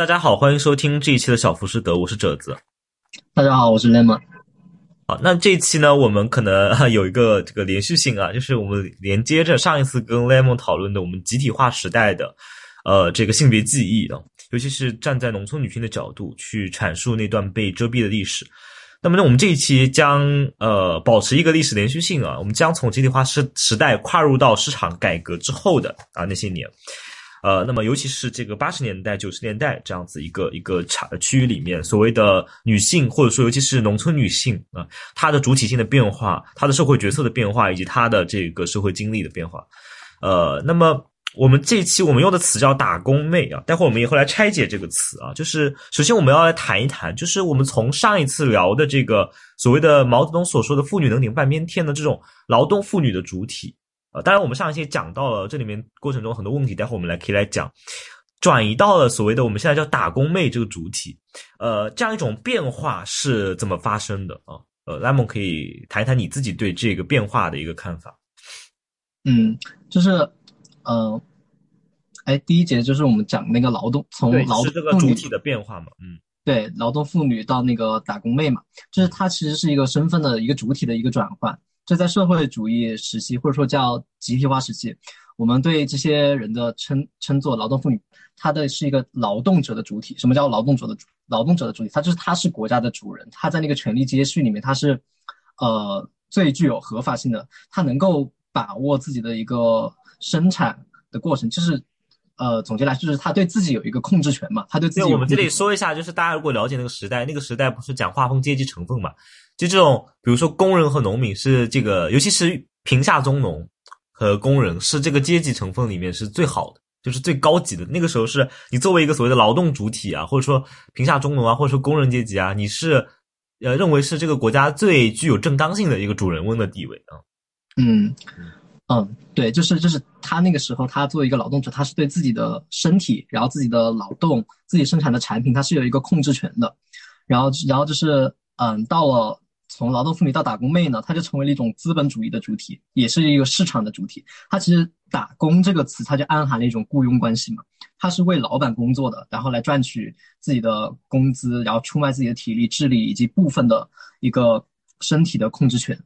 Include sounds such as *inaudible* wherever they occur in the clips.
大家好，欢迎收听这一期的小浮士德，我是褶子。大家好，我是 Lemon。好，那这一期呢，我们可能有一个这个连续性啊，就是我们连接着上一次跟 Lemon 讨论的我们集体化时代的呃这个性别记忆啊，尤其是站在农村女性的角度去阐述那段被遮蔽的历史。那么呢，我们这一期将呃保持一个历史连续性啊，我们将从集体化时时代跨入到市场改革之后的啊那些年。呃，那么尤其是这个八十年代、九十年代这样子一个一个产区域里面，所谓的女性或者说尤其是农村女性啊，她的主体性的变化、她的社会角色的变化以及她的这个社会经历的变化。呃，那么我们这一期我们用的词叫“打工妹”啊，待会儿我们也会来拆解这个词啊。就是首先我们要来谈一谈，就是我们从上一次聊的这个所谓的毛泽东所说的“妇女能顶半边天”的这种劳动妇女的主体。呃，当然，我们上一期讲到了这里面过程中很多问题，待会我们来可以来讲，转移到了所谓的我们现在叫打工妹这个主体，呃，这样一种变化是怎么发生的啊？呃，拉蒙可以谈一谈你自己对这个变化的一个看法。嗯，就是，呃，哎，第一节就是我们讲那个劳动，从劳动这个主体的变化嘛，嗯，对，劳动妇女到那个打工妹嘛，就是它其实是一个身份的一个主体的一个转换。这在社会主义时期，或者说叫集体化时期，我们对这些人的称称作劳动妇女，她的是一个劳动者的主体。什么叫劳动者的主劳动者的主体？他就是他是国家的主人，他在那个权力阶序里面，他是呃最具有合法性的，他能够把握自己的一个生产的过程，就是呃总结来就是他对自己有一个控制权嘛，他对自己。我们这里说一下，就是大家如果了解那个时代，那个时代不是讲划分阶级成分嘛？就这种，比如说工人和农民是这个，尤其是贫下中农和工人是这个阶级成分里面是最好的，就是最高级的。那个时候是你作为一个所谓的劳动主体啊，或者说贫下中农啊，或者说工人阶级啊，你是呃认为是这个国家最具有正当性的一个主人翁的地位啊。嗯嗯，对，就是就是他那个时候，他作为一个劳动者，他是对自己的身体，然后自己的劳动、自己生产的产品，他是有一个控制权的。然后然后就是嗯，到了。从劳动妇女到打工妹呢，她就成为了一种资本主义的主体，也是一个市场的主体。它其实“打工”这个词，它就暗含了一种雇佣关系嘛。它是为老板工作的，然后来赚取自己的工资，然后出卖自己的体力、智力以及部分的一个身体的控制权。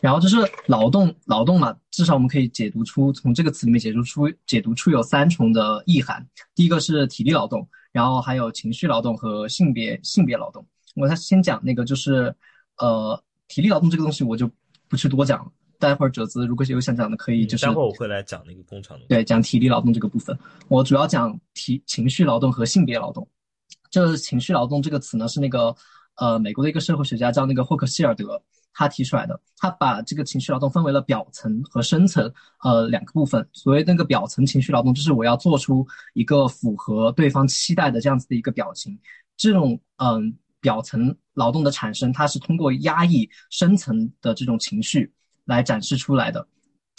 然后就是劳动，劳动嘛，至少我们可以解读出从这个词里面解读出解读出有三重的意涵。第一个是体力劳动，然后还有情绪劳动和性别性别劳动。我他先讲那个，就是，呃，体力劳动这个东西，我就不去多讲了。待会儿褶子如果有想讲的，可以就是。待会儿我会来讲那个工厂的。对，讲体力劳动这个部分，我主要讲体情绪劳动和性别劳动。这情绪劳动这个词呢，是那个呃美国的一个社会学家叫那个霍克希尔德他提出来的。他把这个情绪劳动分为了表层和深层呃两个部分。所谓那个表层情绪劳动，就是我要做出一个符合对方期待的这样子的一个表情。这种嗯。表层劳动的产生，它是通过压抑深层的这种情绪来展示出来的。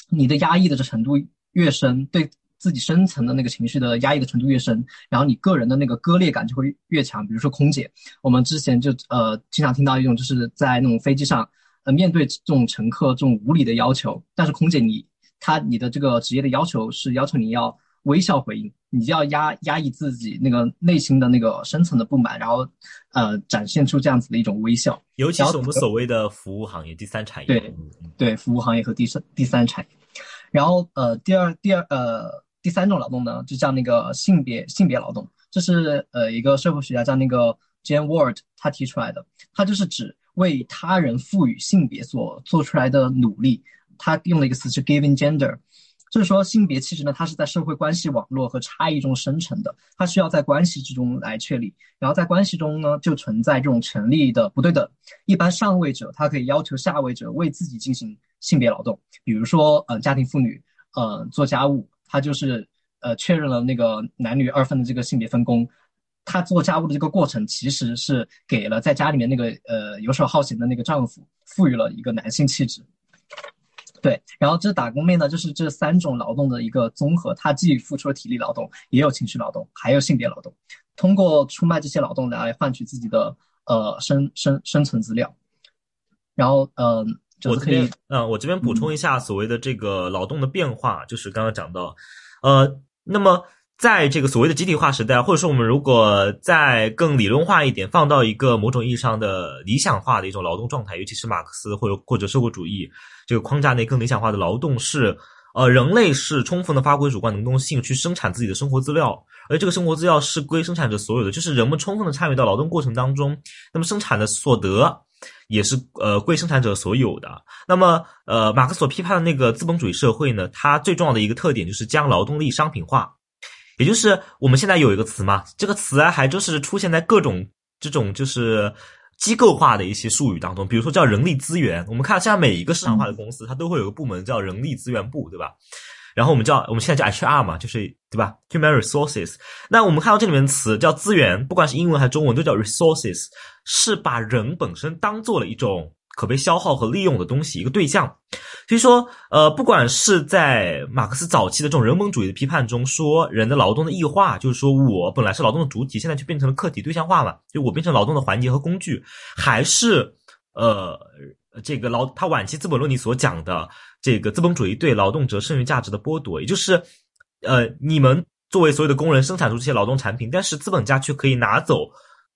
你的压抑的这程度越深，对自己深层的那个情绪的压抑的程度越深，然后你个人的那个割裂感就会越强。比如说空姐，我们之前就呃经常听到一种，就是在那种飞机上，呃面对这种乘客这种无理的要求，但是空姐你她你的这个职业的要求是要求你要。微笑回应，你就要压压抑自己那个内心的那个深层的不满，然后，呃，展现出这样子的一种微笑。尤其是我们所谓的服务行业、第三产业。对，对，服务行业和第三第三产业。然后，呃，第二第二呃第三种劳动呢，就叫那个性别性别劳动，这是呃一个社会学家叫那个 Jane Ward 他提出来的，他就是指为他人赋予性别所做出来的努力。他用了一个词是 giving gender。就是说，性别气质呢，它是在社会关系网络和差异中生成的，它需要在关系之中来确立。然后在关系中呢，就存在这种权利的不对等。一般上位者，他可以要求下位者为自己进行性别劳动，比如说，呃，家庭妇女，呃，做家务，他就是呃确认了那个男女二分的这个性别分工。他做家务的这个过程，其实是给了在家里面那个呃游手好闲的那个丈夫赋予了一个男性气质。对，然后这打工妹呢，就是这三种劳动的一个综合，她既付出了体力劳动，也有情绪劳动，还有性别劳动，通过出卖这些劳动来换取自己的呃生生生存资料。然后嗯，我这边嗯，我这边补充一下所谓的这个劳动的变化，就是刚刚讲到，呃，那么在这个所谓的集体化时代，或者说我们如果再更理论化一点，放到一个某种意义上的理想化的一种劳动状态，尤其是马克思或者或者社会主义这个框架内更理想化的劳动是，呃，人类是充分的发挥主观能动性去生产自己的生活资料，而这个生活资料是归生产者所有的，就是人们充分的参与到劳动过程当中，那么生产的所得也是呃归生产者所有的。那么呃，马克思所批判的那个资本主义社会呢，它最重要的一个特点就是将劳动力商品化。也就是我们现在有一个词嘛，这个词啊，还就是出现在各种这种就是机构化的一些术语当中，比如说叫人力资源。我们看现在每一个市场化的公司，它都会有个部门叫人力资源部，对吧？然后我们叫我们现在叫 HR 嘛，就是对吧？Human resources。那我们看到这里面的词叫资源，不管是英文还是中文，都叫 resources，是把人本身当做了一种。可被消耗和利用的东西，一个对象。所以说，呃，不管是在马克思早期的这种人本主义的批判中，说人的劳动的异化，就是说我本来是劳动的主体，现在却变成了客体对象化嘛，就我变成劳动的环节和工具，还是呃，这个劳他晚期资本论里所讲的这个资本主义对劳动者剩余价值的剥夺，也就是呃，你们作为所有的工人生产出这些劳动产品，但是资本家却可以拿走。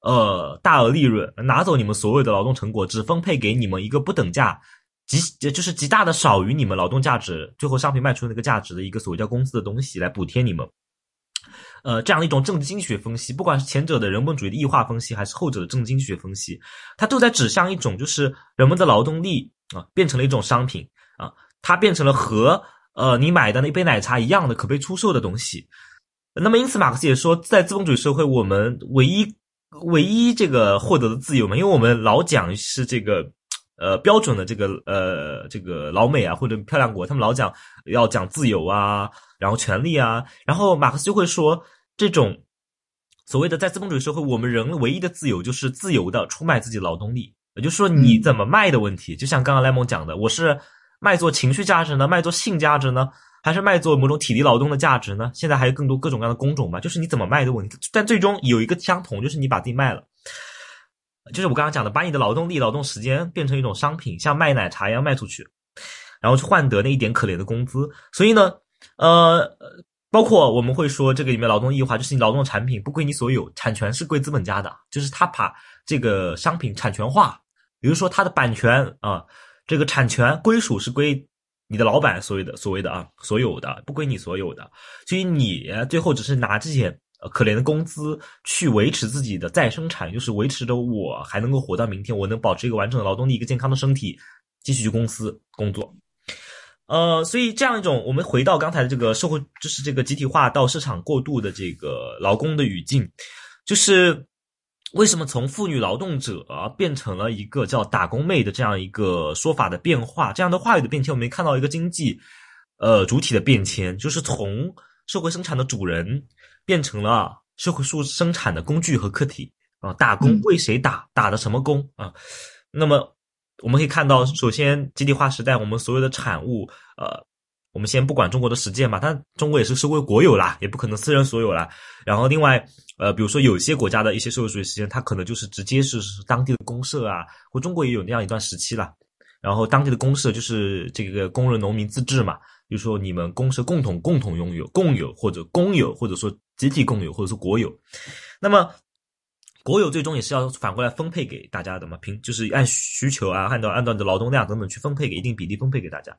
呃，大额利润拿走你们所有的劳动成果，只分配给你们一个不等价，极就是极大的少于你们劳动价值，最后商品卖出那个价值的一个所谓叫工资的东西来补贴你们。呃，这样的一种政治经济学分析，不管是前者的人本主义的异化分析，还是后者的政治经济学分析，它都在指向一种，就是人们的劳动力啊变成了一种商品啊，它变成了和呃你买的那杯奶茶一样的可被出售的东西。那么因此，马克思也说，在资本主义社会，我们唯一。唯一这个获得的自由嘛，因为我们老讲是这个，呃，标准的这个呃这个老美啊或者漂亮国，他们老讲要讲自由啊，然后权利啊，然后马克思就会说，这种所谓的在资本主义社会，我们人唯一的自由就是自由的出卖自己劳动力，也就是说你怎么卖的问题，就像刚刚莱蒙讲的，我是卖做情绪价值呢，卖做性价值呢？还是卖做某种体力劳动的价值呢？现在还有更多各种各样的工种吧，就是你怎么卖的问题。但最终有一个相同，就是你把自己卖了，就是我刚刚讲的，把你的劳动力、劳动时间变成一种商品，像卖奶茶一样卖出去，然后去换得那一点可怜的工资。所以呢，呃，包括我们会说这个里面劳动异化，就是你劳动产品不归你所有，产权是归资本家的，就是他把这个商品产权化，比如说它的版权啊，这个产权归属是归。你的老板所谓的所谓的啊，所有的不归你所有的，所以你最后只是拿这些可怜的工资去维持自己的再生产，就是维持着我还能够活到明天，我能保持一个完整的劳动力，一个健康的身体，继续去公司工作。呃，所以这样一种，我们回到刚才的这个社会，就是这个集体化到市场过渡的这个劳工的语境，就是。为什么从妇女劳动者变成了一个叫打工妹的这样一个说法的变化？这样的话语的变迁，我们看到一个经济，呃，主体的变迁，就是从社会生产的主人变成了社会数生产的工具和客体啊。打工为谁打？打的什么工啊？那么我们可以看到，首先集体化时代，我们所有的产物，呃。我们先不管中国的实践嘛，但中国也是社会国有啦，也不可能私人所有啦。然后另外，呃，比如说有些国家的一些社会主义实践，它可能就是直接是当地的公社啊，或中国也有那样一段时期了。然后当地的公社就是这个工人农民自治嘛，比如说你们公社共同共同拥有、共有或者公有，或者说集体共有，或者说国有。那么国有最终也是要反过来分配给大家的嘛，平就是按需求啊，按照按照你的劳动量等等去分配给一定比例分配给大家。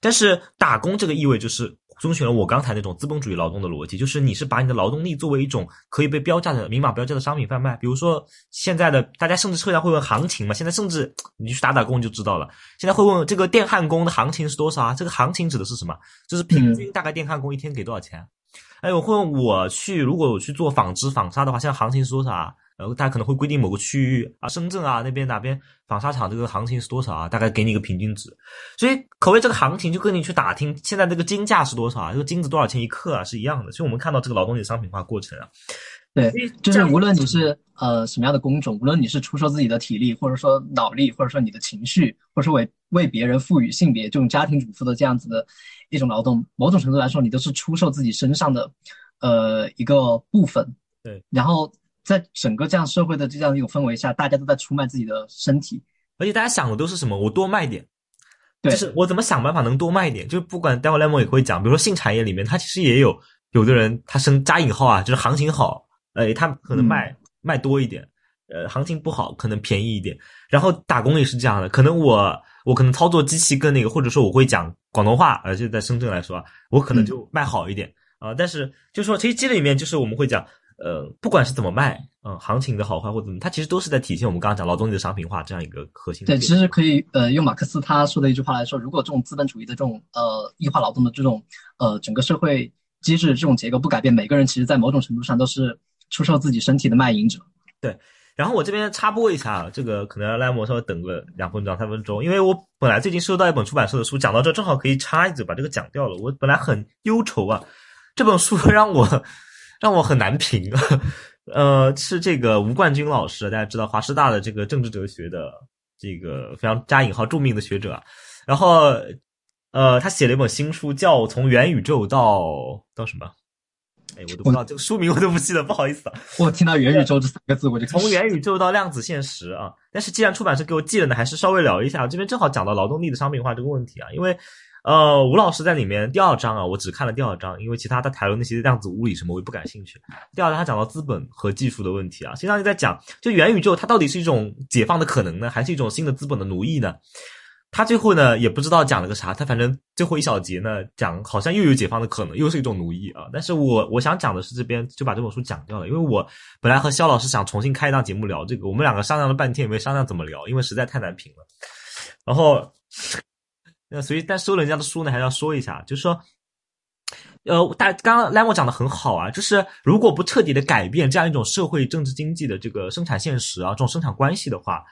但是打工这个意味就是遵循了我刚才那种资本主义劳动的逻辑，就是你是把你的劳动力作为一种可以被标价的明码标价的商品贩卖。比如说现在的大家甚至车上会问行情嘛，现在甚至你去打打工就知道了。现在会问这个电焊工的行情是多少啊？这个行情指的是什么？就是平均大概电焊工一天给多少钱？哎，我会问我去如果我去做纺织纺纱的话，现在行情是多少啊？然后他可能会规定某个区域啊，深圳啊那边哪边纺纱厂这个行情是多少啊？大概给你一个平均值，所以可谓这个行情就跟你去打听现在这个金价是多少啊？这个金子多少钱一克啊？是一样的。所以我们看到这个劳动力商品化过程啊，对，就是无论你是呃什么样的工种，无论你是出售自己的体力，或者说脑力，或者说你的情绪，或者说为为别人赋予性别这种家庭主妇的这样子的一种劳动，某种程度来说，你都是出售自己身上的呃一个部分。对，然后。在整个这样社会的这样一种氛围下，大家都在出卖自己的身体，而且大家想的都是什么？我多卖点，对，就是我怎么想办法能多卖一点？就不管待会莱蒙也会讲，比如说性产业里面，它其实也有有的人他生加引号啊，就是行情好，哎，他可能卖、嗯卖多一点，呃，行情不好可能便宜一点。然后打工也是这样的，可能我我可能操作机器跟那个，或者说我会讲广东话，而且在深圳来说啊，我可能就卖好一点啊、但是就是说，其实这里面就是我们会讲，呃，不管是怎么卖，嗯、行情的好坏或者怎么，它其实都是在体现我们刚刚讲劳动力的商品化这样一个核心对，其实可以呃用马克思他说的一句话来说，如果这种资本主义的这种呃异化劳动的这种呃整个社会机制这种结构不改变，每个人其实在某种程度上都是出售自己身体的卖淫者。对然后我这边插播一下啊，这个可能要赖莫稍微等个两分钟、两三分钟，因为我本来最近收到一本出版社的书，讲到这正好可以插一嘴把这个讲掉了。我本来很忧愁啊，这本书 *laughs* 让我让我很难评。*laughs* 呃，是这个吴冠军老师，大家知道华师大的这个政治哲学的这个非常加引号著名的学者啊，然后呃，他写了一本新书，叫《从元宇宙到到什么》。哎，我都不知道这个书名，我都不记得，不好意思啊。我听到元宇宙这三个字，我就从元宇宙到量子现实啊。但是既然出版社给我寄了呢，还是稍微聊一下。这边正好讲到劳动力的商品化这个问题啊，因为呃，吴老师在里面第二章啊，我只看了第二章，因为其他他谈论那些量子物理什么我也不感兴趣。第二章他讲到资本和技术的问题啊，实际上就在讲，就元宇宙它到底是一种解放的可能呢，还是一种新的资本的奴役呢？他最后呢也不知道讲了个啥，他反正最后一小节呢讲好像又有解放的可能，又是一种奴役啊。但是我我想讲的是这边就把这本书讲掉了，因为我本来和肖老师想重新开一档节目聊这个，我们两个商量了半天也没商量怎么聊，因为实在太难评了。然后，那所以但收人家的书呢，还是要说一下，就是说。呃，大刚刚 Lemo 讲的很好啊，就是如果不彻底的改变这样一种社会、政治、经济的这个生产现实啊，这种生产关系的话，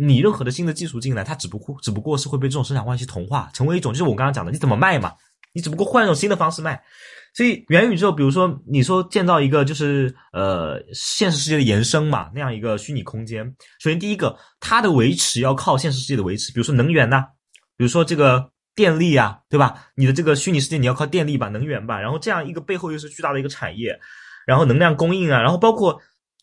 你任何的新的技术进来，它只不过只不过是会被这种生产关系同化，成为一种就是我刚刚讲的，你怎么卖嘛？你只不过换一种新的方式卖。所以元宇宙，比如说你说建造一个就是呃现实世界的延伸嘛，那样一个虚拟空间。首先第一个，它的维持要靠现实世界的维持，比如说能源呐、比如说这个电力啊，对吧？你的这个虚拟世界你要靠电力吧、能源吧，然后这样一个背后又是巨大的一个产业，然后能量供应啊，然后包括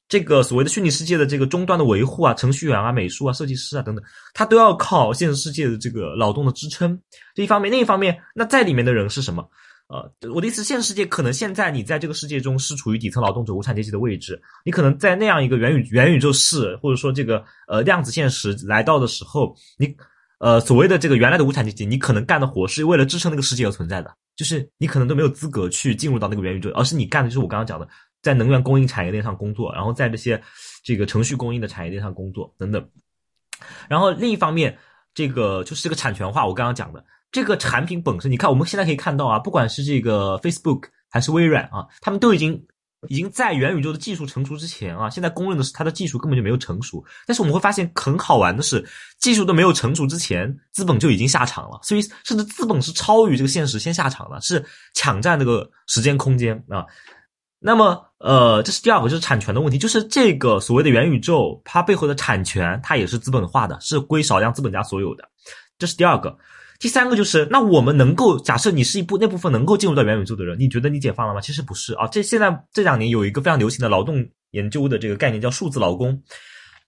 这个所谓的虚拟世界的这个终端的维护啊，程序员啊、美术啊、设计师啊等等，它都要靠现实世界的这个劳动的支撑。这一方面，另一方面，那在里面的人是什么？呃，我的意思，现实世界可能现在你在这个世界中是处于底层劳动者、无产阶级的位置，你可能在那样一个元宇元宇宙式，或者说这个呃量子现实来到的时候，你呃所谓的这个原来的无产阶级，你可能干的活是为了支撑那个世界而存在的，就是你可能都没有资格去进入到那个元宇宙，而是你干的就是我刚刚讲的，在能源供应产业链上工作，然后在这些这个程序供应的产业链上工作等等。然后另一方面，这个就是这个产权化，我刚刚讲的这个产品本身，你看我们现在可以看到啊，不管是这个 Facebook 还是微软啊，他们都已经已经在元宇宙的技术成熟之前啊，现在公认的是它的技术根本就没有成熟。但是我们会发现很好玩的是，技术都没有成熟之前，资本就已经下场了，所以甚至资本是超于这个现实先下场了，是抢占这个时间空间啊。那么，呃，这是第二个，就是产权的问题，就是这个所谓的元宇宙，它背后的产权，它也是资本化的，是归少量资本家所有的，这是第二个。第三个就是，那我们能够假设你是一部那部分能够进入到元宇宙的人，你觉得你解放了吗？其实不是啊。这现在这两年有一个非常流行的劳动研究的这个概念叫数字劳工，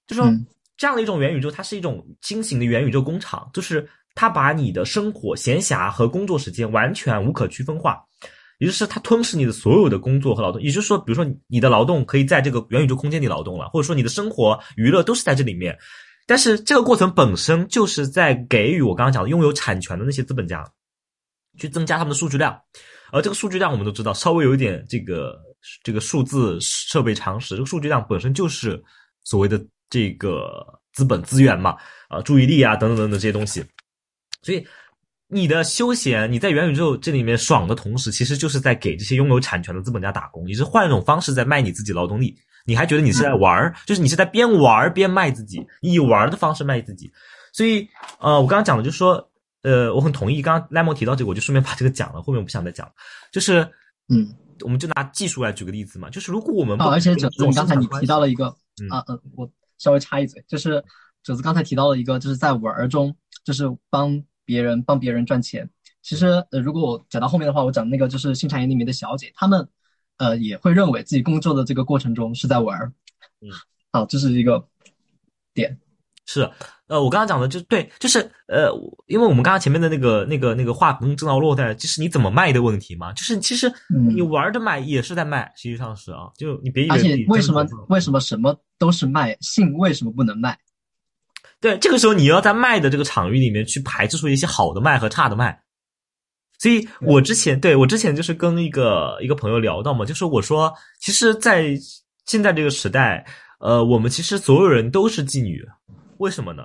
就说嗯这样的一种元宇宙，它是一种新型的元宇宙工厂，就是它把你的生活闲暇和工作时间完全无可区分化。也就是它吞噬你的所有的工作和劳动，也就是说，比如说你的劳动可以在这个元宇宙空间里劳动了，或者说你的生活娱乐都是在这里面。但是这个过程本身就是在给予我刚刚讲的拥有产权的那些资本家去增加他们的数据量，而这个数据量我们都知道，稍微有一点这个这个数字设备常识，这个数据量本身就是所谓的这个资本资源嘛，啊，注意力啊等等等等这些东西，所以。你的休闲，你在元宇宙这里面爽的同时，其实就是在给这些拥有产权的资本家打工。你是换一种方式在卖你自己劳动力，你还觉得你是在玩儿，就是你是在边玩儿边卖自己，你以玩儿的方式卖自己。所以，呃，我刚刚讲的就是说，呃，我很同意。刚刚 Lemon 提到这个，我就顺便把这个讲了，后面我不想再讲了。就是，嗯，我们就拿技术来举个例子嘛，就是如果我们啊，而且九子，这种你刚才你提到了一个嗯啊呃，我稍微插一嘴，就是九子刚才提到了一个，就是在玩儿中，就是帮别人帮别人赚钱。其实呃，如果我讲到后面的话，我讲那个就是新产业里面的小姐，她们呃也会认为自己工作的这个过程中是在玩儿。嗯，好，这是一个点。是，呃，我刚刚讲的就对，就是呃，因为我们刚刚前面的那个那个那个话更正到落在，就是你怎么卖的问题嘛，就是其实你玩的卖也是在卖，实际上是啊，就你别以为。而且为什么为什么什么都是卖，性为什么不能卖？对，这个时候你要在卖的这个场域里面去排斥出一些好的卖和差的卖。所以我之前对我之前就是跟一个一个朋友聊到嘛，就是我说，其实，在现在这个时代，呃，我们其实所有人都是妓女。为什么呢？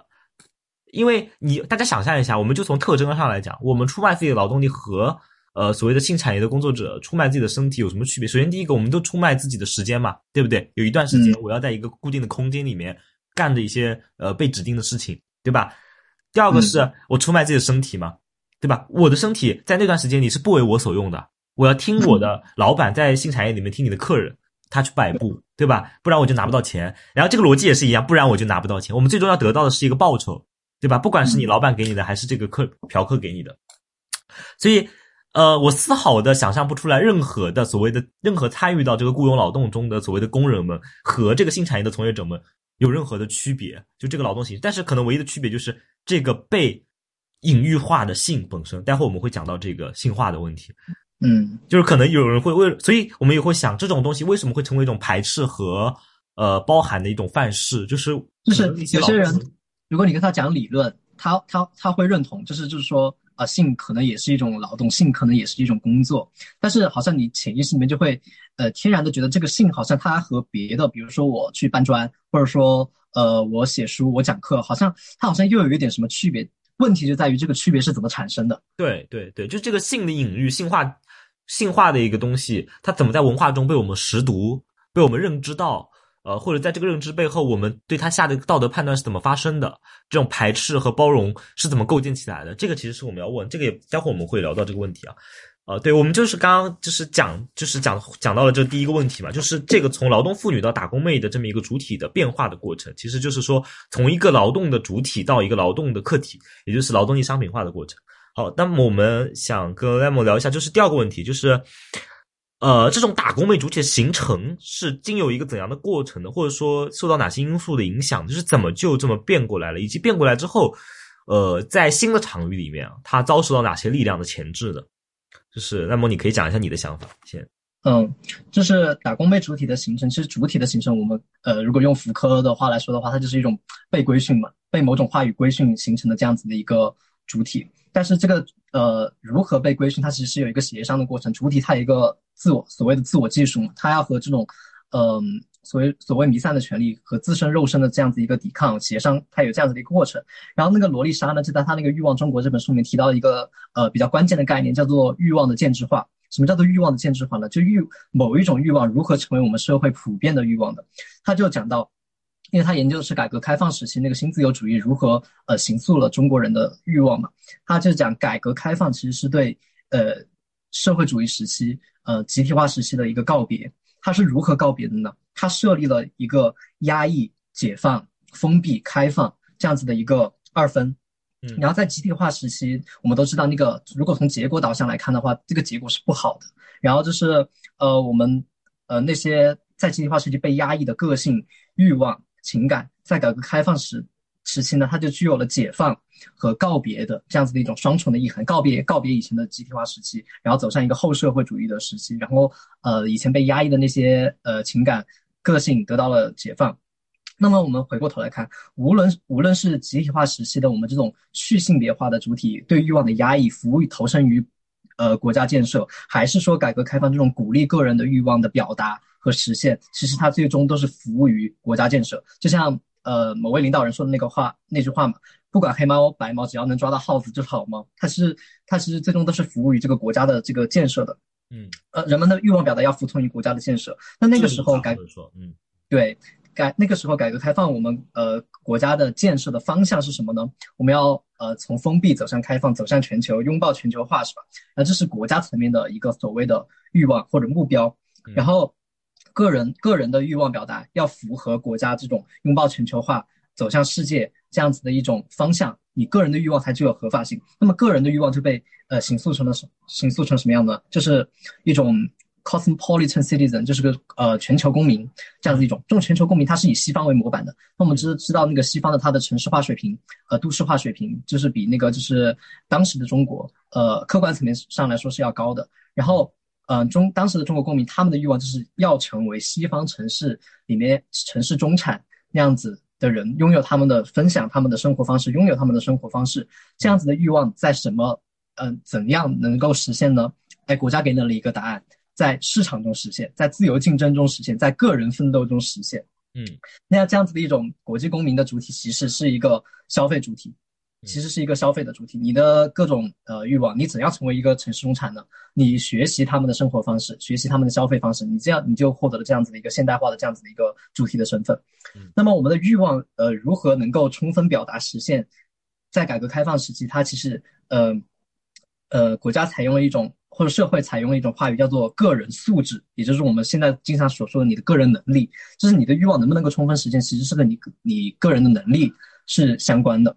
因为你大家想象一下，我们就从特征上来讲，我们出卖自己的劳动力和呃所谓的性产业的工作者出卖自己的身体有什么区别？首先，第一个，我们都出卖自己的时间嘛，对不对？有一段时间，我要在一个固定的空间里面干的一些呃被指定的事情，对吧？第二个是我出卖自己的身体嘛，对吧？我的身体在那段时间里是不为我所用的，我要听我的老板在新产业里面听你的客人。他去摆布，对吧？不然我就拿不到钱。然后这个逻辑也是一样，不然我就拿不到钱。我们最终要得到的是一个报酬，对吧？不管是你老板给你的，还是这个客嫖客给你的。所以，呃，我丝毫的想象不出来，任何的所谓的任何参与到这个雇佣劳动中的所谓的工人们和这个新产业的从业者们有任何的区别。就这个劳动形式，但是可能唯一的区别就是这个被隐喻化的性本身。待会我们会讲到这个性化的问题。嗯，就是可能有人会为，所以我们也会想，这种东西为什么会成为一种排斥和呃包含的一种范式？就是就是有些人，如果你跟他讲理论，他他他会认同，就是就是说啊，性可能也是一种劳动，性可能也是一种工作，但是好像你潜意识里面就会呃天然的觉得这个性好像它和别的，比如说我去搬砖，或者说呃我写书我讲课，好像它好像又有一点什么区别。问题就在于这个区别是怎么产生的？对对对，就这个性的隐喻、性化、性化的一个东西，它怎么在文化中被我们识读、被我们认知到？呃，或者在这个认知背后，我们对它下的道德判断是怎么发生的？这种排斥和包容是怎么构建起来的？这个其实是我们要问，这个也待会我们会聊到这个问题啊。呃，对，我们就是刚刚就是讲，就是讲讲到了这第一个问题嘛，就是这个从劳动妇女到打工妹的这么一个主体的变化的过程，其实就是说从一个劳动的主体到一个劳动的客体，也就是劳动力商品化的过程。好，那么我们想跟 Lemo 聊一下，就是第二个问题，就是呃，这种打工妹主体的形成是经有一个怎样的过程的，或者说受到哪些因素的影响，就是怎么就这么变过来了，以及变过来之后，呃，在新的场域里面啊，它遭受到哪些力量的钳制的？就是，那么你可以讲一下你的想法先。嗯，就是打工被主体的形成，其实主体的形成，我们呃，如果用福柯的话来说的话，它就是一种被规训嘛，被某种话语规训形成的这样子的一个主体。但是这个呃，如何被规训，它其实是有一个协商的过程。主体它有一个自我所谓的自我技术嘛，它要和这种嗯所谓所谓弥散的权利和自身肉身的这样子一个抵抗协商，它有这样子的一个过程。然后那个罗丽莎呢，就在他那个《欲望中国》这本书里面提到一个呃比较关键的概念，叫做欲望的建制化。什么叫做欲望的建制化呢？就欲某一种欲望如何成为我们社会普遍的欲望的？他就讲到，因为他研究的是改革开放时期那个新自由主义如何呃形塑了中国人的欲望嘛。他就讲改革开放其实是对呃社会主义时期呃集体化时期的一个告别。它是如何告别的呢？他设立了一个压抑、解放、封闭、开放这样子的一个二分。然后在集体化时期，我们都知道那个，如果从结果导向来看的话，这个结果是不好的。然后就是呃，我们呃那些在集体化时期被压抑的个性、欲望、情感，在改革开放时时期呢，它就具有了解放和告别的这样子的一种双重的意涵。告别告别以前的集体化时期，然后走上一个后社会主义的时期，然后呃以前被压抑的那些呃情感、个性得到了解放。那么我们回过头来看，无论无论是集体化时期的我们这种去性别化的主体对欲望的压抑，服务于投身于，呃国家建设，还是说改革开放这种鼓励个人的欲望的表达和实现，其实它最终都是服务于国家建设。就像呃某位领导人说的那个话那句话嘛，不管黑猫白猫，只要能抓到耗子就好猫？它是它其实最终都是服务于这个国家的这个建设的。嗯，呃人们的欲望表达要服从于国家的建设。那那个时候改说，嗯，对。改那个时候改革开放，我们呃国家的建设的方向是什么呢？我们要呃从封闭走向开放，走向全球，拥抱全球化，是吧？那这是国家层面的一个所谓的欲望或者目标。然后个人个人的欲望表达要符合国家这种拥抱全球化、走向世界这样子的一种方向，你个人的欲望才具有合法性。那么个人的欲望就被呃形塑成了什形塑成什么样呢？就是一种 cosmopolitan citizen，就是个呃全球公民这样子一种。这种全球公民它是以西方为模板的。那我们知知道那个西方的它的城市化水平，呃都市化水平，就是比那个就是当时的中国，呃客观层面上来说是要高的。然后，呃中当时的中国公民他们的欲望就是要成为西方城市里面城市中产那样子的人，拥有他们的分享他们的生活方式，拥有他们的生活方式。这样子的欲望在什么？嗯，怎样能够实现呢？哎，国家给了一个答案，在市场中实现，在自由竞争中实现，在个人奋斗中实现。嗯，那这样子的一种国际公民的主体，其实是一个消费主体，其实是一个消费的主体。你的各种呃欲望，你怎样成为一个城市中产呢？你学习他们的生活方式，学习他们的消费方式，你这样你就获得了这样子的一个现代化的这样子的一个主体的身份。那么我们的欲望呃如何能够充分表达实现？在改革开放时期，它其实呃。呃，国家采用了一种，或者社会采用了一种话语，叫做个人素质，也就是我们现在经常所说的你的个人能力，就是你的欲望能不能够充分实现，其实是跟你你个人的能力是相关的。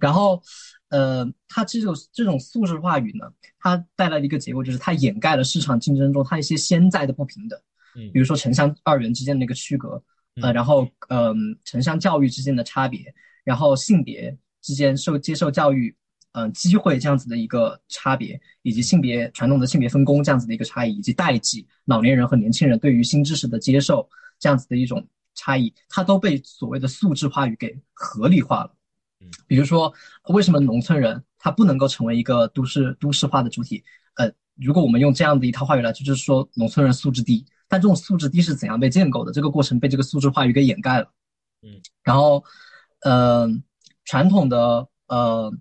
然后，呃，它这种这种素质话语呢，它带来的一个结果就是它掩盖了市场竞争中它一些先在的不平等，嗯，比如说城乡二元之间的一个区隔，呃，然后嗯，城乡教育之间的差别，然后性别之间受接受教育。嗯，机会这样子的一个差别，以及性别传统的性别分工这样子的一个差异，以及代际老年人和年轻人对于新知识的接受这样子的一种差异，它都被所谓的素质话语给合理化了。嗯，比如说，为什么农村人他不能够成为一个都市都市化的主体？呃，如果我们用这样的一套话语来，就是说农村人素质低，但这种素质低是怎样被建构的？这个过程被这个素质话语给掩盖了。嗯，然后，嗯，传统的呃。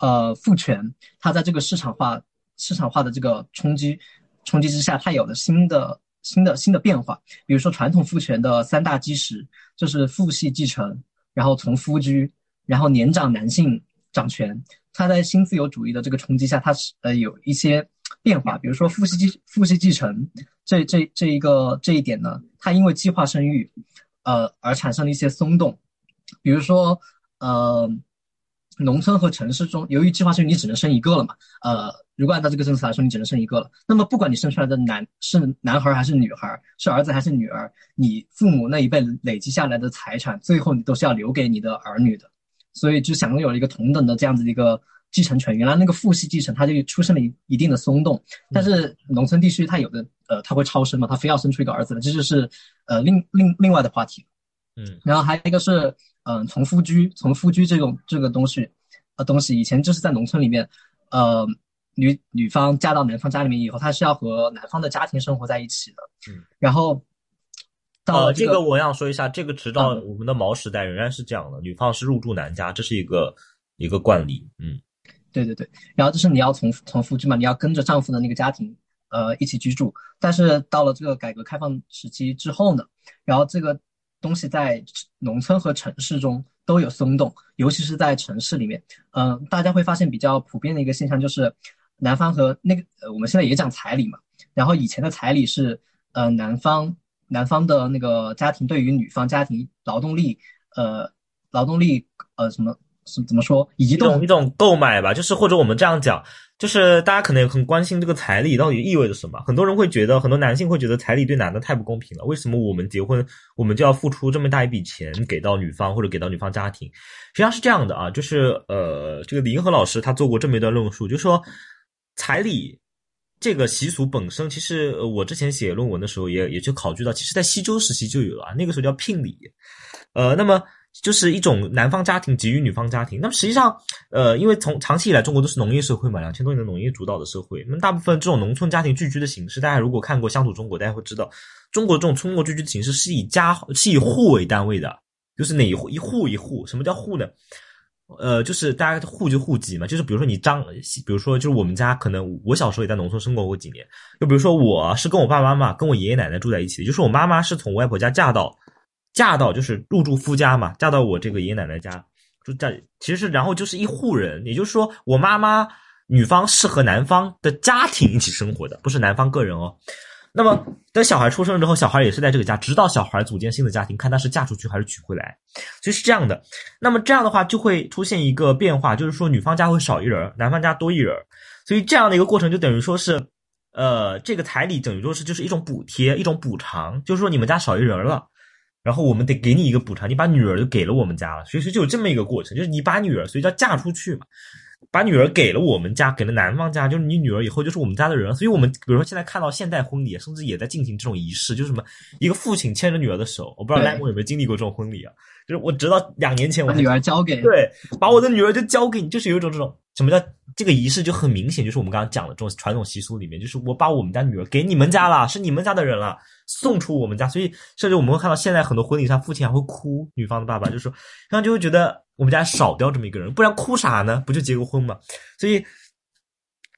呃，父权它在这个市场化、市场化的这个冲击冲击之下，它有了新的、新的、新的变化。比如说，传统父权的三大基石就是父系继承，然后从夫居，然后年长男性掌权。他在新自由主义的这个冲击下，他是呃有一些变化。比如说，父系继父系继承这这这一个这一点呢，他因为计划生育，呃而产生了一些松动。比如说，呃。农村和城市中，由于计划生育，你只能生一个了嘛？呃，如果按照这个政策来说，你只能生一个了。那么，不管你生出来的男是男孩还是女孩，是儿子还是女儿，你父母那一辈累积下来的财产，最后你都是要留给你的儿女的。所以，就享有了一个同等的这样子的一个继承权。原来那个父系继承，它就出现了一一定的松动。但是，农村地区它有的呃，它会超生嘛，它非要生出一个儿子来，这就是呃另另另外的话题。嗯，然后还有一个是。嗯，从夫居，从夫居这种这个东西，呃，东西以前就是在农村里面，呃，女女方嫁到男方家里面以后，她是要和男方的家庭生活在一起的。嗯，然后，呃，这个我想说一下，这个直到我们的毛时代仍然是这样的，女方是入住男家，这是一个一个惯例。嗯，对对对，然后就是你要从从夫居嘛，你要跟着丈夫的那个家庭，呃，一起居住。但是到了这个改革开放时期之后呢，然后这个。东西在农村和城市中都有松动，尤其是在城市里面，嗯，大家会发现比较普遍的一个现象就是，男方和那个呃，我们现在也讲彩礼嘛，然后以前的彩礼是，呃，男方男方的那个家庭对于女方家庭劳动力，呃，劳动力呃什么怎怎么说移动一种购买吧，就是或者我们这样讲。就是大家可能也很关心这个彩礼到底意味着什么？很多人会觉得，很多男性会觉得彩礼对男的太不公平了。为什么我们结婚，我们就要付出这么大一笔钱给到女方或者给到女方家庭？实际上是这样的啊，就是呃，这个李银河老师他做过这么一段论述，就说彩礼这个习俗本身，其实我之前写论文的时候也也去考据到，其实在西周时期就有了，那个时候叫聘礼，呃，那么。就是一种男方家庭给予女方家庭，那么实际上，呃，因为从长期以来中国都是农业社会嘛，两千多年的农业主导的社会，那么大部分这种农村家庭聚居的形式，大家如果看过《乡土中国》，大家会知道，中国这种村落聚居的形式是以家是以户为单位的，就是哪一户一户一户，什么叫户呢？呃，就是大家户就户籍嘛，就是比如说你张，比如说就是我们家可能我小时候也在农村生活过几年，就比如说我是跟我爸爸妈妈跟我爷爷奶奶住在一起，就是我妈妈是从外婆家嫁到。嫁到就是入住夫家嘛，嫁到我这个爷爷奶奶家，就在其实是然后就是一户人，也就是说我妈妈女方是和男方的家庭一起生活的，不是男方个人哦。那么等小孩出生之后，小孩也是在这个家，直到小孩组建新的家庭，看他是嫁出去还是娶回来，所以是这样的。那么这样的话就会出现一个变化，就是说女方家会少一人，男方家多一人，所以这样的一个过程就等于说是。呃，这个彩礼等于说是就是一种补贴，一种补偿，就是说你们家少一人了，然后我们得给你一个补偿，你把女儿就给了我们家了，所以说就有这么一个过程，就是你把女儿，所以叫嫁出去嘛。把女儿给了我们家，给了男方家，就是你女儿以后就是我们家的人。所以，我们比如说现在看到现代婚礼，甚至也在进行这种仪式，就是什么一个父亲牵着女儿的手。我不知道莱蒙有没有经历过这种婚礼啊？就是我直到两年前，我女儿交给对，把我的女儿就交给你，就是有一种这种什么叫这个仪式就很明显，就是我们刚刚讲的这种传统习俗里面，就是我把我们家女儿给你们家了，是你们家的人了，送出我们家。所以，甚至我们会看到现在很多婚礼上，父亲还会哭，女方的爸爸就说，然后就会觉得。我们家少掉这么一个人，不然哭啥呢？不就结个婚吗？所以，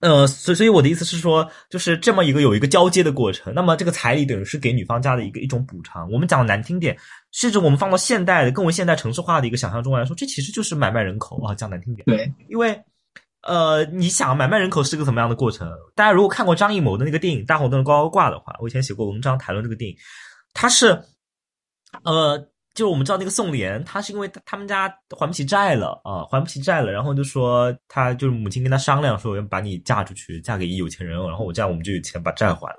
呃，所所以我的意思是说，就是这么一个有一个交接的过程。那么这个彩礼等于是给女方家的一个一种补偿。我们讲的难听点，甚至我们放到现代的更为现代城市化的一个想象中来说，这其实就是买卖人口啊。讲难听点，对，因为呃，你想买卖人口是个怎么样的过程？大家如果看过张艺谋的那个电影《大红灯笼高高挂》的话，我以前写过文章谈论这个电影，它是呃。就是我们知道那个宋濂，他是因为他们家还不起债了啊，还不起债了，然后就说他就是母亲跟他商量说，要把你嫁出去，嫁给一有钱人，然后我这样我们就有钱把债还了。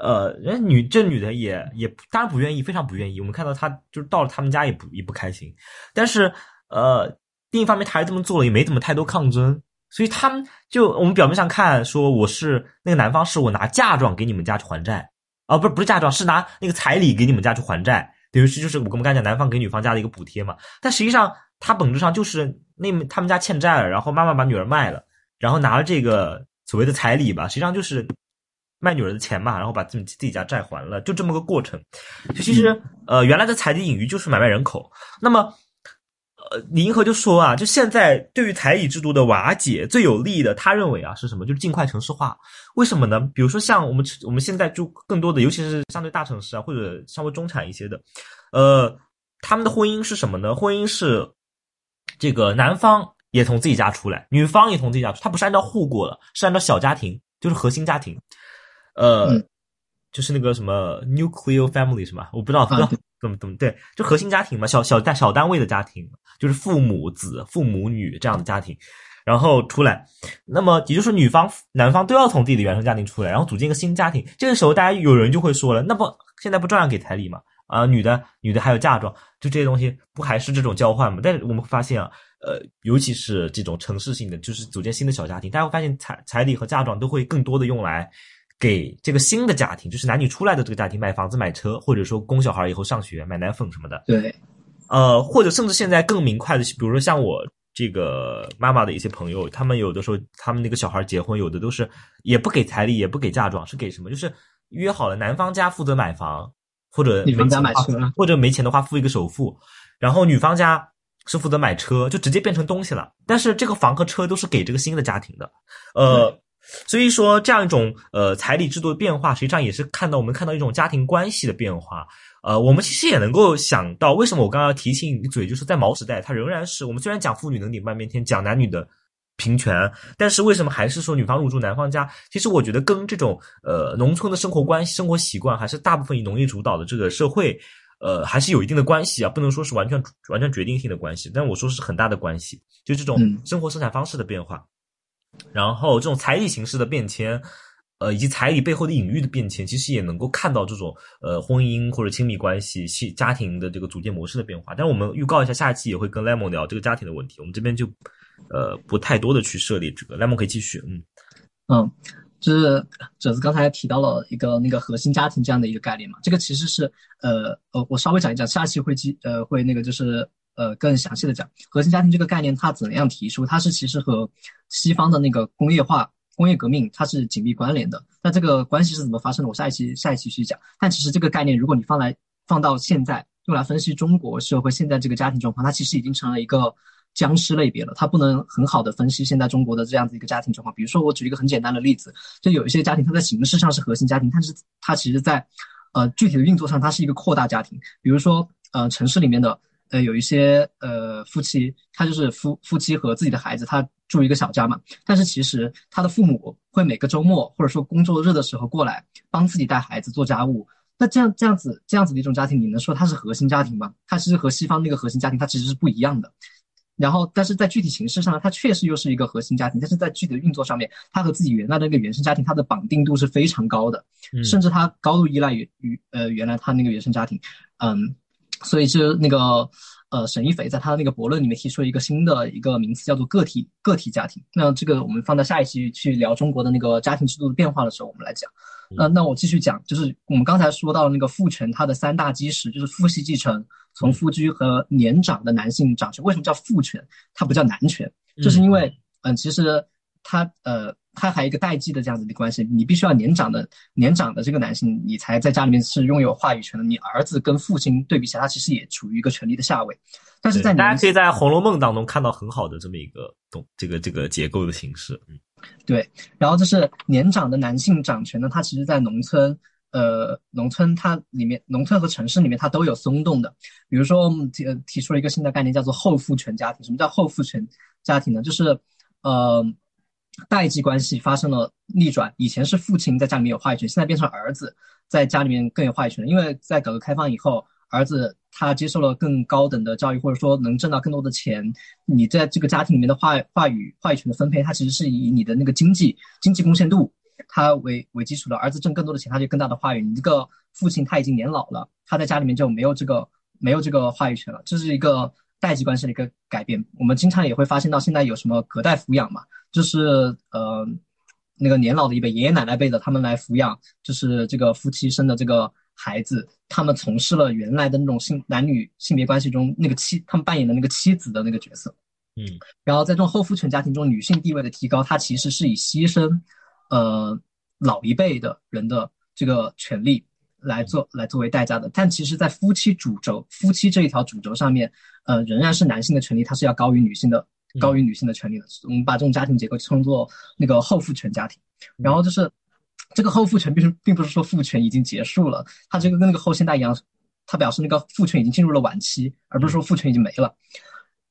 呃，人女这女的也也当然不愿意，非常不愿意。我们看到她就是到了他们家也不也不开心，但是呃，另一方面她还这么做了，也没怎么太多抗争，所以他们就我们表面上看说我是那个男方是我拿嫁妆给你们家去还债。啊，不是不是嫁妆，是拿那个彩礼给你们家去还债。等于是就是我跟我们刚才讲，男方给女方家的一个补贴嘛，但实际上他本质上就是那他们家欠债了，然后妈妈把女儿卖了，然后拿了这个所谓的彩礼吧，实际上就是卖女儿的钱嘛，然后把自己自己家债还了，就这么个过程。其实呃，原来的彩礼隐喻就是买卖人口，那么。呃，李银河就说啊，就现在对于彩礼制度的瓦解最有利的，他认为啊是什么？就是尽快城市化。为什么呢？比如说像我们我们现在就更多的，尤其是相对大城市啊，或者稍微中产一些的，呃，他们的婚姻是什么呢？婚姻是这个男方也从自己家出来，女方也从自己家出，他不是按照户过了，是按照小家庭，就是核心家庭，呃，就是那个什么 nuclear family 是吗？我不知道，不知道。怎么怎么对，就核心家庭嘛，小小单小单位的家庭，就是父母子、父母女这样的家庭，然后出来，那么也就是女方、男方都要从自己的原生家庭出来，然后组建一个新家庭。这个时候，大家有人就会说了，那不现在不照样给彩礼吗？啊，女的女的还有嫁妆，就这些东西不还是这种交换吗？但是我们会发现啊，呃，尤其是这种城市性的，就是组建新的小家庭，大家会发现彩彩礼和嫁妆都会更多的用来。给这个新的家庭，就是男女出来的这个家庭买房子、买车，或者说供小孩以后上学、买奶粉什么的。对，呃，或者甚至现在更明快的，比如说像我这个妈妈的一些朋友，他们有的时候他们那个小孩结婚，有的都是也不给彩礼，也不给嫁妆，是给什么？就是约好了男方家负责买房，或者女方家买车，或者没钱的话付一个首付，然后女方家是负责买车，就直接变成东西了。但是这个房和车都是给这个新的家庭的，呃。所以说，这样一种呃彩礼制度的变化，实际上也是看到我们看到一种家庭关系的变化。呃，我们其实也能够想到，为什么我刚刚提醒一嘴，就是在毛时代，它仍然是我们虽然讲妇女能顶半边天，讲男女的平权，但是为什么还是说女方入住男方家？其实我觉得跟这种呃农村的生活关系、生活习惯，还是大部分以农业主导的这个社会，呃，还是有一定的关系啊，不能说是完全完全决定性的关系，但我说是很大的关系，就这种生活生产方式的变化。然后这种彩礼形式的变迁，呃，以及彩礼背后的隐喻的变迁，其实也能够看到这种呃婚姻或者亲密关系、系家庭的这个组建模式的变化。但是我们预告一下，下一期也会跟 Lemon 聊这个家庭的问题。我们这边就呃不太多的去涉猎这个，Lemon 可以继续。嗯嗯，就是褶子刚才提到了一个那个核心家庭这样的一个概念嘛，这个其实是呃呃，我稍微讲一讲，下期会继呃会那个就是。呃，更详细的讲核心家庭这个概念，它怎样提出？它是其实和西方的那个工业化、工业革命它是紧密关联的。那这个关系是怎么发生的？我下一期下一期去讲。但其实这个概念，如果你放来放到现在，用来分析中国社会现在这个家庭状况，它其实已经成了一个僵尸类别了。它不能很好的分析现在中国的这样子一个家庭状况。比如说，我举一个很简单的例子，就有一些家庭，它在形式上是核心家庭，但是它其实在呃具体的运作上，它是一个扩大家庭。比如说，呃，城市里面的。呃，有一些呃夫妻，他就是夫夫妻和自己的孩子，他住一个小家嘛。但是其实他的父母会每个周末或者说工作日的时候过来帮自己带孩子做家务。那这样这样子这样子的一种家庭，你能说它是核心家庭吗？它其实和西方那个核心家庭，它其实是不一样的。然后，但是在具体形式上，它确实又是一个核心家庭，但是在具体的运作上面，它和自己原来的那个原生家庭，它的绑定度是非常高的，甚至它高度依赖于于呃原来它那个原生家庭，嗯，所以是那个呃沈一斐在他的那个博论里面提出了一个新的一个名词，叫做个体个体家庭。那这个我们放到下一期去聊中国的那个家庭制度的变化的时候，我们来讲。那那我继续讲，就是我们刚才说到那个父权，它的三大基石就是父系继承。从夫居和年长的男性掌权，为什么叫父权？它不叫男权，就是因为，嗯，其实它，呃，他还有一个代际的这样子的关系。你必须要年长的年长的这个男性，你才在家里面是拥有话语权的。你儿子跟父亲对比起来，他其实也处于一个权力的下位。但是在大家可以在《红楼梦》当中看到很好的这么一个动这个这个结构的形式。嗯，对。然后就是年长的男性掌权呢，他其实在农村。呃，农村它里面，农村和城市里面它都有松动的。比如说，我们提提出了一个新的概念，叫做后父权家庭。什么叫后父权家庭呢？就是，呃，代际关系发生了逆转。以前是父亲在家里面有话语权，现在变成儿子在家里面更有话语权。因为在改革开放以后，儿子他接受了更高等的教育，或者说能挣到更多的钱，你在这个家庭里面的话话语话语权的分配，它其实是以你的那个经济经济贡献度。他为为基础的儿子挣更多的钱，他就更大的话语。你这个父亲他已经年老了，他在家里面就没有这个没有这个话语权了。这是一个代际关系的一个改变。我们经常也会发现到现在有什么隔代抚养嘛，就是呃那个年老的一辈爷爷奶奶辈的，他们来抚养，就是这个夫妻生的这个孩子，他们从事了原来的那种性男女性别关系中那个妻，他们扮演的那个妻子的那个角色。嗯，然后在这种后父权家庭中，女性地位的提高，它其实是以牺牲。呃，老一辈的人的这个权利来做来作为代价的，但其实，在夫妻主轴、夫妻这一条主轴上面，呃，仍然是男性的权利，它是要高于女性的，高于女性的权利的。我们把这种家庭结构称作那个后父权家庭。然后就是这个后父权，并并不是说父权已经结束了，它这个跟那个后现代一样，它表示那个父权已经进入了晚期，而不是说父权已经没了。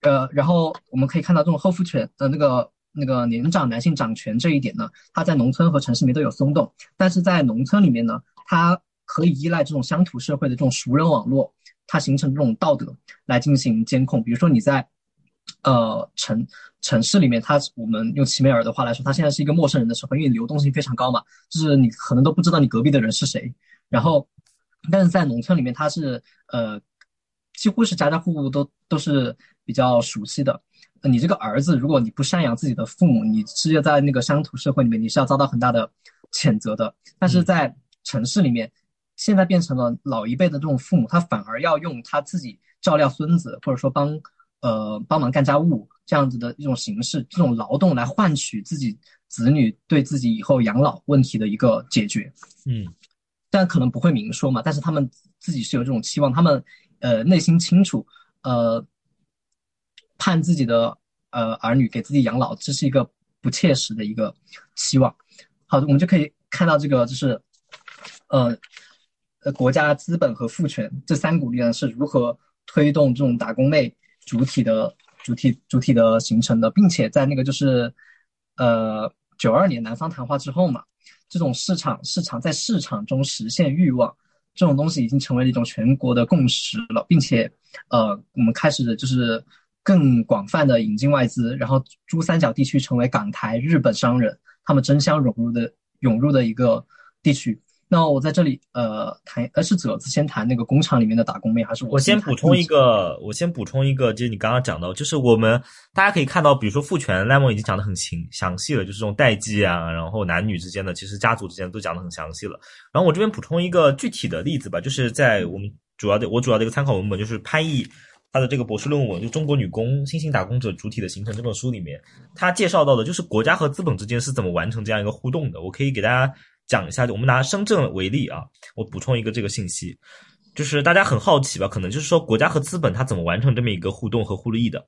呃，然后我们可以看到这种后父权的那个。那个年长男性掌权这一点呢，它在农村和城市里面都有松动，但是在农村里面呢，它可以依赖这种乡土社会的这种熟人网络，它形成这种道德来进行监控。比如说你在，呃城城市里面，他我们用齐美尔的话来说，他现在是一个陌生人的社会，因为流动性非常高嘛，就是你可能都不知道你隔壁的人是谁。然后，但是在农村里面，他是呃几乎是家家户户都都是比较熟悉的。你这个儿子，如果你不赡养自己的父母，你是要在那个乡土社会里面，你是要遭到很大的谴责的。但是在城市里面，现在变成了老一辈的这种父母，他反而要用他自己照料孙子，或者说帮呃帮忙干家务这样子的一种形式，这种劳动来换取自己子女对自己以后养老问题的一个解决。嗯，但可能不会明说嘛，但是他们自己是有这种期望，他们呃内心清楚，呃。盼自己的呃儿女给自己养老，这是一个不切实的一个期望。好的，我们就可以看到这个就是，呃呃国家资本和父权这三股力量是如何推动这种打工妹主体的主体主体的形成的，并且在那个就是呃九二年南方谈话之后嘛，这种市场市场在市场中实现欲望这种东西已经成为了一种全国的共识了，并且呃我们开始的就是。更广泛的引进外资，然后珠三角地区成为港台日本商人他们争相融入的涌入的一个地区。那我在这里呃谈，呃是褶子先谈那个工厂里面的打工妹，还是我先补充一个？我先补充一个，就是你刚刚讲到，就是我们大家可以看到，比如说父权，赖梦已经讲的很清详细了，就是这种代际啊，然后男女之间的，其实家族之间都讲的很详细了。然后我这边补充一个具体的例子吧，就是在我们主要的我主要的一个参考文本就是潘毅。他的这个博士论文就《中国女工新型打工者主体的形成》这本书里面，他介绍到的就是国家和资本之间是怎么完成这样一个互动的。我可以给大家讲一下，我们拿深圳为例啊，我补充一个这个信息，就是大家很好奇吧？可能就是说国家和资本它怎么完成这么一个互动和互利的？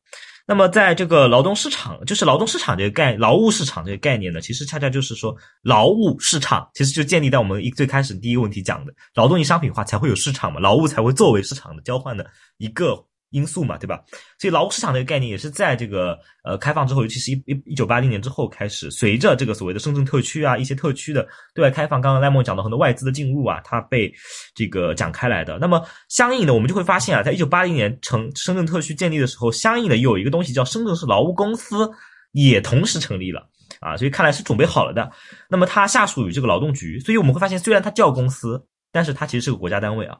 那么在这个劳动市场，就是劳动市场这个概劳务市场这个概念呢，其实恰恰就是说劳务市场其实就建立在我们一最开始第一个问题讲的劳动力商品化才会有市场嘛，劳务才会作为市场的交换的一个。因素嘛，对吧？所以劳务市场这个概念也是在这个呃开放之后，尤其是一一一九八零年之后开始，随着这个所谓的深圳特区啊一些特区的对外开放，刚刚赖梦讲到很多外资的进入啊，它被这个讲开来的。那么相应的，我们就会发现啊，在一九八零年成深圳特区建立的时候，相应的有一个东西叫深圳市劳务公司也同时成立了啊，所以看来是准备好了的。那么它下属于这个劳动局，所以我们会发现，虽然它叫公司，但是它其实是个国家单位啊。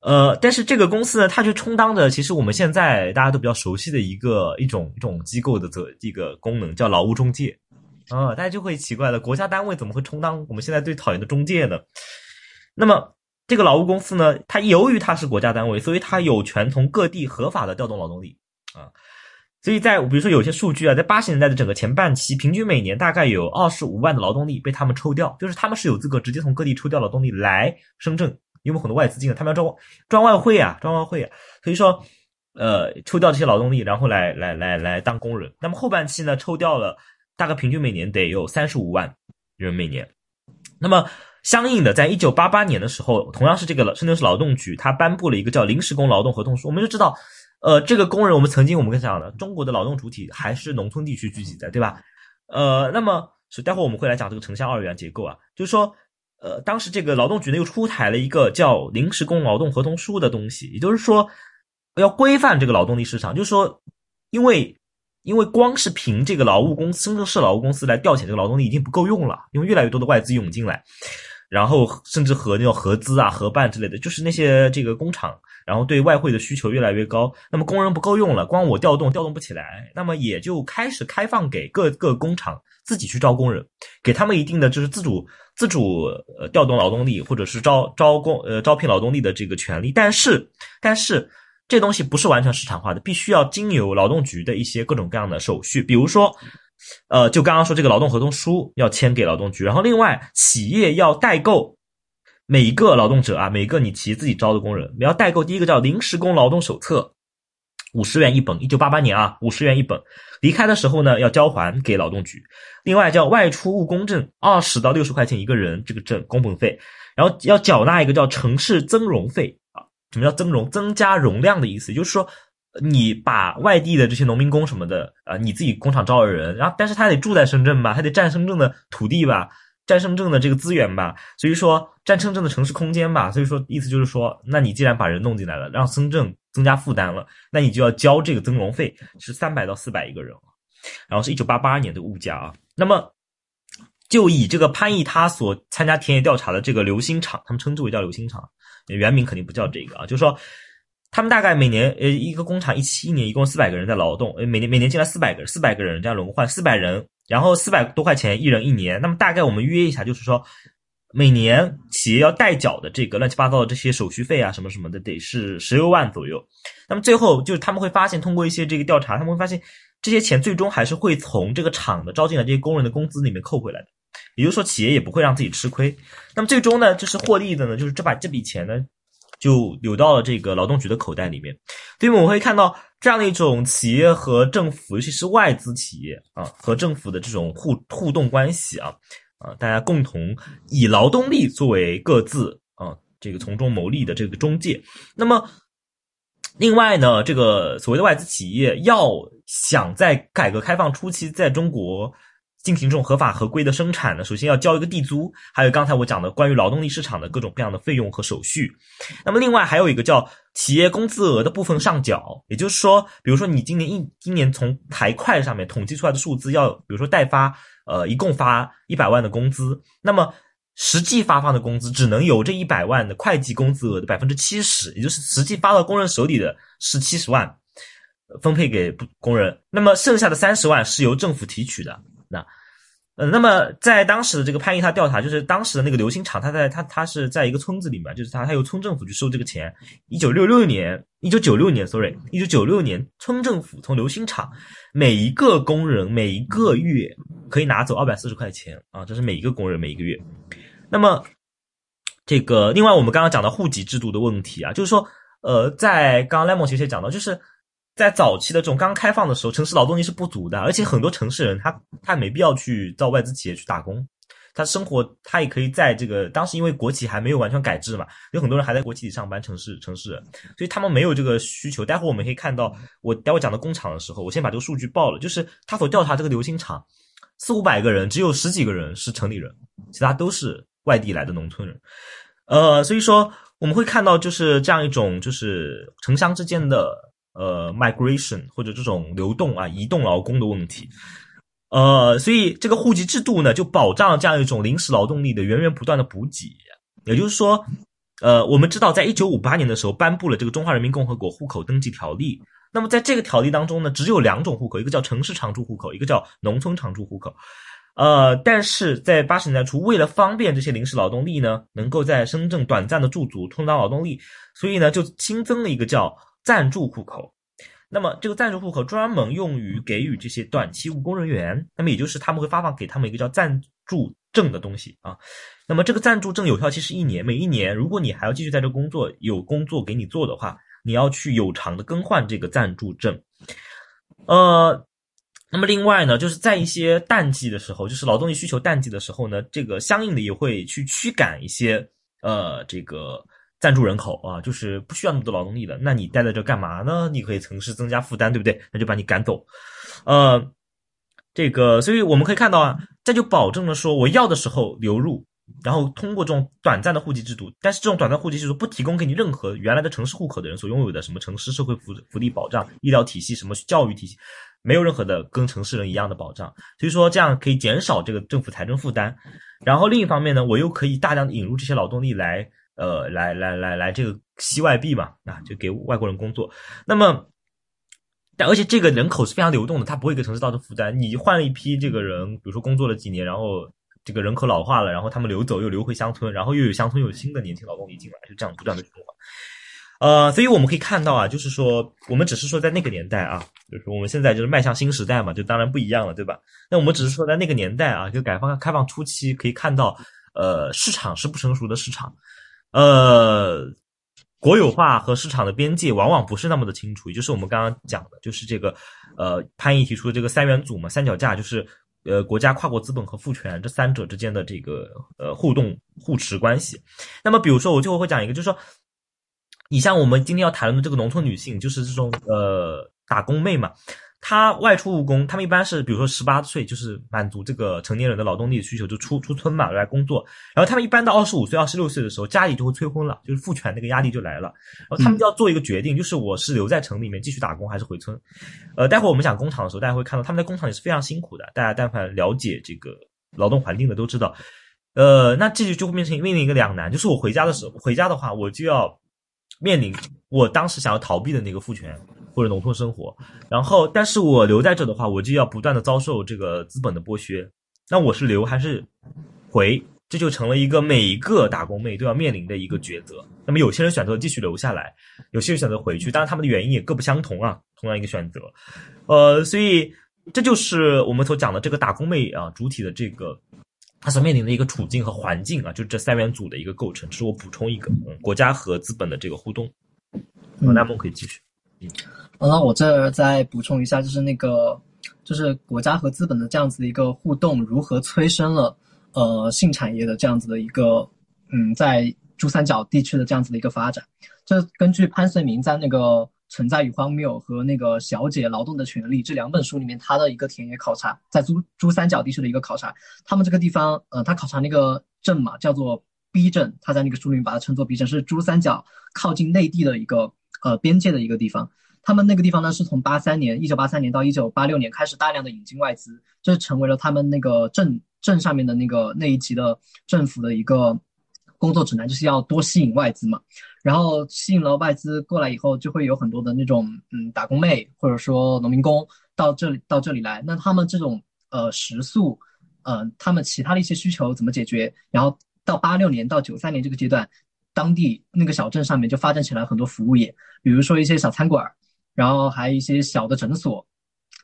呃，但是这个公司呢，它就充当着其实我们现在大家都比较熟悉的一个一种一种机构的责一个功能，叫劳务中介。啊，大家就会奇怪了，国家单位怎么会充当我们现在最讨厌的中介呢？那么这个劳务公司呢，它由于它是国家单位，所以它有权从各地合法的调动劳动力啊。所以在比如说有些数据啊，在八十年代的整个前半期，平均每年大概有二十五万的劳动力被他们抽调，就是他们是有资格直接从各地抽调劳动力来深圳。因为很多外资进来，他们要招赚外汇啊，赚外汇啊，所以说，呃，抽调这些劳动力，然后来来来来当工人。那么后半期呢，抽调了大概平均每年得有三十五万人每年。那么相应的，在一九八八年的时候，同样是这个深圳市劳动局，它颁布了一个叫《临时工劳动合同书》。我们就知道，呃，这个工人，我们曾经我们跟讲的，中国的劳动主体还是农村地区聚集的，对吧？呃，那么是待会我们会来讲这个城乡二元结构啊，就是说。呃，当时这个劳动局呢又出台了一个叫《临时工劳动合同书》的东西，也就是说，要规范这个劳动力市场。就是说，因为因为光是凭这个劳务公司、深圳市劳务公司来调遣这个劳动力已经不够用了，因为越来越多的外资涌进来，然后甚至和那种合资啊、合办之类的，就是那些这个工厂，然后对外汇的需求越来越高，那么工人不够用了，光我调动调动不起来，那么也就开始开放给各个工厂自己去招工人，给他们一定的就是自主。自主呃调动劳动力或者是招招工呃招聘劳动力的这个权利，但是但是这东西不是完全市场化的，必须要经由劳动局的一些各种各样的手续，比如说，呃，就刚刚说这个劳动合同书要签给劳动局，然后另外企业要代购每一个劳动者啊，每个你企业自己招的工人，你要代购第一个叫临时工劳动手册。五十元一本，一九八八年啊，五十元一本。离开的时候呢，要交还给劳动局。另外叫外出务工证，二十到六十块钱一个人，这个证工本费。然后要缴纳一个叫城市增容费啊。什么叫增容？增加容量的意思，就是说你把外地的这些农民工什么的啊，你自己工厂招了人，然后但是他得住在深圳吧，他得占深圳的土地吧。占深圳的这个资源吧，所以说占深圳的城市空间吧，所以说意思就是说，那你既然把人弄进来了，让深圳增加负担了，那你就要交这个增容费，是三百到四百一个人，然后是一九八八年的物价啊。那么就以这个潘毅他所参加田野调查的这个流星厂，他们称之为叫流星厂，原名肯定不叫这个啊，就是说他们大概每年呃一个工厂一七年一共四百个人在劳动，呃每年每年进来四百个人，四百个人这样轮换，四百人。然后四百多块钱一人一年，那么大概我们约一下，就是说，每年企业要代缴的这个乱七八糟的这些手续费啊，什么什么的，得是十六万左右。那么最后就是他们会发现，通过一些这个调查，他们会发现这些钱最终还是会从这个厂的招进来这些工人的工资里面扣回来的，也就是说企业也不会让自己吃亏。那么最终呢，就是获利的呢，就是这把这笔钱呢。就流到了这个劳动局的口袋里面，所以我们会看到这样的一种企业和政府，尤其是外资企业啊和政府的这种互互动关系啊啊，大家共同以劳动力作为各自啊这个从中牟利的这个中介。那么，另外呢，这个所谓的外资企业要想在改革开放初期在中国。进行这种合法合规的生产呢，首先要交一个地租，还有刚才我讲的关于劳动力市场的各种各样的费用和手续。那么另外还有一个叫企业工资额的部分上缴，也就是说，比如说你今年一今年从台会上面统计出来的数字要，比如说代发，呃，一共发一百万的工资，那么实际发放的工资只能由这一百万的会计工资额的百分之七十，也就是实际发到工人手里的是七十万，分配给工人，那么剩下的三十万是由政府提取的。那，呃，那么在当时的这个潘毅他调查，就是当时的那个流星厂，他在他他是在一个村子里面，就是他他由村政府去收这个钱。一九六六年，一九九六年，sorry，一九九六年，村政府从流星厂每一个工人每一个月可以拿走二百四十块钱啊，这是每一个工人每一个月。那么，这个另外我们刚刚讲到户籍制度的问题啊，就是说，呃，在刚刚 lemon 其实也讲到，就是。在早期的这种刚开放的时候，城市劳动力是不足的，而且很多城市人他他也没必要去到外资企业去打工，他生活他也可以在这个当时因为国企还没有完全改制嘛，有很多人还在国企里上班，城市城市人，所以他们没有这个需求。待会儿我们可以看到，我待会讲到工厂的时候，我先把这个数据报了，就是他所调查这个流星厂，四五百个人，只有十几个人是城里人，其他都是外地来的农村人。呃，所以说我们会看到就是这样一种就是城乡之间的呃 migration 或者这种流动啊移动劳工的问题。呃，所以这个户籍制度呢，就保障了这样一种临时劳动力的源源不断的补给。也就是说，呃，我们知道，在一九五八年的时候颁布了这个《中华人民共和国户口登记条例》。那么在这个条例当中呢，只有两种户口，一个叫城市常住户口，一个叫农村常住户口。呃，但是在八十年代初，为了方便这些临时劳动力呢，能够在深圳短暂的驻足充当劳动力，所以呢，就新增了一个叫暂住户口。那么这个暂住户口专门用于给予这些短期务工人员，那么也就是他们会发放给他们一个叫暂住证的东西啊。那么这个暂住证有效期是一年，每一年如果你还要继续在这工作，有工作给你做的话，你要去有偿的更换这个暂住证。呃，那么另外呢，就是在一些淡季的时候，就是劳动力需求淡季的时候呢，这个相应的也会去驱赶一些呃这个。暂住人口啊，就是不需要那么多劳动力的，那你待在这干嘛呢？你可以城市增加负担，对不对？那就把你赶走。呃，这个，所以我们可以看到啊，这就保证了说我要的时候流入，然后通过这种短暂的户籍制度，但是这种短暂户籍制度不提供给你任何原来的城市户口的人所拥有的什么城市社会福福利保障、医疗体系、什么教育体系，没有任何的跟城市人一样的保障。所以说这样可以减少这个政府财政负担，然后另一方面呢，我又可以大量的引入这些劳动力来。呃，来来来来，这个吸外币嘛，啊，就给外国人工作。那么，但而且这个人口是非常流动的，它不会给城市造成负担。你换了一批这个人，比如说工作了几年，然后这个人口老化了，然后他们流走又流回乡村，然后又有乡村有新的年轻劳动力进来，就这样不断的循环。呃，所以我们可以看到啊，就是说，我们只是说在那个年代啊，就是我们现在就是迈向新时代嘛，就当然不一样了，对吧？那我们只是说在那个年代啊，就改放开放初期可以看到，呃，市场是不成熟的市场。呃，国有化和市场的边界往往不是那么的清楚，也就是我们刚刚讲的，就是这个呃潘毅提出的这个三元组嘛，三脚架，就是呃国家、跨国资本和父权这三者之间的这个呃互动互持关系。那么比如说，我最后会讲一个，就是说，你像我们今天要谈论的这个农村女性，就是这种呃打工妹嘛。他外出务工，他们一般是比如说十八岁，就是满足这个成年人的劳动力需求，就出出村嘛来工作。然后他们一般到二十五岁、二十六岁的时候，家里就会催婚了，就是父权那个压力就来了。然后他们就要做一个决定，就是我是留在城里面继续打工，还是回村。呃，待会儿我们讲工厂的时候，大家会看到他们在工厂也是非常辛苦的。大家但凡了解这个劳动环境的都知道。呃，那这就就会变成面临一个两难，就是我回家的时候，回家的话，我就要面临我当时想要逃避的那个父权。或者农村生活，然后，但是我留在这的话，我就要不断的遭受这个资本的剥削。那我是留还是回？这就成了一个每一个打工妹都要面临的一个抉择。那么有些人选择继续留下来，有些人选择回去，当然他们的原因也各不相同啊。同样一个选择，呃，所以这就是我们所讲的这个打工妹啊主体的这个他所面临的一个处境和环境啊，就这三元组的一个构成。这是我补充一个，嗯，国家和资本的这个互动。那梦可以继续。嗯。那我这儿再补充一下，就是那个，就是国家和资本的这样子的一个互动，如何催生了呃性产业的这样子的一个，嗯，在珠三角地区的这样子的一个发展。这根据潘绥铭在那个《存在与荒谬》和那个《小姐劳动的权利》这两本书里面，他的一个田野考察，在珠珠三角地区的一个考察，他们这个地方，呃，他考察那个镇嘛，叫做 B 镇，他在那个书里面把它称作 B 镇，是珠三角靠近内地的一个呃边界的一个地方。他们那个地方呢，是从八三年，一九八三年到一九八六年开始大量的引进外资，这成为了他们那个镇镇上面的那个那一级的政府的一个工作指南，就是要多吸引外资嘛。然后吸引了外资过来以后，就会有很多的那种嗯打工妹或者说农民工到这里到这里来。那他们这种呃食宿，呃他们其他的一些需求怎么解决？然后到八六年到九三年这个阶段，当地那个小镇上面就发展起来很多服务业，比如说一些小餐馆。然后还有一些小的诊所，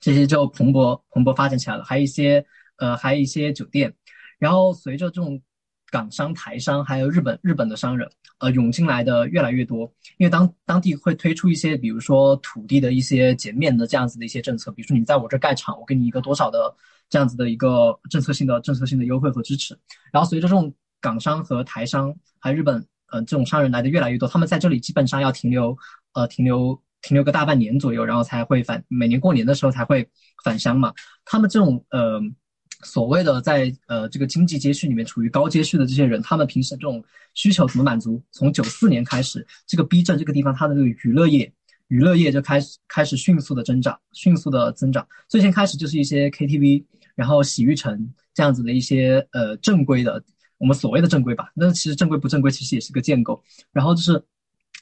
这些就蓬勃蓬勃发展起来了。还有一些呃，还有一些酒店。然后随着这种港商、台商，还有日本日本的商人，呃，涌进来的越来越多。因为当当地会推出一些，比如说土地的一些减免的这样子的一些政策，比如说你在我这盖厂，我给你一个多少的这样子的一个政策性的政策性的优惠和支持。然后随着这种港商和台商还有日本呃这种商人来的越来越多，他们在这里基本上要停留呃停留停留个大半年左右，然后才会返每年过年的时候才会返乡嘛。他们这种呃。所谓的在呃这个经济街区里面处于高阶区的这些人，他们平时这种需求怎么满足？从九四年开始，这个 B 镇这个地方，它的这个娱乐业，娱乐业就开始开始迅速的增长，迅速的增长。最先开始就是一些 KTV，然后洗浴城这样子的一些呃正规的，我们所谓的正规吧，那其实正规不正规，其实也是个建构。然后就是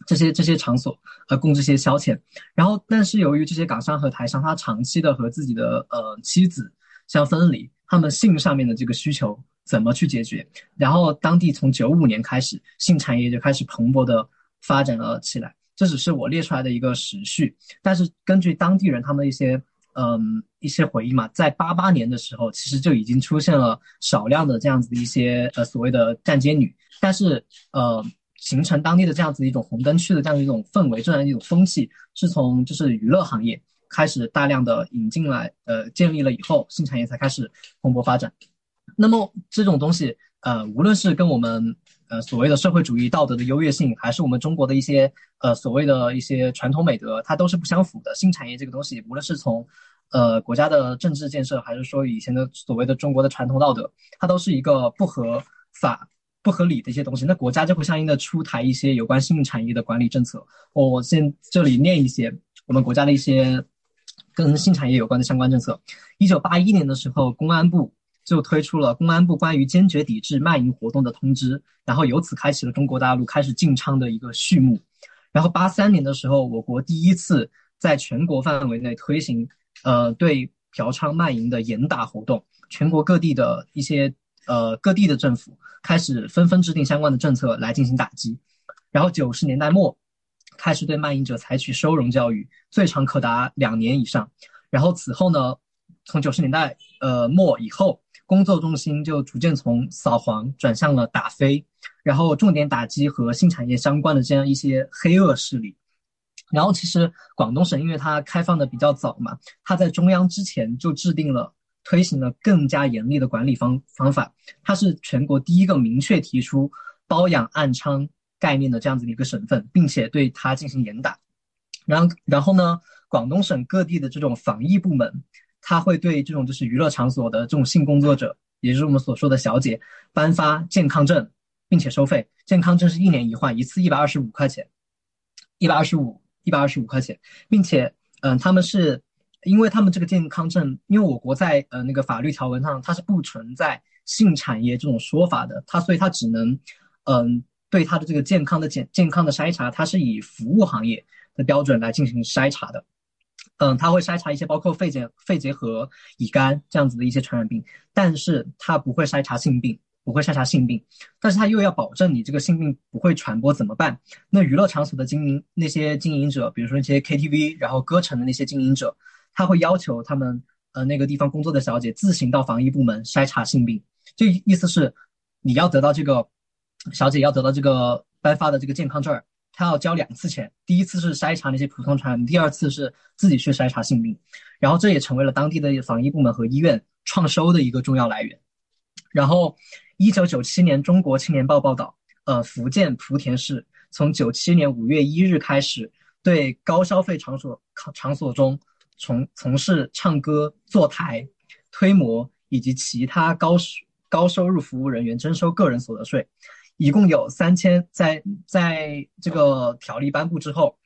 这些这些场所呃供这些消遣。然后但是由于这些港商和台商，他长期的和自己的呃妻子相分离。他们性上面的这个需求怎么去解决？然后当地从九五年开始，性产业就开始蓬勃的发展了起来。这只是我列出来的一个时序，但是根据当地人他们的一些嗯一些回忆嘛，在八八年的时候，其实就已经出现了少量的这样子的一些呃所谓的站街女，但是呃形成当地的这样子一种红灯区的这样一种氛围，这样一种风气，是从就是娱乐行业。开始大量的引进来，呃，建立了以后，新产业才开始蓬勃发展。那么这种东西，呃，无论是跟我们呃所谓的社会主义道德的优越性，还是我们中国的一些呃所谓的一些传统美德，它都是不相符的。新产业这个东西，无论是从呃国家的政治建设，还是说以前的所谓的中国的传统道德，它都是一个不合法、不合理的一些东西。那国家就会相应的出台一些有关性产业的管理政策。我先这里念一些我们国家的一些。跟性产业有关的相关政策，一九八一年的时候，公安部就推出了《公安部关于坚决抵制卖淫活动的通知》，然后由此开启了中国大陆开始禁娼的一个序幕。然后八三年的时候，我国第一次在全国范围内推行，呃，对嫖娼卖淫的严打活动，全国各地的一些呃各地的政府开始纷纷制定相关的政策来进行打击。然后九十年代末。开始对卖淫者采取收容教育，最长可达两年以上。然后此后呢，从九十年代呃末以后，工作重心就逐渐从扫黄转向了打非，然后重点打击和性产业相关的这样一些黑恶势力。然后其实广东省因为它开放的比较早嘛，它在中央之前就制定了推行了更加严厉的管理方方法，它是全国第一个明确提出包养暗娼。概念的这样子的一个省份，并且对它进行严打，然后然后呢，广东省各地的这种防疫部门，他会对这种就是娱乐场所的这种性工作者，也就是我们所说的小姐，颁发健康证，并且收费。健康证是一年一换，一次一百二十五块钱，一百二十五，一百二十五块钱，并且，嗯，他们是因为他们这个健康证，因为我国在呃那个法律条文上它是不存在性产业这种说法的，它所以它只能，嗯。对它的这个健康的健健康的筛查，它是以服务行业的标准来进行筛查的。嗯，它会筛查一些包括肺结肺结核、乙肝这样子的一些传染病，但是它不会筛查性病，不会筛查性病。但是他又要保证你这个性病不会传播，怎么办？那娱乐场所的经营那些经营者，比如说那些 KTV，然后歌城的那些经营者，他会要求他们呃那个地方工作的小姐自行到防疫部门筛查性病，就意思是你要得到这个。小姐要得到这个颁发的这个健康证儿，她要交两次钱。第一次是筛查那些普通传染，第二次是自己去筛查性病。然后这也成为了当地的防疫部门和医院创收的一个重要来源。然后，一九九七年，《中国青年报》报道，呃，福建莆田市从九七年五月一日开始，对高消费场所场所中从从事唱歌、坐台、推模以及其他高高收入服务人员征收个人所得税。一共有三千，在在这个条例颁布之后，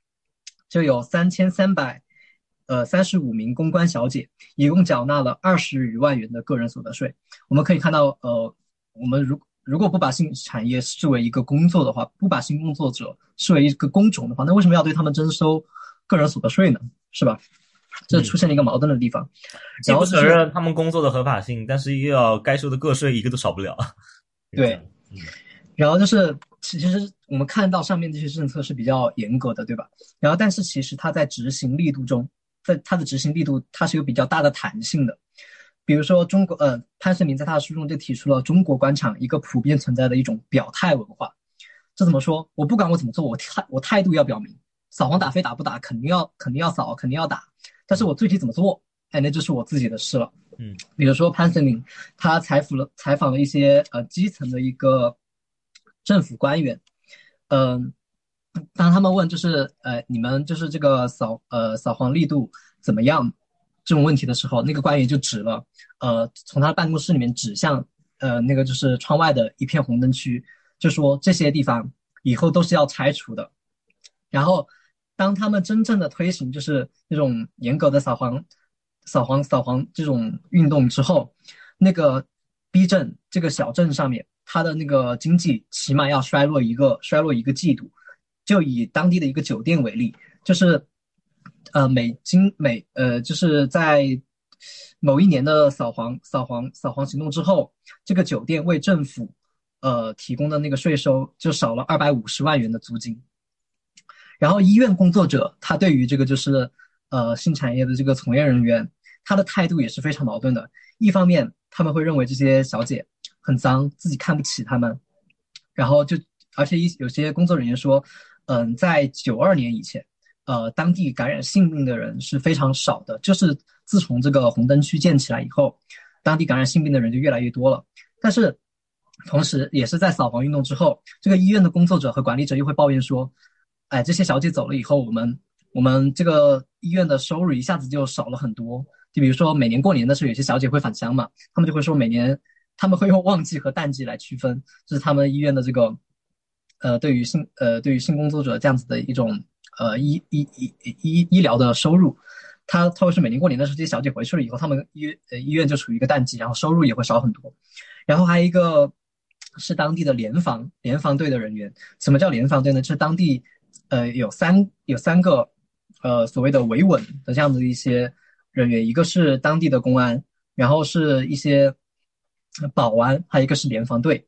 就有三千三百，呃，三十五名公关小姐，一共缴纳了二十余万元的个人所得税。我们可以看到，呃，我们如如果不把性产业视为一个工作的话，不把性工作者视为一个工种的话，那为什么要对他们征收个人所得税呢？是吧？这出现了一个矛盾的地方。然后承认他们工作的合法性，但是又要该收的个税一个都少不了。*laughs* 对，嗯。然后就是，其实我们看到上面这些政策是比较严格的，对吧？然后但是其实它在执行力度中，在它的执行力度，它是有比较大的弹性的。比如说中国，呃，潘绥铭在他的书中就提出了中国官场一个普遍存在的一种表态文化。这怎么说？我不管我怎么做，我态我态度要表明，扫黄打非打不打，肯定要肯定要扫，肯定要打。但是我具体怎么做？哎，那就是我自己的事了。嗯，比如说潘森林，他采访了采访了一些呃基层的一个政府官员，嗯、当他们问就是呃你们就是这个扫呃扫黄力度怎么样这种问题的时候，那个官员就指了呃从他的办公室里面指向呃那个就是窗外的一片红灯区，就说这些地方以后都是要拆除的。然后当他们真正的推行就是那种严格的扫黄、扫黄、扫黄这种运动之后，那个 B 镇这个小镇上面，它的那个经济起码要衰落一个衰落一个季度。就以当地的一个酒店为例，就是呃每经每呃就是在某一年的扫黄扫黄扫黄行动之后，这个酒店为政府呃提供的那个税收就少了二百五十万元的租金。然后医院工作者他对于这个就是呃性产业的这个从业人员，他的态度也是非常矛盾的。一方面他们会认为这些小姐很脏，自己看不起他们，然后就而且一有些工作人员说。嗯，在九二年以前，呃，当地感染性病的人是非常少的。就是自从这个红灯区建起来以后，当地感染性病的人就越来越多了。但是，同时也是在扫黄运动之后，这个医院的工作者和管理者又会抱怨说：“哎，这些小姐走了以后，我们我们这个医院的收入一下子就少了很多。就比如说每年过年的时候，有些小姐会返乡嘛，他们就会说每年他们会用旺季和淡季来区分，这是他们医院的这个。”呃，对于性呃，对于性工作者这样子的一种呃医医医医医疗的收入，他他会是每年过年的时候，这些小姐回去了以后，他们医呃医院就处于一个淡季，然后收入也会少很多。然后还有一个是当地的联防联防队的人员。什么叫联防队呢？就是当地呃有三有三个呃所谓的维稳的这样的一些人员，一个是当地的公安，然后是一些保安，还有一个是联防队。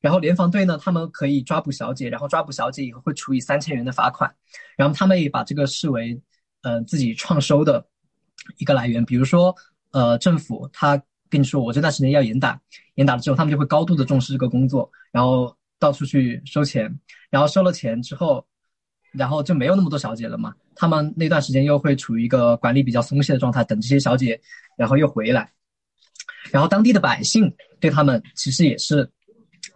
然后联防队呢，他们可以抓捕小姐，然后抓捕小姐以后会处以三千元的罚款，然后他们也把这个视为，呃，自己创收的一个来源。比如说，呃，政府他跟你说我这段时间要严打，严打了之后，他们就会高度的重视这个工作，然后到处去收钱，然后收了钱之后，然后就没有那么多小姐了嘛，他们那段时间又会处于一个管理比较松懈的状态，等这些小姐然后又回来，然后当地的百姓对他们其实也是。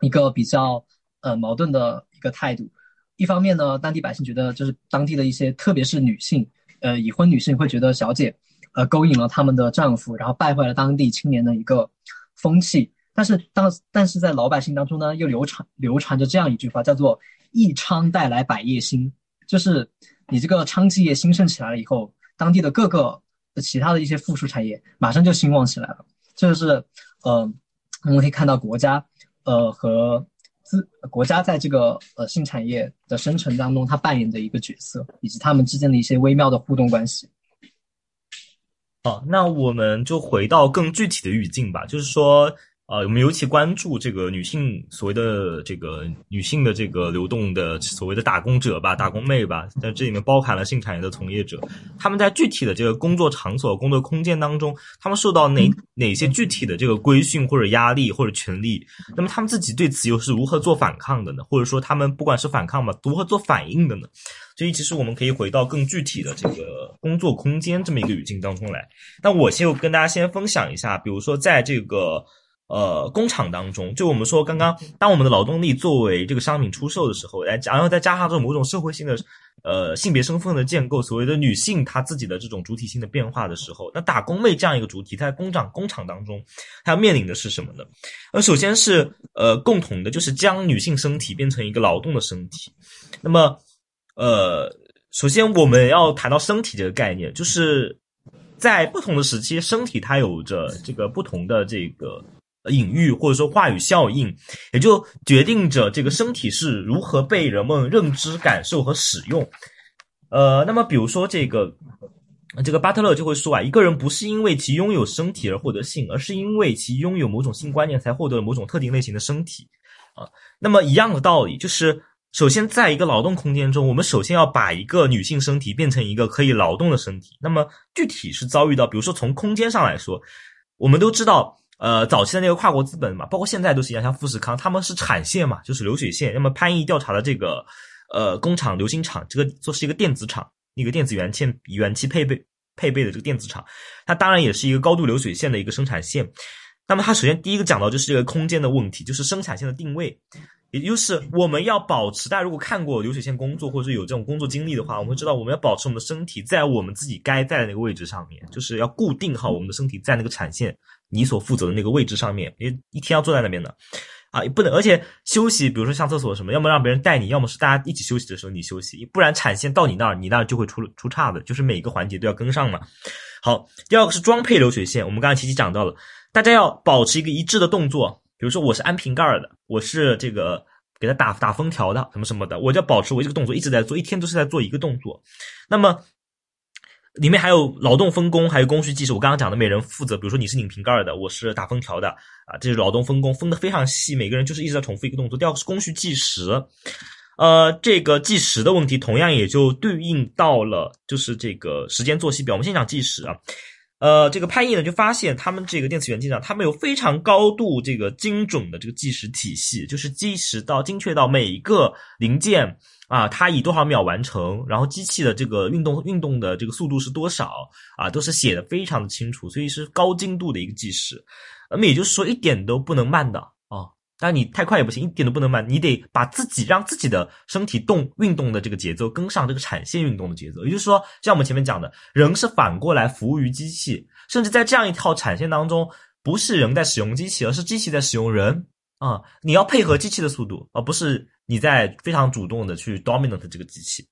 一个比较呃矛盾的一个态度，一方面呢，当地百姓觉得就是当地的一些，特别是女性，呃，已婚女性会觉得小姐，呃，勾引了他们的丈夫，然后败坏了当地青年的一个风气。但是当但是在老百姓当中呢，又流传流传着这样一句话，叫做“一娼带来百业兴”，就是你这个娼妓业兴盛起来了以后，当地的各个其他的一些附属产业马上就兴旺起来了。这就是呃，我们可以看到国家。呃，和资国家在这个呃性产业的生成当中，它扮演的一个角色，以及他们之间的一些微妙的互动关系。好，那我们就回到更具体的语境吧，就是说。啊，我们尤其关注这个女性所谓的这个女性的这个流动的所谓的打工者吧，打工妹吧，在这里面包含了性产业的从业者，他们在具体的这个工作场所、工作空间当中，他们受到哪哪些具体的这个规训或者压力或者权利？那么他们自己对此又是如何做反抗的呢？或者说他们不管是反抗吧，如何做反应的呢？所以其实我们可以回到更具体的这个工作空间这么一个语境当中来。那我先跟大家先分享一下，比如说在这个。呃，工厂当中，就我们说刚刚，当我们的劳动力作为这个商品出售的时候，来，然后再加上这种某种社会性的，呃，性别身份的建构，所谓的女性她自己的这种主体性的变化的时候，那打工妹这样一个主体，在工厂工厂当中，它要面临的是什么呢？呃，首先是呃，共同的，就是将女性身体变成一个劳动的身体。那么，呃，首先我们要谈到身体这个概念，就是在不同的时期，身体它有着这个不同的这个。隐喻或者说话语效应，也就决定着这个身体是如何被人们认知、感受和使用。呃，那么比如说这个这个巴特勒就会说啊，一个人不是因为其拥有身体而获得性，而是因为其拥有某种性观念才获得某种特定类型的身体啊。那么一样的道理，就是首先在一个劳动空间中，我们首先要把一个女性身体变成一个可以劳动的身体。那么具体是遭遇到，比如说从空间上来说，我们都知道。呃，早期的那个跨国资本嘛，包括现在都是一样，像富士康，他们是产线嘛，就是流水线。那么潘毅调查的这个呃工厂流星厂，这个做是一个电子厂，一个电子元件元器配备配备的这个电子厂，它当然也是一个高度流水线的一个生产线。那么它首先第一个讲到就是这个空间的问题，就是生产线的定位，也就是我们要保持。大家如果看过流水线工作或者是有这种工作经历的话，我们会知道我们要保持我们的身体在我们自己该在的那个位置上面，就是要固定好我们的身体在那个产线你所负责的那个位置上面，因为一天要坐在那边的。啊，不能，而且休息，比如说上厕所什么，要么让别人带你，要么是大家一起休息的时候你休息，不然产线到你那儿，你那儿就会出出岔子，就是每个环节都要跟上嘛。好，第二个是装配流水线，我们刚才琪琪讲到了，大家要保持一个一致的动作，比如说我是安瓶盖的，我是这个给它打打封条的，什么什么的，我就要保持我这个动作一直在做，一天都是在做一个动作，那么。里面还有劳动分工，还有工序计时。我刚刚讲的，每人负责，比如说你是拧瓶盖的，我是打封条的，啊，这是劳动分工，分得非常细，每个人就是一直在重复一个动作。第二个是工序计时，呃，这个计时的问题，同样也就对应到了就是这个时间作息表。我们先讲计时啊，呃，这个潘毅呢就发现他们这个电磁元件上，他们有非常高度这个精准的这个计时体系，就是计时到精确到每一个零件。啊，它以多少秒完成？然后机器的这个运动运动的这个速度是多少？啊，都是写的非常的清楚，所以是高精度的一个计时。那么也就是说，一点都不能慢的。当然你太快也不行，一点都不能慢，你得把自己让自己的身体动运动的这个节奏跟上这个产线运动的节奏。也就是说，像我们前面讲的，人是反过来服务于机器，甚至在这样一套产线当中，不是人在使用机器，而是机器在使用人啊。你要配合机器的速度，而不是。你在非常主动的去 dominate 这个机器。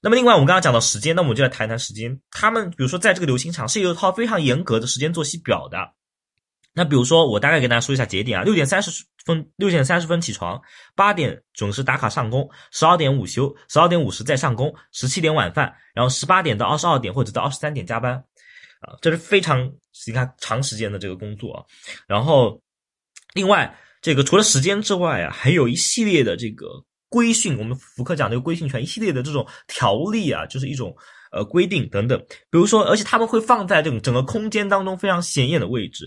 那么，另外我们刚刚讲到时间，那我们就来谈谈时间。他们比如说在这个流行厂是有一套非常严格的时间作息表的。那比如说，我大概给大家说一下节点啊：六点三十分，六点三十分起床，八点准时打卡上工，十二点午休，十二点五十再上工，十七点晚饭，然后十八点到二十二点或者到二十三点加班。啊，这是非常你看长时间的这个工作啊。然后，另外。这个除了时间之外啊，还有一系列的这个规训，我们福克讲这个规训权，一系列的这种条例啊，就是一种呃规定等等。比如说，而且他们会放在这种整个空间当中非常显眼的位置。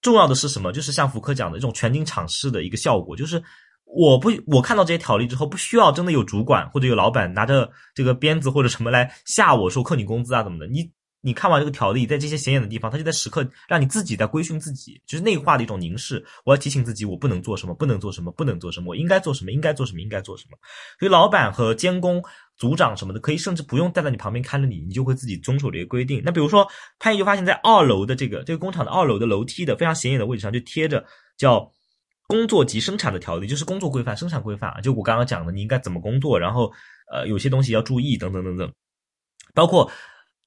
重要的是什么？就是像福柯讲的这种全景敞视的一个效果，就是我不我看到这些条例之后，不需要真的有主管或者有老板拿着这个鞭子或者什么来吓我说扣你工资啊怎么的，你。你看完这个条例，在这些显眼的地方，他就在时刻让你自己在规训自己，就是内化的一种凝视。我要提醒自己，我不能做什么，不能做什么，不能做什么，我应该做什么，应该做什么，应该做什么。所以，老板和监工、组长什么的，可以甚至不用站在你旁边看着你，你就会自己遵守这些规定。那比如说，潘毅就发现，在二楼的这个这个工厂的二楼的楼梯的非常显眼的位置上，就贴着叫“工作及生产”的条例，就是工作规范、生产规范啊。就我刚刚讲的，你应该怎么工作，然后呃，有些东西要注意，等等等等，包括。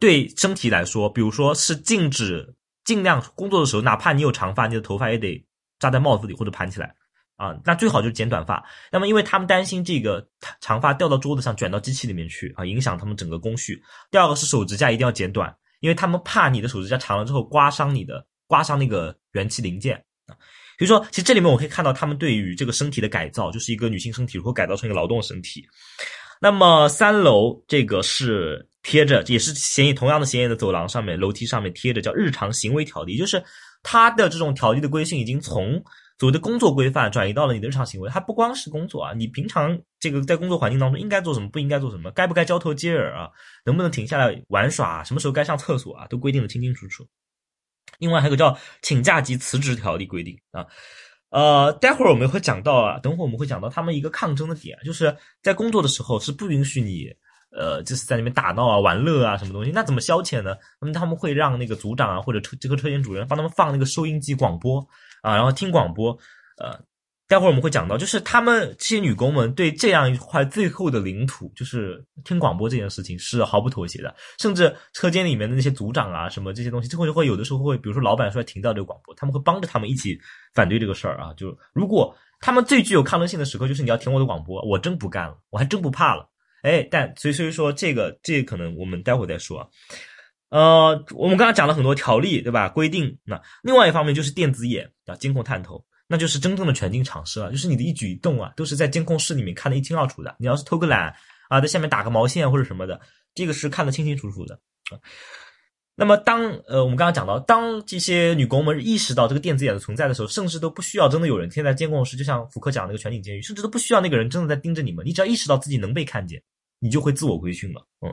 对身体来说，比如说是禁止尽量工作的时候，哪怕你有长发，你的头发也得扎在帽子里或者盘起来啊。那最好就是剪短发。那么，因为他们担心这个长发掉到桌子上卷到机器里面去啊，影响他们整个工序。第二个是手指甲一定要剪短，因为他们怕你的手指甲长了之后刮伤你的，刮伤那个元气零件啊。比如说，其实这里面我可以看到他们对于这个身体的改造，就是一个女性身体如何改造成一个劳动身体。那么三楼这个是。贴着也是显眼，同样的显眼的走廊上面、楼梯上面贴着叫日常行为条例，就是它的这种条例的规训已经从所谓的工作规范转移到了你的日常行为。它不光是工作啊，你平常这个在工作环境当中应该做什么，不应该做什么，该不该交头接耳啊，能不能停下来玩耍，啊什么时候该上厕所啊，都规定的清清楚楚。另外还有个叫请假及辞职条例规定啊，呃，待会儿我们会讲到啊，等会儿我们会讲到他们一个抗争的点，就是在工作的时候是不允许你。呃，就是在那边打闹啊、玩乐啊，什么东西？那怎么消遣呢？那么他们会让那个组长啊，或者车这个车间主任帮他们放那个收音机广播啊，然后听广播。呃，待会儿我们会讲到，就是他们这些女工们对这样一块最后的领土，就是听广播这件事情是毫不妥协的。甚至车间里面的那些组长啊，什么这些东西，最后就会有的时候会，比如说老板说要停掉这个广播，他们会帮着他们一起反对这个事儿啊。就如果他们最具有抗争性的时刻，就是你要停我的广播，我真不干了，我还真不怕了。哎，但所以所以说这个这个可能我们待会儿再说，呃，我们刚刚讲了很多条例，对吧？规定那另外一方面就是电子眼啊，监控探头，那就是真正的全景场视了，就是你的一举一动啊，都是在监控室里面看得一清二楚的。你要是偷个懒啊，在下面打个毛线或者什么的，这个是看得清清楚楚的。那么当呃我们刚刚讲到，当这些女工们意识到这个电子眼的存在的时候，甚至都不需要真的有人贴在监控室，就像福柯讲那个全景监狱，甚至都不需要那个人真的在盯着你们，你只要意识到自己能被看见。你就会自我规训了，嗯。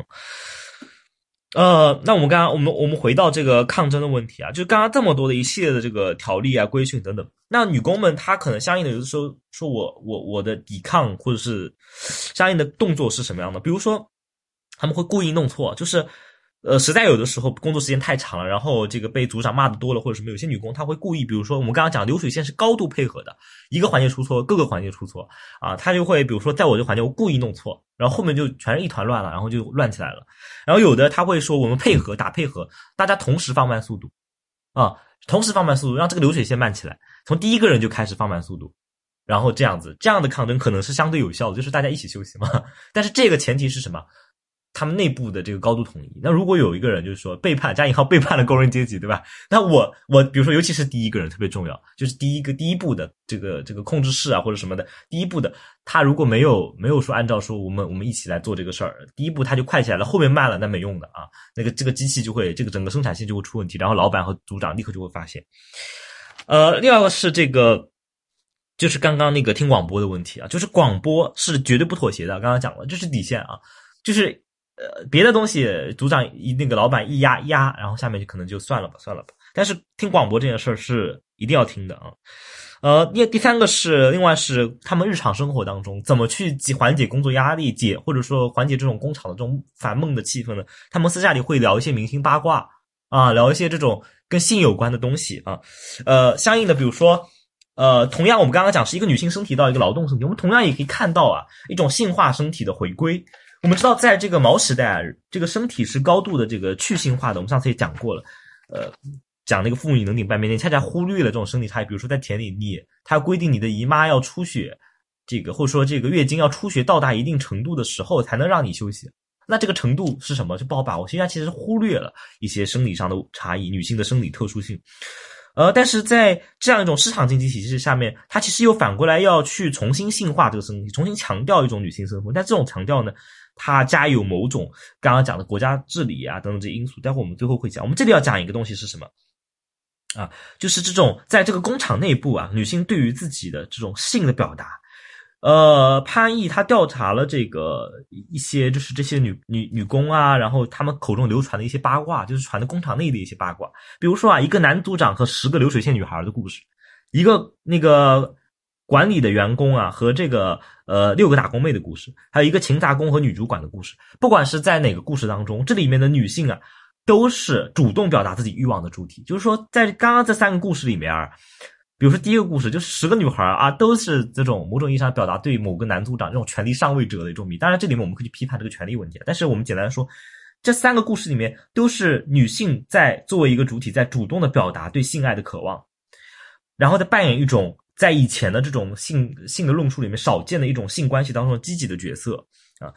呃，那我们刚刚我们我们回到这个抗争的问题啊，就刚刚这么多的一系列的这个条例啊、规训等等，那女工们她可能相应的有的时候说我我我的抵抗或者是相应的动作是什么样的？比如说他们会故意弄错，就是。呃，实在有的时候工作时间太长了，然后这个被组长骂的多了，或者什么，有些女工她会故意，比如说我们刚刚讲流水线是高度配合的，一个环节出错，各个环节出错啊，她就会比如说在我这环节我故意弄错，然后后面就全是一团乱了，然后就乱起来了。然后有的他会说我们配合打配合，大家同时放慢速度啊，同时放慢速度，让这个流水线慢起来，从第一个人就开始放慢速度，然后这样子，这样的抗争可能是相对有效的，就是大家一起休息嘛。*laughs* 但是这个前提是什么？他们内部的这个高度统一。那如果有一个人就是说背叛加引号背叛了工人阶级，对吧？那我我比如说，尤其是第一个人特别重要，就是第一个第一步的这个这个控制室啊或者什么的，第一步的他如果没有没有说按照说我们我们一起来做这个事儿，第一步他就快起来了，后面慢了那没用的啊，那个这个机器就会这个整个生产线就会出问题，然后老板和组长立刻就会发现。呃，另外个是这个，就是刚刚那个听广播的问题啊，就是广播是绝对不妥协的，刚刚讲了，这是底线啊，就是。呃，别的东西组长一那个老板一压压，然后下面就可能就算了吧，算了吧。但是听广播这件事儿是一定要听的啊。呃，第第三个是，另外是他们日常生活当中怎么去解缓解工作压力，解或者说缓解这种工厂的这种烦闷的气氛呢？他们私下里会聊一些明星八卦啊，聊一些这种跟性有关的东西啊。呃，相应的，比如说，呃，同样我们刚刚讲是一个女性身体到一个劳动身体，我们同样也可以看到啊，一种性化身体的回归。我们知道，在这个毛时代啊，这个身体是高度的这个去性化的。我们上次也讲过了，呃，讲那个妇女能顶半边天，恰恰忽略了这种生理差异。比如说在田里，你它规定你的姨妈要出血，这个或者说这个月经要出血到达一定程度的时候才能让你休息。那这个程度是什么？就不好把握。现在，其实忽略了一些生理上的差异，女性的生理特殊性。呃，但是在这样一种市场经济体系下面，它其实又反过来要去重新性化这个身体，重新强调一种女性身份。但这种强调呢？它加有某种刚刚讲的国家治理啊等等这些因素，待会我们最后会讲。我们这里要讲一个东西是什么啊？就是这种在这个工厂内部啊，女性对于自己的这种性的表达。呃，潘毅他调查了这个一些就是这些女女女工啊，然后他们口中流传的一些八卦，就是传的工厂内的一些八卦。比如说啊，一个男组长和十个流水线女孩的故事，一个那个。管理的员工啊，和这个呃六个打工妹的故事，还有一个勤杂工和女主管的故事。不管是在哪个故事当中，这里面的女性啊，都是主动表达自己欲望的主体。就是说，在刚刚这三个故事里面啊，比如说第一个故事，就是十个女孩啊，都是这种某种意义上表达对某个男组长这种权力上位者的一种迷。当然，这里面我们可以批判这个权力问题。但是我们简单说，这三个故事里面都是女性在作为一个主体，在主动的表达对性爱的渴望，然后再扮演一种。在以前的这种性性的论述里面，少见的一种性关系当中积极的角色啊，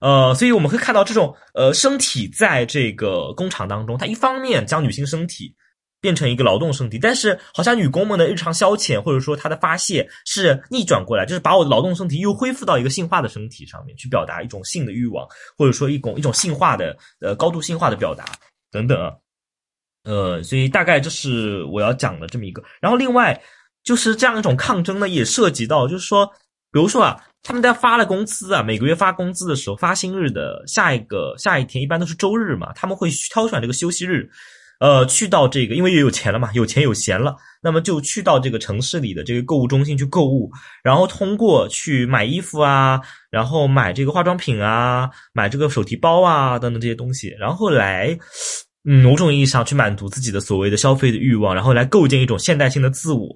呃，所以我们会看到这种呃身体在这个工厂当中，它一方面将女性身体变成一个劳动身体，但是好像女工们的日常消遣或者说她的发泄是逆转过来，就是把我的劳动身体又恢复到一个性化的身体上面去表达一种性的欲望，或者说一种一种性化的呃高度性化的表达等等啊，呃，所以大概这是我要讲的这么一个，然后另外。就是这样一种抗争呢，也涉及到，就是说，比如说啊，他们在发了工资啊，每个月发工资的时候，发薪日的下一个下一天，一般都是周日嘛，他们会挑选这个休息日，呃，去到这个，因为也有钱了嘛，有钱有闲了，那么就去到这个城市里的这个购物中心去购物，然后通过去买衣服啊，然后买这个化妆品啊，买这个手提包啊等等这些东西，然后来。嗯，某种意义上去满足自己的所谓的消费的欲望，然后来构建一种现代性的自我。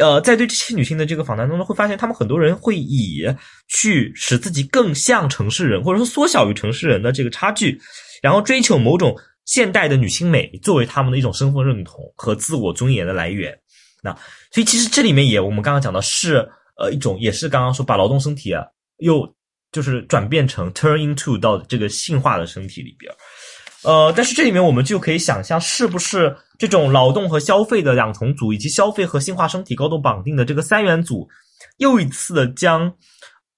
呃，在对这些女性的这个访谈当中，会发现她们很多人会以去使自己更像城市人，或者说缩小与城市人的这个差距，然后追求某种现代的女性美作为他们的一种身份认同和自我尊严的来源。那所以其实这里面也我们刚刚讲的是呃一种也是刚刚说把劳动身体啊又就是转变成 turn into 到这个性化的身体里边。呃，但是这里面我们就可以想象，是不是这种劳动和消费的两重组，以及消费和性化身体高度绑定的这个三元组，又一次的将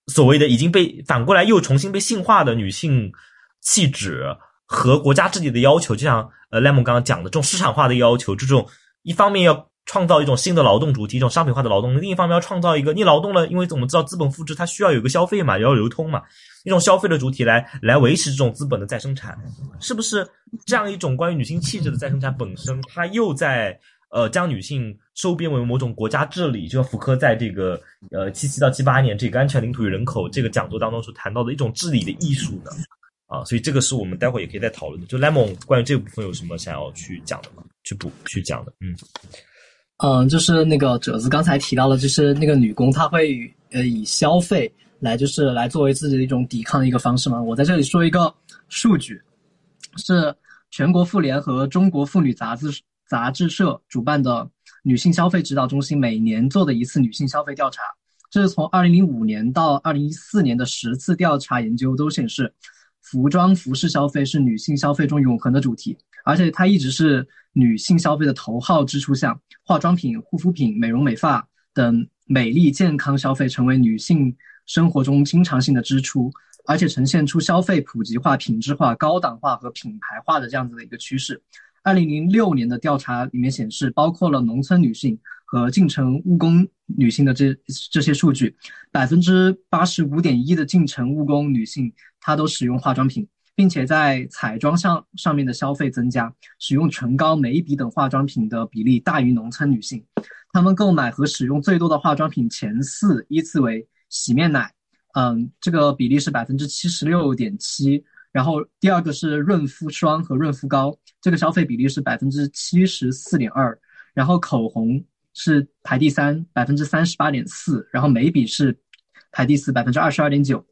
所谓的已经被反过来又重新被性化的女性气质和国家治理的要求，就像呃莱蒙刚刚讲的这种市场化的要求，这种一方面要创造一种新的劳动主体，一种商品化的劳动；另一方面要创造一个你劳动了，因为我们知道资本复制它需要有一个消费嘛，也要流通嘛，一种消费的主体来来维持这种资本的再生产，是不是这样一种关于女性气质的再生产本身，它又在呃将女性收编为某种国家治理？就像福柯在这个呃七七到七八年这个安全领土与人口这个讲座当中所谈到的一种治理的艺术呢？啊，所以这个是我们待会也可以再讨论的。就 Lemon 关于这部分有什么想要去讲的吗？去补去讲的？嗯。嗯，就是那个褶子刚才提到了，就是那个女工她会呃以消费来就是来作为自己的一种抵抗的一个方式嘛。我在这里说一个数据，是全国妇联和中国妇女杂志杂志社主办的女性消费指导中心每年做的一次女性消费调查。这是从二零零五年到二零一四年的十次调查研究都显示，服装服饰消费是女性消费中永恒的主题。而且它一直是女性消费的头号支出项，化妆品、护肤品、美容美发等美丽健康消费成为女性生活中经常性的支出，而且呈现出消费普及化、品质化、高档化和品牌化的这样子的一个趋势。二零零六年的调查里面显示，包括了农村女性和进城务工女性的这这些数据，百分之八十五点一的进城务工女性她都使用化妆品。并且在彩妆上上面的消费增加，使用唇膏、眉笔等化妆品的比例大于农村女性。她们购买和使用最多的化妆品前四依次为洗面奶，嗯，这个比例是百分之七十六点七。然后第二个是润肤霜和润肤膏，这个消费比例是百分之七十四点二。然后口红是排第三，百分之三十八点四。然后眉笔是排第四，百分之二十二点九。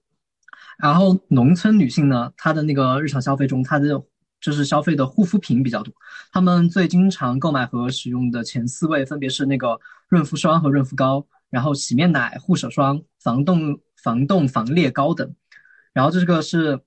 然后农村女性呢，她的那个日常消费中，她的就是消费的护肤品比较多。她们最经常购买和使用的前四位分别是那个润肤霜和润肤膏，然后洗面奶、护手霜、防冻、防冻、防裂膏等。然后这个是。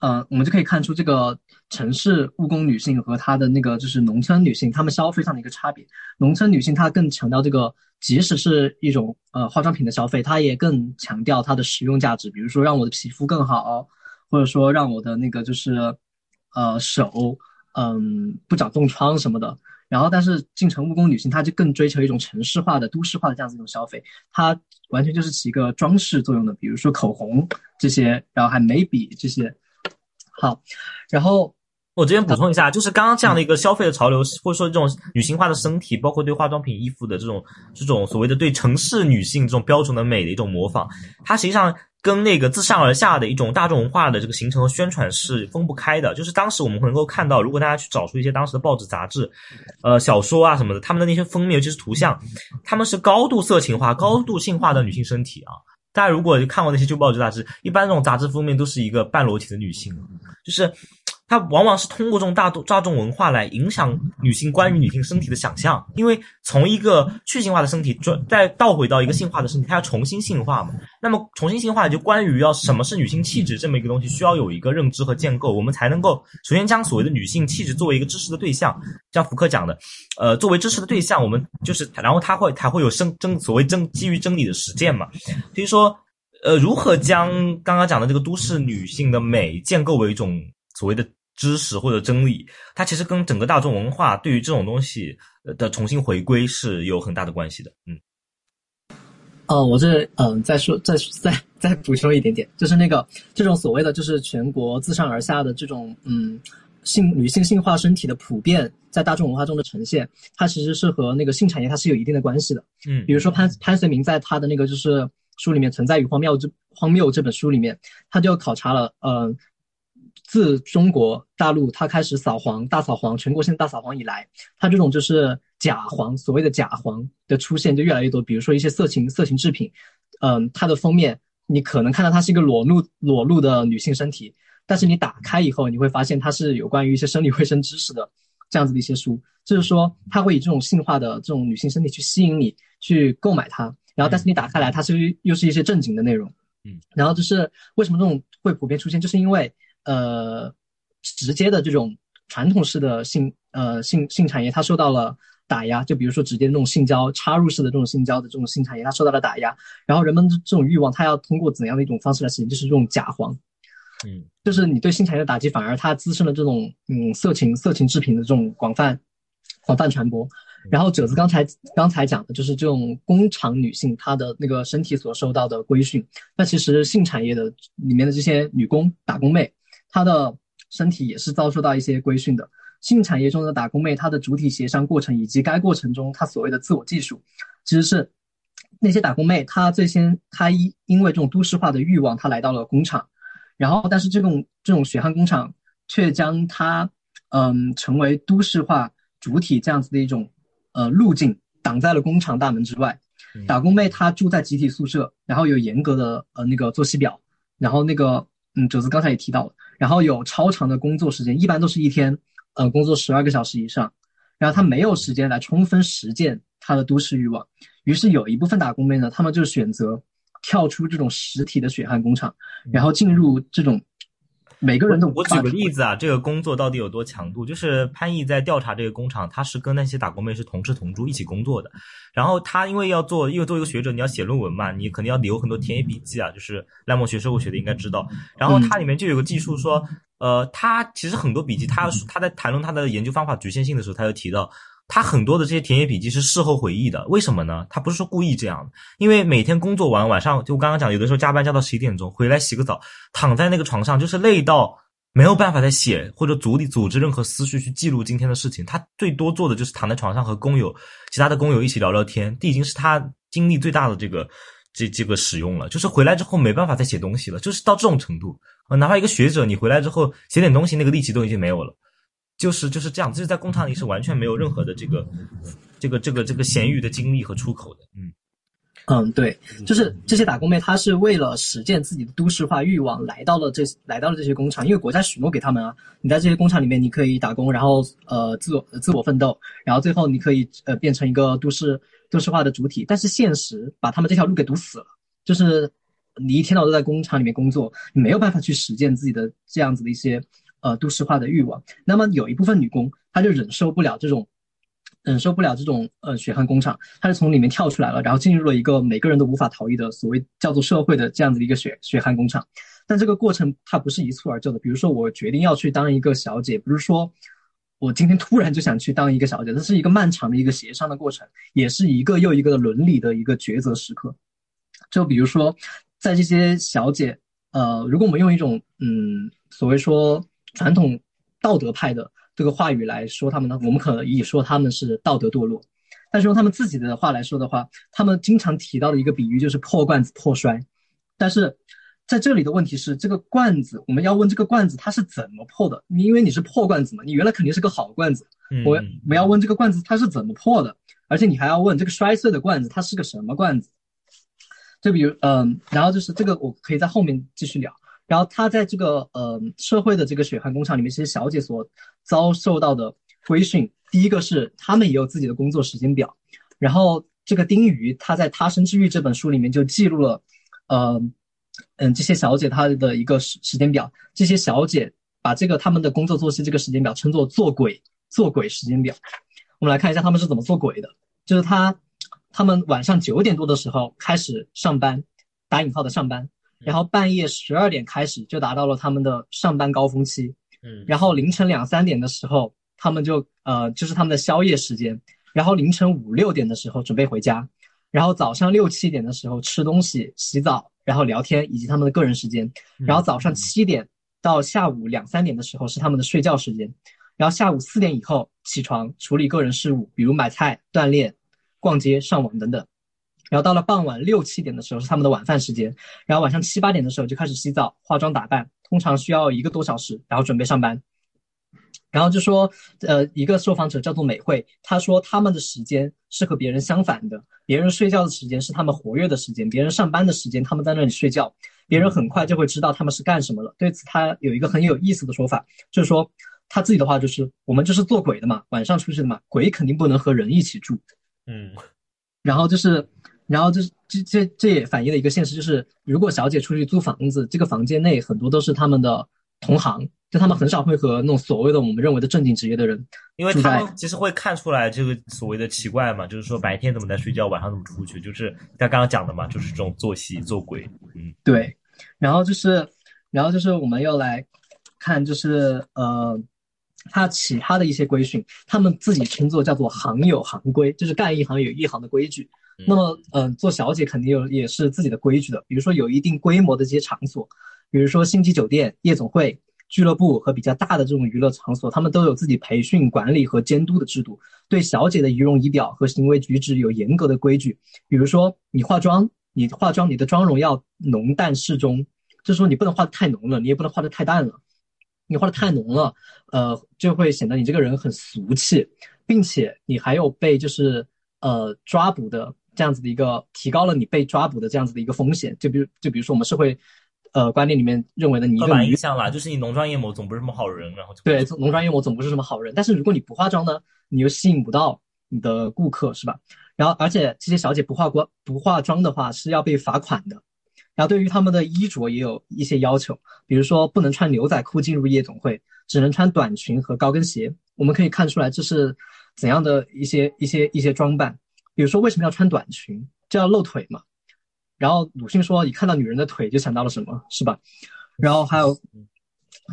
呃，我们就可以看出这个城市务工女性和她的那个就是农村女性，她们消费上的一个差别。农村女性她更强调这个，即使是一种呃化妆品的消费，她也更强调它的实用价值，比如说让我的皮肤更好，或者说让我的那个就是呃手嗯不长冻疮什么的。然后，但是进城务工女性，她就更追求一种城市化的、都市化的这样子一种消费，它完全就是起一个装饰作用的，比如说口红这些，然后还眉笔这些。好，然后我这边补充一下，就是刚刚这样的一个消费的潮流，或者说这种女性化的身体，包括对化妆品、衣服的这种这种所谓的对城市女性这种标准的美的一种模仿，它实际上跟那个自上而下的一种大众文化的这个形成和宣传是分不开的。就是当时我们能够看到，如果大家去找出一些当时的报纸、杂志、呃小说啊什么的，他们的那些封面，尤其是图像，他们是高度色情化、高度性化的女性身体啊。大家如果看过那些旧报纸杂志，一般这种杂志封面都是一个半裸体的女性，就是。它往往是通过这种大众大众文化来影响女性关于女性身体的想象，因为从一个去性化的身体转再倒回到一个性化的身体，它要重新性化嘛。那么重新性化就关于要什么是女性气质这么一个东西，需要有一个认知和建构，我们才能够首先将所谓的女性气质作为一个知识的对象，像福柯讲的，呃，作为知识的对象，我们就是然后它会才会有生真所谓真基于真理的实践嘛。所以说，呃，如何将刚刚讲的这个都市女性的美建构为一种所谓的。知识或者真理，它其实跟整个大众文化对于这种东西的重新回归是有很大的关系的。嗯，哦，我这嗯再说再再再补充一点点，就是那个这种所谓的就是全国自上而下的这种嗯性女性性化身体的普遍在大众文化中的呈现，它其实是和那个性产业它是有一定的关系的。嗯，比如说潘潘绥明在他的那个就是书里面《存在与荒谬》这荒谬这本书里面，他就考察了嗯。自中国大陆它开始扫黄大扫黄全国性大扫黄以来，它这种就是假黄所谓的假黄的出现就越来越多。比如说一些色情色情制品，嗯，它的封面你可能看到它是一个裸露裸露的女性身体，但是你打开以后你会发现它是有关于一些生理卫生知识的这样子的一些书，就是说它会以这种性化的这种女性身体去吸引你去购买它，然后但是你打开来它是又是一些正经的内容，嗯，然后就是为什么这种会普遍出现，就是因为。呃，直接的这种传统式的性呃性性产业，它受到了打压。就比如说直接那种性交插入式的这种性交的这种性产业，它受到了打压。然后人们这种欲望，它要通过怎样的一种方式来实现？就是这种假黄，嗯，就是你对性产业的打击，反而它滋生了这种嗯色情色情制品的这种广泛广泛传播。然后褶子刚才刚才讲的就是这种工厂女性她的那个身体所受到的规训，那其实性产业的里面的这些女工打工妹，她的身体也是遭受到一些规训的。性产业中的打工妹，她的主体协商过程以及该过程中她所谓的自我技术，其实是那些打工妹她最先她因因为这种都市化的欲望，她来到了工厂，然后但是这种这种血汗工厂却将她嗯成为都市化主体这样子的一种呃路径挡在了工厂大门之外。打工妹她住在集体宿舍，然后有严格的呃那个作息表，然后那个嗯哲子刚才也提到了，然后有超长的工作时间，一般都是一天。呃，工作十二个小时以上，然后他没有时间来充分实践他的都市欲望，于是有一部分打工妹呢，他们就选择跳出这种实体的血汗工厂，然后进入这种。每个人都我举个例子啊，这个工作到底有多强度？就是潘毅在调查这个工厂，他是跟那些打工妹是同吃同住一起工作的。然后他因为要做，因为作为一个学者，你要写论文嘛，你肯定要留很多田野笔记啊。就是赖莫学社会学的应该知道。然后它里面就有个技术说，呃，他其实很多笔记，他他在谈论他的研究方法局限性的时候，他就提到。他很多的这些田野笔记是事后回忆的，为什么呢？他不是说故意这样，因为每天工作完晚上，就我刚刚讲，有的时候加班加到十一点钟，回来洗个澡，躺在那个床上，就是累到没有办法再写或者组里组织任何思绪去记录今天的事情。他最多做的就是躺在床上和工友、其他的工友一起聊聊天，这已经是他精力最大的这个这这个使用了。就是回来之后没办法再写东西了，就是到这种程度。呃，哪怕一个学者，你回来之后写点东西，那个力气都已经没有了。就是就是这样，就是在工厂里是完全没有任何的这个，这个这个这个闲余的精力和出口的。嗯嗯，对，就是这些打工妹，她是为了实践自己的都市化欲望，来到了这来到了这些工厂，因为国家许诺给他们啊，你在这些工厂里面你可以打工，然后呃自我自我奋斗，然后最后你可以呃变成一个都市都市化的主体。但是现实把他们这条路给堵死了，就是你一天到晚都在工厂里面工作，你没有办法去实践自己的这样子的一些。呃，都市化的欲望。那么有一部分女工，她就忍受不了这种，忍受不了这种呃血汗工厂，她就从里面跳出来了，然后进入了一个每个人都无法逃逸的所谓叫做社会的这样子的一个血血汗工厂。但这个过程它不是一蹴而就的。比如说我决定要去当一个小姐，不是说我今天突然就想去当一个小姐，这是一个漫长的一个协商的过程，也是一个又一个的伦理的一个抉择时刻。就比如说在这些小姐，呃，如果我们用一种嗯所谓说。传统道德派的这个话语来说他们呢，我们可以说他们是道德堕落。但是用他们自己的话来说的话，他们经常提到的一个比喻就是破罐子破摔。但是在这里的问题是，这个罐子我们要问这个罐子它是怎么破的？你因为你是破罐子嘛，你原来肯定是个好罐子。我我们要问这个罐子它是怎么破的，而且你还要问这个摔碎的罐子它是个什么罐子？就比如嗯，然后就是这个我可以在后面继续聊。然后他在这个呃社会的这个血汗工厂里面，其实小姐所遭受到的规训，第一个是他们也有自己的工作时间表。然后这个丁瑜他在《他生之欲》这本书里面就记录了，呃嗯这些小姐她的一个时时间表。这些小姐把这个他们的工作作息这个时间表称作“做鬼做鬼时间表”。我们来看一下他们是怎么做鬼的，就是他他们晚上九点多的时候开始上班，打引号的上班。然后半夜十二点开始就达到了他们的上班高峰期，嗯，然后凌晨两三点的时候，他们就呃就是他们的宵夜时间，然后凌晨五六点的时候准备回家，然后早上六七点的时候吃东西、洗澡，然后聊天以及他们的个人时间，然后早上七点到下午两三点的时候是他们的睡觉时间，然后下午四点以后起床处理个人事务，比如买菜、锻炼、逛街、上网等等。然后到了傍晚六七点的时候是他们的晚饭时间，然后晚上七八点的时候就开始洗澡、化妆打扮，通常需要一个多小时，然后准备上班。然后就说，呃，一个受访者叫做美惠，他说他们的时间是和别人相反的，别人睡觉的时间是他们活跃的时间，别人上班的时间他们在那里睡觉，别人很快就会知道他们是干什么了。对此他有一个很有意思的说法，就是说他自己的话就是我们就是做鬼的嘛，晚上出去的嘛，鬼肯定不能和人一起住。嗯，然后就是。然后就是这这这也反映了一个现实，就是如果小姐出去租房子，这个房间内很多都是他们的同行，就他们很少会和那种所谓的我们认为的正经职业的人，因为他们其实会看出来这个所谓的奇怪嘛，就是说白天怎么在睡觉，晚上怎么出去，就是他刚刚讲的嘛，就是这种作息做鬼，嗯，对。然后就是，然后就是我们要来看，就是呃，他其他的一些规训，他们自己称作叫做行有行规，就是干一行有一行的规矩。那么，嗯，做小姐肯定有也是自己的规矩的，比如说有一定规模的这些场所，比如说星级酒店、夜总会、俱乐部和比较大的这种娱乐场所，他们都有自己培训、管理和监督的制度，对小姐的仪容仪表和行为举止有严格的规矩。比如说，你化妆，你化妆，你的妆容要浓淡适中，就是说你不能化的太浓了，你也不能化的太淡了。你画的太浓了，呃，就会显得你这个人很俗气，并且你还有被就是呃抓捕的这样子的一个，提高了你被抓捕的这样子的一个风险。就比如就比如说我们社会，呃，观念里面认为的你一个印象啦，就是你浓妆艳抹总不是什么好人，然后对浓妆艳抹总不是什么好人。但是如果你不化妆呢，你又吸引不到你的顾客，是吧？然后而且这些小姐不化光不化妆的话是要被罚款的。然后对于他们的衣着也有一些要求，比如说不能穿牛仔裤进入夜总会，只能穿短裙和高跟鞋。我们可以看出来这是怎样的一些一些一些装扮。比如说为什么要穿短裙，就要露腿嘛。然后鲁迅说，一看到女人的腿就想到了什么，是吧？然后还有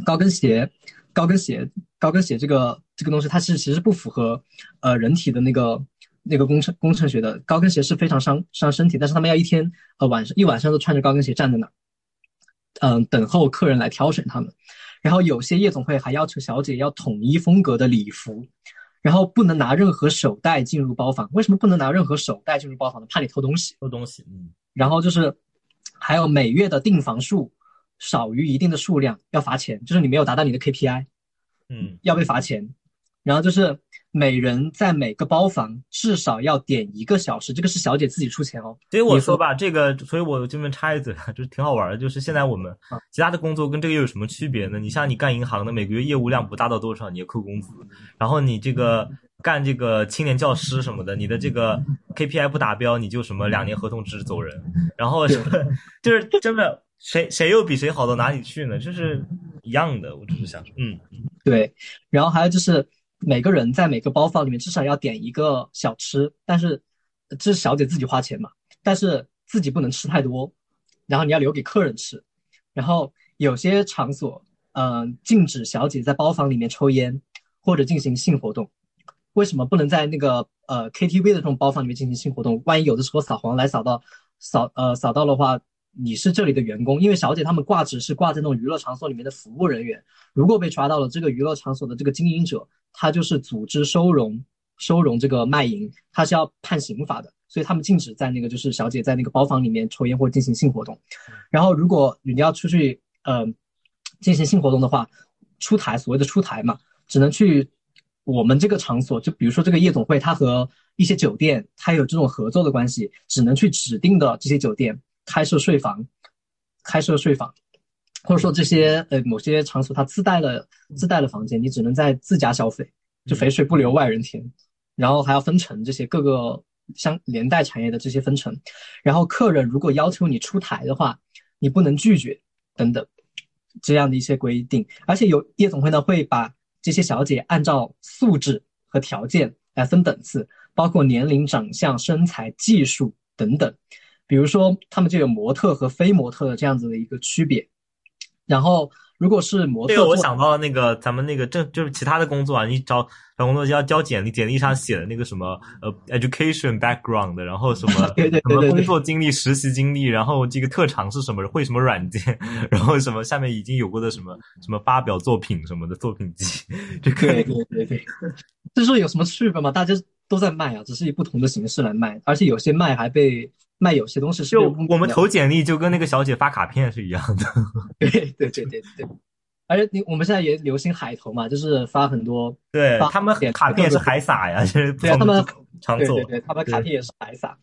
高跟鞋，高跟鞋，高跟鞋这个这个东西，它是其实不符合呃人体的那个。那个工程工程学的高跟鞋是非常伤伤身体，但是他们要一天呃晚上一晚上都穿着高跟鞋站在那儿，嗯，等候客人来挑选他们。然后有些夜总会还要求小姐要统一风格的礼服，然后不能拿任何手袋进入包房。为什么不能拿任何手袋进入包房呢？怕你偷东西。偷东西，嗯。然后就是还有每月的订房数少于一定的数量要罚钱，就是你没有达到你的 KPI，嗯，要被罚钱。然后就是。每人在每个包房至少要点一个小时，这个是小姐自己出钱哦。所以我说吧，这个，所以我这边插一嘴，就是挺好玩的。就是现在我们其他的工作跟这个又有什么区别呢？你像你干银行的，每个月业务量不大到多少，你要扣工资。然后你这个干这个青年教师什么的，你的这个 KPI 不达标，你就什么两年合同制走人。然后什么 *laughs* 就是真的，谁谁又比谁好到哪里去呢？就是一样的。我只是想说，嗯，对。然后还有就是。每个人在每个包房里面至少要点一个小吃，但是这是小姐自己花钱嘛，但是自己不能吃太多，然后你要留给客人吃。然后有些场所，嗯，禁止小姐在包房里面抽烟或者进行性活动。为什么不能在那个呃 KTV 的这种包房里面进行性活动？万一有的时候扫黄来扫到，扫呃扫到的话。你是这里的员工，因为小姐他们挂职是挂在那种娱乐场所里面的服务人员。如果被抓到了，这个娱乐场所的这个经营者，他就是组织收容、收容这个卖淫，他是要判刑罚的。所以他们禁止在那个就是小姐在那个包房里面抽烟或进行性活动。然后，如果你要出去呃进行性活动的话，出台所谓的出台嘛，只能去我们这个场所，就比如说这个夜总会，它和一些酒店它有这种合作的关系，只能去指定的这些酒店。开设睡房，开设睡房，或者说这些呃某些场所它自带了自带了房间，你只能在自家消费，就肥水不流外人田，然后还要分成这些各个相连带产业的这些分成，然后客人如果要求你出台的话，你不能拒绝等等这样的一些规定，而且有夜总会呢会把这些小姐按照素质和条件来分等次，包括年龄、长相、身材、技术等等。比如说，他们就有模特和非模特的这样子的一个区别。然后，如果是模特，对我想到了那个咱们那个正就是其他的工作啊，你找找工作就要交简历，简历上写的那个什么呃 education background，然后什么 *laughs* 对对什么工作经历、实习经历，然后这个特长是什么，会什么软件，然后什么下面已经有过的什么什么发表作品什么的作品集，这个对对对对，这说有什么区别吗？大家都在卖啊，只是以不同的形式来卖，而且有些卖还被。卖有些东西是就我们投简历就跟那个小姐发卡片是一样的，*laughs* 对对对对对，而且你我们现在也流行海投嘛，就是发很多，对他们卡片是海撒呀，就是对他们常做，对对对，他们卡片也是海撒。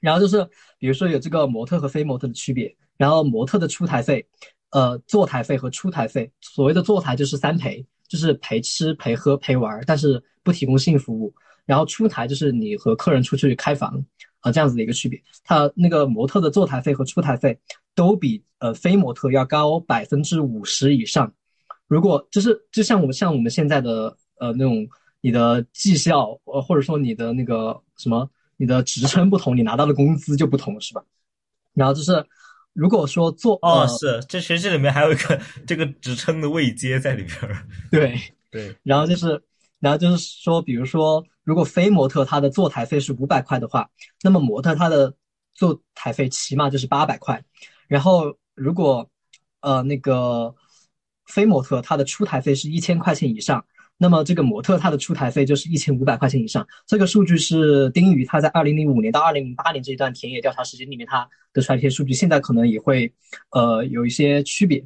然后就是比如说有这个模特和非模特的区别，然后模特的出台费，呃，坐台费和出台费，所谓的坐台就是三陪，就是陪吃陪喝陪玩，但是不提供性服务，然后出台就是你和客人出去开房。啊，这样子的一个区别，它那个模特的坐台费和出台费都比呃非模特要高百分之五十以上。如果就是就像我们像我们现在的呃那种你的绩效呃或者说你的那个什么你的职称不同，你拿到的工资就不同，是吧？然后就是如果说做哦是，这其实这里面还有一个这个职称的位阶在里边儿。对，对，然后就是，然后就是说，比如说，如果非模特他的坐台费是五百块的话，那么模特他的坐台费起码就是八百块。然后如果呃那个非模特他的出台费是一千块钱以上，那么这个模特他的出台费就是一千五百块钱以上。这个数据是丁宇他在二零零五年到二零零八年这一段田野调查时间里面他得出来一些数据，现在可能也会呃有一些区别。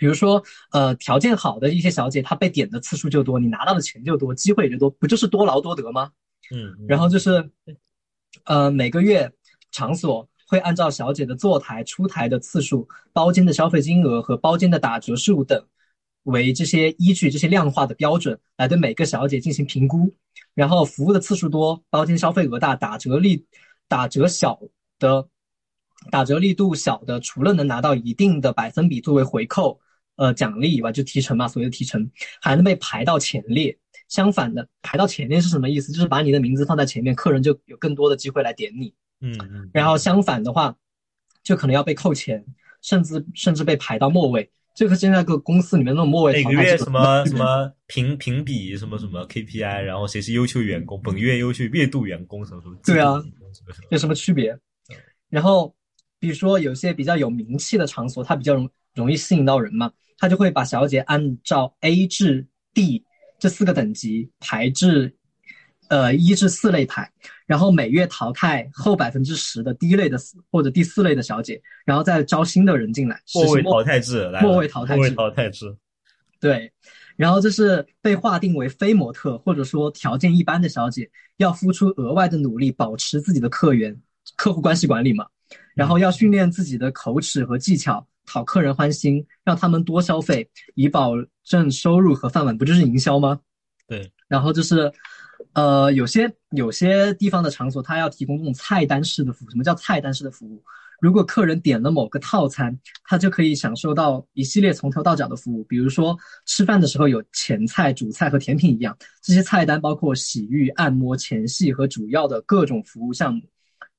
比如说，呃，条件好的一些小姐，她被点的次数就多，你拿到的钱就多，机会也就多，不就是多劳多得吗？嗯，然后就是，呃，每个月场所会按照小姐的坐台、出台的次数、包间的消费金额和包间的打折数等为这些依据这些量化的标准来对每个小姐进行评估。然后服务的次数多，包间消费额大，打折力打折小的打折力度小的，除了能拿到一定的百分比作为回扣。呃，奖励以外就提成嘛，所谓的提成还能被排到前列。相反的，排到前列是什么意思？就是把你的名字放在前面，客人就有更多的机会来点你。嗯嗯。然后相反的话，就可能要被扣钱，甚至甚至被排到末位。这个现在个公司里面那种末位每个月什么 *laughs* 什么评评比什么什么 KPI，然后谁是优秀员工，本月优秀月度员工什么什么。对啊，有什么区别？然后比如说有些比较有名气的场所，它比较容容易吸引到人嘛。他就会把小姐按照 A 至 D 这四个等级排至，呃一至四类排，然后每月淘汰后百分之十的第一类的或者第四类的小姐，然后再招新的人进来。末位淘汰制，来末位淘汰制，末位淘汰制。对，然后这是被划定为非模特或者说条件一般的小姐，要付出额外的努力保持自己的客源，客户关系管理嘛，然后要训练自己的口齿和技巧。讨客人欢心，让他们多消费，以保证收入和饭碗，不就是营销吗？对。然后就是，呃，有些有些地方的场所，它要提供这种菜单式的服务。什么叫菜单式的服务？如果客人点了某个套餐，他就可以享受到一系列从头到脚的服务。比如说吃饭的时候有前菜、主菜和甜品一样，这些菜单包括洗浴、按摩、前戏和主要的各种服务项目。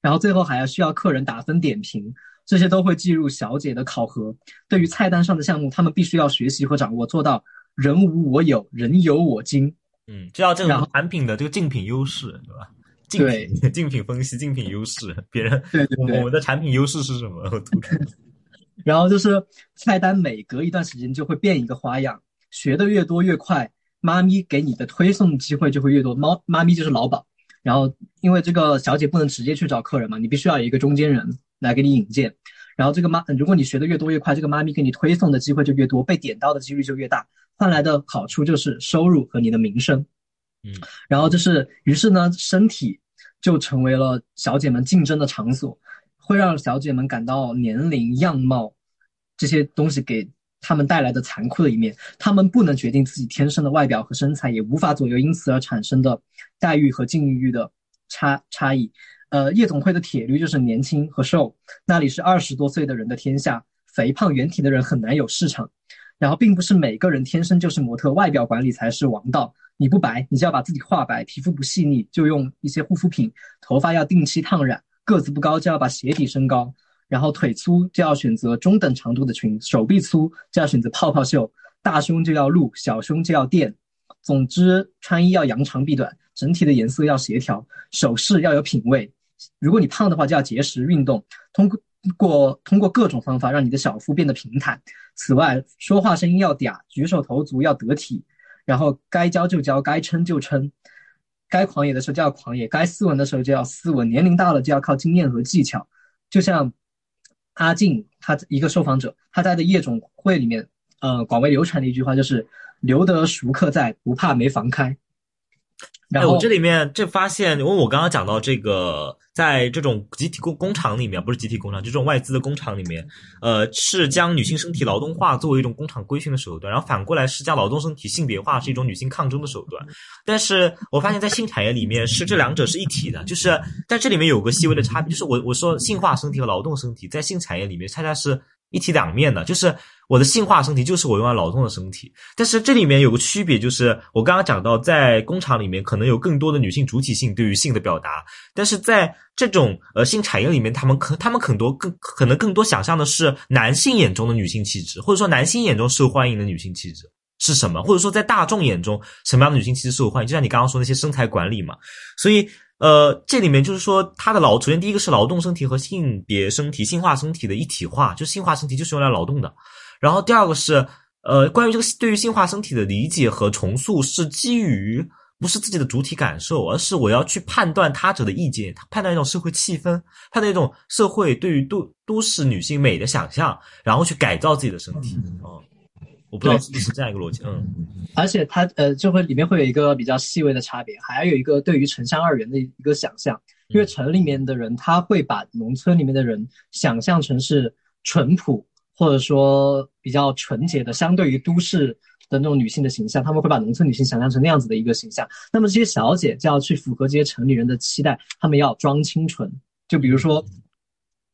然后最后还要需要客人打分点评。这些都会计入小姐的考核。对于菜单上的项目，他们必须要学习和掌握，做到人无我有，人有我精。嗯，知道这种产品的这个竞品优势，对吧？竞品竞品分析、竞品优势，别人对对对，我们的产品优势是什么？*laughs* 然后就是菜单每隔一段时间就会变一个花样，学的越多越快，妈咪给你的推送机会就会越多。猫妈咪就是老鸨，然后因为这个小姐不能直接去找客人嘛，你必须要有一个中间人。来给你引荐，然后这个妈，如果你学的越多越快，这个妈咪给你推送的机会就越多，被点到的几率就越大，换来的好处就是收入和你的名声。嗯，然后就是，于是呢，身体就成为了小姐们竞争的场所，会让小姐们感到年龄、样貌这些东西给他们带来的残酷的一面。他们不能决定自己天生的外表和身材，也无法左右因此而产生的待遇和境遇的差差异。呃，夜总会的铁律就是年轻和瘦，那里是二十多岁的人的天下，肥胖圆体的人很难有市场。然后，并不是每个人天生就是模特，外表管理才是王道。你不白，你就要把自己画白；皮肤不细腻，就用一些护肤品；头发要定期烫染；个子不高，就要把鞋底升高；然后腿粗，就要选择中等长度的裙；手臂粗，就要选择泡泡袖；大胸就要露，小胸就要垫。总之，穿衣要扬长避短，整体的颜色要协调，首饰要有品味。如果你胖的话，就要节食运动，通过通过各种方法让你的小腹变得平坦。此外，说话声音要嗲，举手投足要得体，然后该教就教，该撑就撑，该狂野的时候就要狂野，该斯文的时候就要斯文。年龄大了就要靠经验和技巧。就像阿静，他一个受访者，他在的夜总会里面，呃，广为流传的一句话就是“留得熟客在，不怕没房开”。哎，我这里面这发现，因为我刚刚讲到这个，在这种集体工工厂里面，不是集体工厂，就这种外资的工厂里面，呃，是将女性身体劳动化作为一种工厂规训的手段，然后反过来是将劳动身体性别化是一种女性抗争的手段。但是我发现，在性产业里面是这两者是一体的，就是在这里面有个细微的差别，就是我我说性化身体和劳动身体在性产业里面恰恰是一体两面的，就是我的性化身体就是我用来劳动的身体，但是这里面有个区别，就是我刚刚讲到，在工厂里面可能有更多的女性主体性对于性的表达，但是在这种呃性产业里面，他们可他们很多更可能更多想象的是男性眼中的女性气质，或者说男性眼中受欢迎的女性气质。是什么，或者说在大众眼中什么样的女性其实受欢迎？就像你刚刚说那些身材管理嘛，所以呃，这里面就是说它的劳，首先第一个是劳动身体和性别身体、性化身体的一体化，就性化身体就是用来劳动的，然后第二个是呃，关于这个对于性化身体的理解和重塑是基于。不是自己的主体感受，而是我要去判断他者的意见，判断一种社会气氛，判断一种社会对于都都市女性美的想象，然后去改造自己的身体。哦，我不知道是不是这样一个逻辑。嗯，*laughs* 而且它呃就会里面会有一个比较细微的差别，还有一个对于城乡二元的一个想象，因为城里面的人他会把农村里面的人想象成是淳朴或者说比较纯洁的，相对于都市。的那种女性的形象，他们会把农村女性想象成那样子的一个形象。那么这些小姐就要去符合这些城里人的期待，她们要装清纯，就比如说，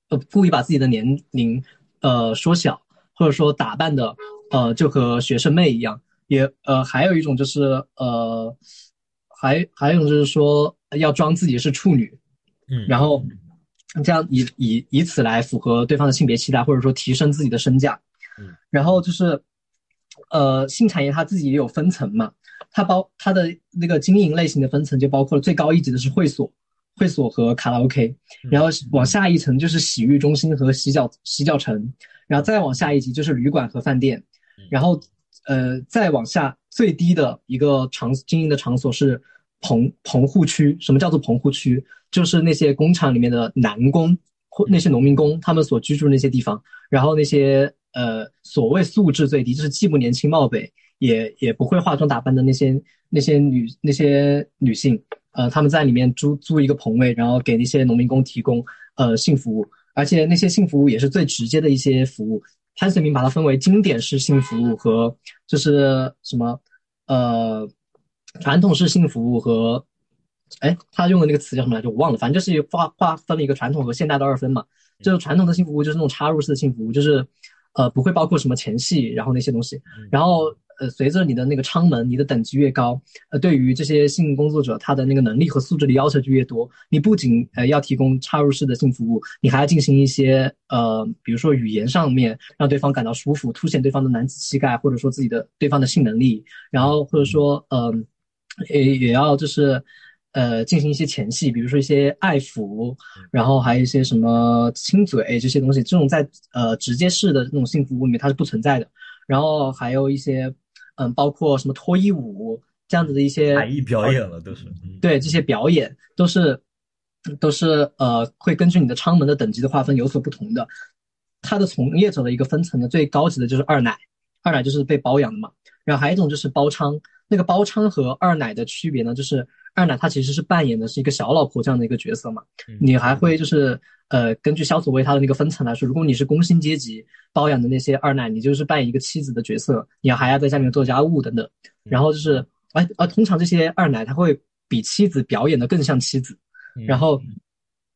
呃，故意把自己的年龄呃缩小，或者说打扮的呃就和学生妹一样。也呃还有一种就是呃，还还有一种就是说要装自己是处女，嗯，然后这样以以以此来符合对方的性别期待，或者说提升自己的身价，嗯，然后就是。呃，性产业它自己也有分层嘛，它包它的那个经营类型的分层就包括了最高一级的是会所，会所和卡拉 OK，然后往下一层就是洗浴中心和洗脚洗脚城，然后再往下一级就是旅馆和饭店，然后呃再往下最低的一个场经营的场所是棚棚户区。什么叫做棚户区？就是那些工厂里面的男工或那些农民工他们所居住那些地方，然后那些。呃，所谓素质最低，就是既不年轻貌美，也也不会化妆打扮的那些那些女那些女性，呃，他们在里面租租一个棚位，然后给那些农民工提供呃性服务，而且那些性服务也是最直接的一些服务。潘绥铭把它分为经典式性服务和就是什么呃传统式性服务和，哎，他用的那个词叫什么来着？我忘了，反正就是划划分了一个传统和现代的二分嘛。就是传统的性服务就是那种插入式的性服务，就是。呃，不会包括什么前戏，然后那些东西，然后呃，随着你的那个舱门，你的等级越高，呃，对于这些性工作者，他的那个能力和素质的要求就越多。你不仅呃要提供插入式的性服务，你还要进行一些呃，比如说语言上面让对方感到舒服，凸显对方的男子气概，或者说自己的对方的性能力，然后或者说呃，也也要就是。呃，进行一些前戏，比如说一些爱抚，然后还有一些什么亲嘴这些东西，这种在呃直接式的那种性服务里面它是不存在的。然后还有一些，嗯，包括什么脱衣舞这样子的一些才艺表演了，都是对这些表演都是都是呃会根据你的舱门的等级的划分有所不同的。它的从业者的一个分层呢，最高级的就是二奶，二奶就是被包养的嘛。然后还有一种就是包娼，那个包娼和二奶的区别呢，就是。二奶她其实是扮演的是一个小老婆这样的一个角色嘛，你还会就是呃根据萧祖威他的那个分层来说，如果你是工薪阶级包养的那些二奶，你就是扮演一个妻子的角色，你还要在家里面做家务等等。然后就是而而通常这些二奶她会比妻子表演的更像妻子，然后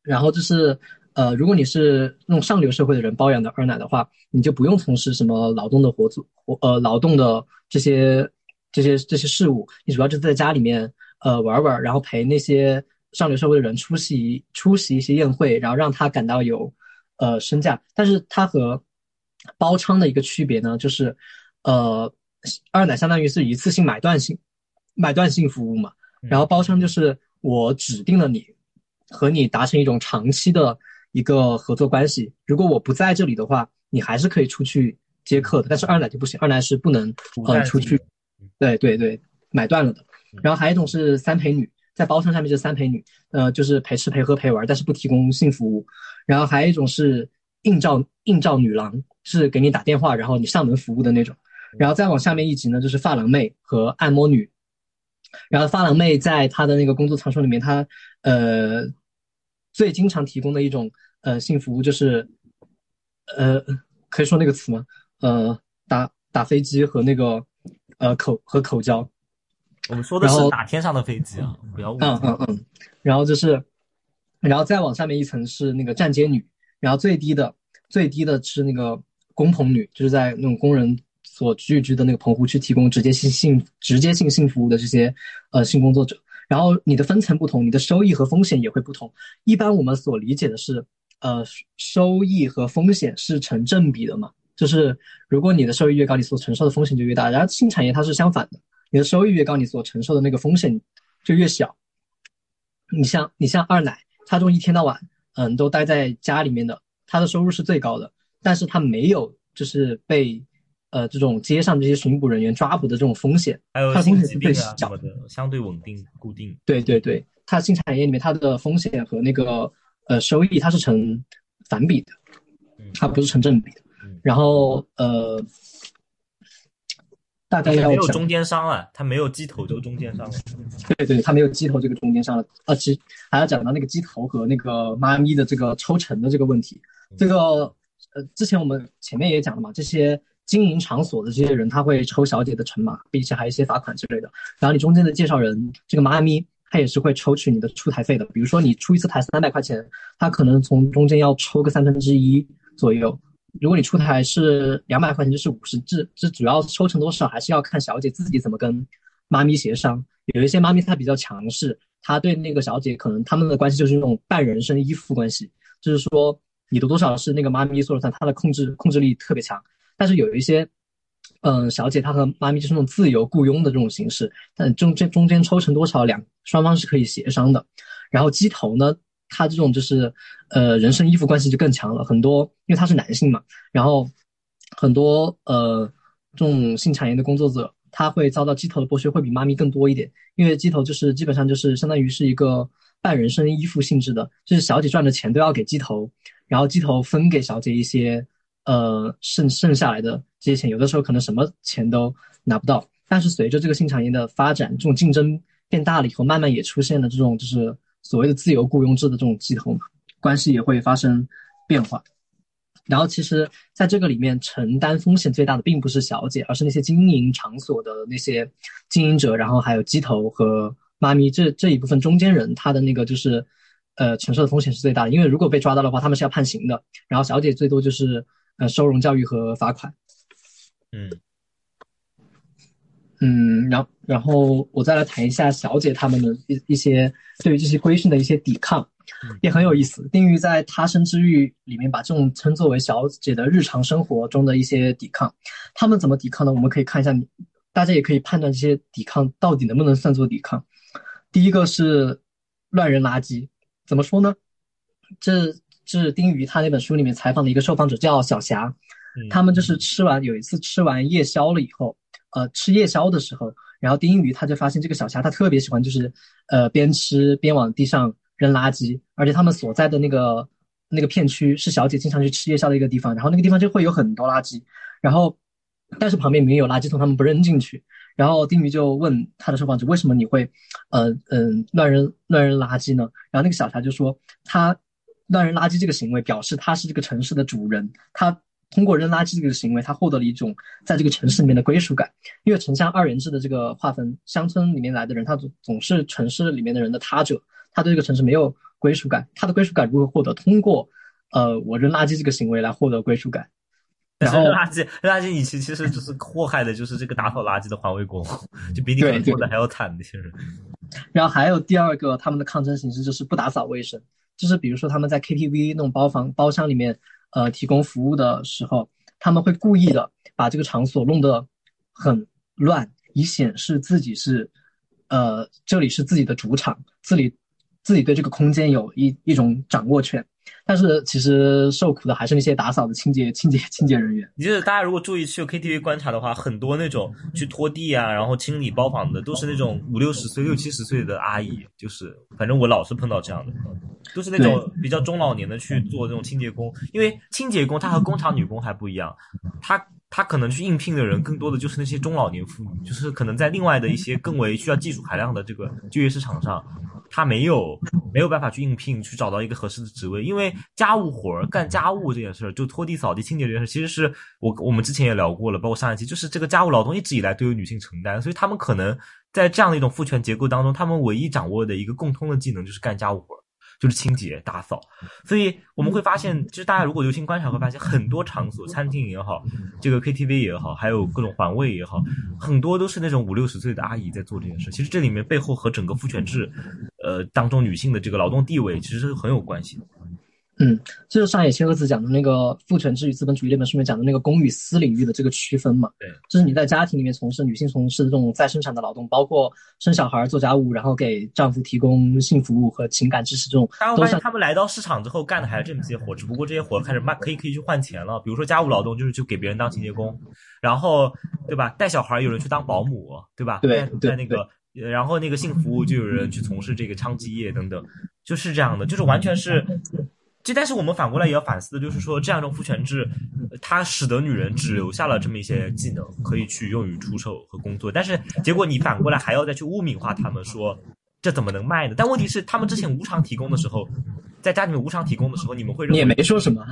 然后就是呃如果你是那种上流社会的人包养的二奶的话，你就不用从事什么劳动的活作活呃劳动的这些这些这些事务，你主要就是在家里面。呃，玩玩，然后陪那些上流社会的人出席出席一些宴会，然后让他感到有，呃，身价。但是他和包娼的一个区别呢，就是，呃，二奶相当于是一次性买断性买断性服务嘛，然后包娼就是我指定了你，和你达成一种长期的一个合作关系。如果我不在这里的话，你还是可以出去接客的。但是二奶就不行，二奶是不能呃出去，对对对，买断了的。然后还有一种是三陪女，在包厢下面就是三陪女，呃，就是陪吃陪喝陪玩，但是不提供性服务。然后还有一种是应召应召女郎，是给你打电话，然后你上门服务的那种。然后再往下面一级呢，就是发廊妹和按摩女。然后发廊妹在她的那个工作场所里面，她呃最经常提供的一种呃性服务就是呃可以说那个词吗？呃打打飞机和那个呃口和口交。我们说的是打天上的飞机啊，不要误嗯嗯嗯，然后就是，然后再往下面一层是那个站街女，然后最低的最低的是那个工棚女，就是在那种工人所聚居的那个棚户区提供直接性性直接性性服务的这些呃性工作者。然后你的分层不同，你的收益和风险也会不同。一般我们所理解的是，呃，收益和风险是成正比的嘛。就是如果你的收益越高，你所承受的风险就越大。然后新产业它是相反的，你的收益越高，你所承受的那个风险就越小。你像你像二奶，他这种一天到晚嗯都待在家里面的，他的收入是最高的，但是他没有就是被呃这种街上这些巡捕人员抓捕的这种风险，还有它风险疾病是最小啊什么的，相对稳定固定。对对对，它新产业里面它的风险和那个呃收益它是成反比的，嗯它不是成正比的嗯。然后呃，大概要讲没有中间商了，他没有鸡头这个中间商了。*laughs* 对对，它没有鸡头这个中间商了。呃，其实还要讲到那个鸡头和那个妈咪的这个抽成的这个问题。这个呃，之前我们前面也讲了嘛，这些经营场所的这些人他会抽小姐的成嘛，并且还有一些罚款之类的。然后你中间的介绍人这个妈咪，他也是会抽取你的出台费的。比如说你出一次台三百块钱，他可能从中间要抽个三分之一左右。如果你出台是两百块钱，就是五十，至这主要抽成多少还是要看小姐自己怎么跟妈咪协商。有一些妈咪她比较强势，她对那个小姐可能他们的关系就是那种半人身依附关系，就是说你的多少是那个妈咪说了算，她的控制控制力特别强。但是有一些，嗯、小姐她和妈咪就是那种自由雇佣的这种形式，但中间中间抽成多少两双方是可以协商的。然后鸡头呢，他这种就是呃人身依附关系就更强了，很多因为他是男性嘛，然后很多呃这种性产业的工作者，他会遭到鸡头的剥削会比妈咪更多一点，因为鸡头就是基本上就是相当于是一个半人身依附性质的，就是小姐赚的钱都要给鸡头，然后鸡头分给小姐一些呃剩剩下来的这些钱，有的时候可能什么钱都拿不到。但是随着这个新产业的发展，这种竞争变大了以后，慢慢也出现了这种就是所谓的自由雇佣制的这种鸡头嘛，关系也会发生变化。然后其实在这个里面承担风险最大的并不是小姐，而是那些经营场所的那些经营者，然后还有鸡头和妈咪这这一部分中间人，他的那个就是呃承受的风险是最大的，因为如果被抓到的话，他们是要判刑的，然后小姐最多就是呃收容教育和罚款。嗯嗯，然后然后我再来谈一下小姐她们的一一些对于这些规训的一些抵抗，也很有意思。丁瑜在《他生之欲》里面把这种称作为小姐的日常生活中的一些抵抗，他们怎么抵抗呢？我们可以看一下你，大家也可以判断这些抵抗到底能不能算作抵抗。第一个是乱扔垃圾，怎么说呢？这这是丁瑜他那本书里面采访的一个受访者叫小霞，嗯，他们就是吃完有一次吃完夜宵了以后，呃，吃夜宵的时候，然后丁鱼他就发现这个小霞她特别喜欢就是呃边吃边往地上扔垃圾，而且他们所在的那个那个片区是小姐经常去吃夜宵的一个地方，然后那个地方就会有很多垃圾，然后但是旁边明明有垃圾桶，他们不扔进去。然后丁鱼就问他的受访者为什么你会，呃嗯、乱扔乱扔垃圾呢？然后那个小霞就说他乱扔垃圾这个行为表示他是这个城市的主人，他通过扔垃圾这个行为，他获得了一种在这个城市里面的归属感。因为城乡二元制的这个划分，乡村里面来的人，他总总是城市里面的人的他者，他对这个城市没有归属感。他的归属感如何获得？通过呃我扔垃圾这个行为来获得归属感。然后垃圾垃圾，你其其实就是祸害的，就是这个打扫垃圾的环卫工，就比你做的还要惨那些人。然后还有第二个他们的抗争形式就是不打扫卫生，就是比如说他们在 KTV 那种包房包厢里面呃提供服务的时候，他们会故意的把这个场所弄得很乱，以显示自己是呃这里是自己的主场，自己自己对这个空间有一一种掌握权。但是其实受苦的还是那些打扫的清洁清洁清洁人员。你就是大家如果注意去 KTV 观察的话，很多那种去拖地啊，然后清理包房的，都是那种五六十岁、六七十岁的阿姨，就是反正我老是碰到这样的，都是那种比较中老年的去做这种清洁工。因为清洁工他和工厂女工还不一样，他他可能去应聘的人更多的就是那些中老年妇女，就是可能在另外的一些更为需要技术含量的这个就业市场上，他没有没有办法去应聘，去找到一个合适的职位，因为家务活儿干家务这件事儿，就拖地、扫地、清洁这件事，其实是我我们之前也聊过了，包括上一期，就是这个家务劳动一直以来都由女性承担，所以他们可能在这样的一种父权结构当中，他们唯一掌握的一个共通的技能就是干家务活儿。就是清洁打扫，所以我们会发现，就是大家如果留心观察，会发现很多场所，餐厅也好，这个 KTV 也好，还有各种环卫也好，很多都是那种五六十岁的阿姨在做这件事。其实这里面背后和整个父权制，呃当中女性的这个劳动地位其实是很有关系的。嗯，就是上野千鹤子讲的那个《父权制与资本主义》那本书里面讲的那个公与私领域的这个区分嘛。对，就是你在家庭里面从事女性从事的这种再生产的劳动，包括生小孩、做家务，然后给丈夫提供性服务和情感支持这种，都是他们发现他们来到市场之后干的还是这么些活，只不过这些活开始卖，可以可以去换钱了。比如说家务劳动，就是去给别人当清洁工，然后对吧？带小孩有人去当保姆，对吧？对对在那个，然后那个性服务就有人去从事这个娼妓业等等，就是这样的，就是完全是。这，但是我们反过来也要反思的，就是说，这样一种父权制，呃它使得女人只留下了这么一些技能，可以去用于出售和工作。但是结果你反过来还要再去污名化他们，说这怎么能卖呢？但问题是，他们之前无偿提供的时候，在家里面无偿提供的时候，你们会认为你也没说什么。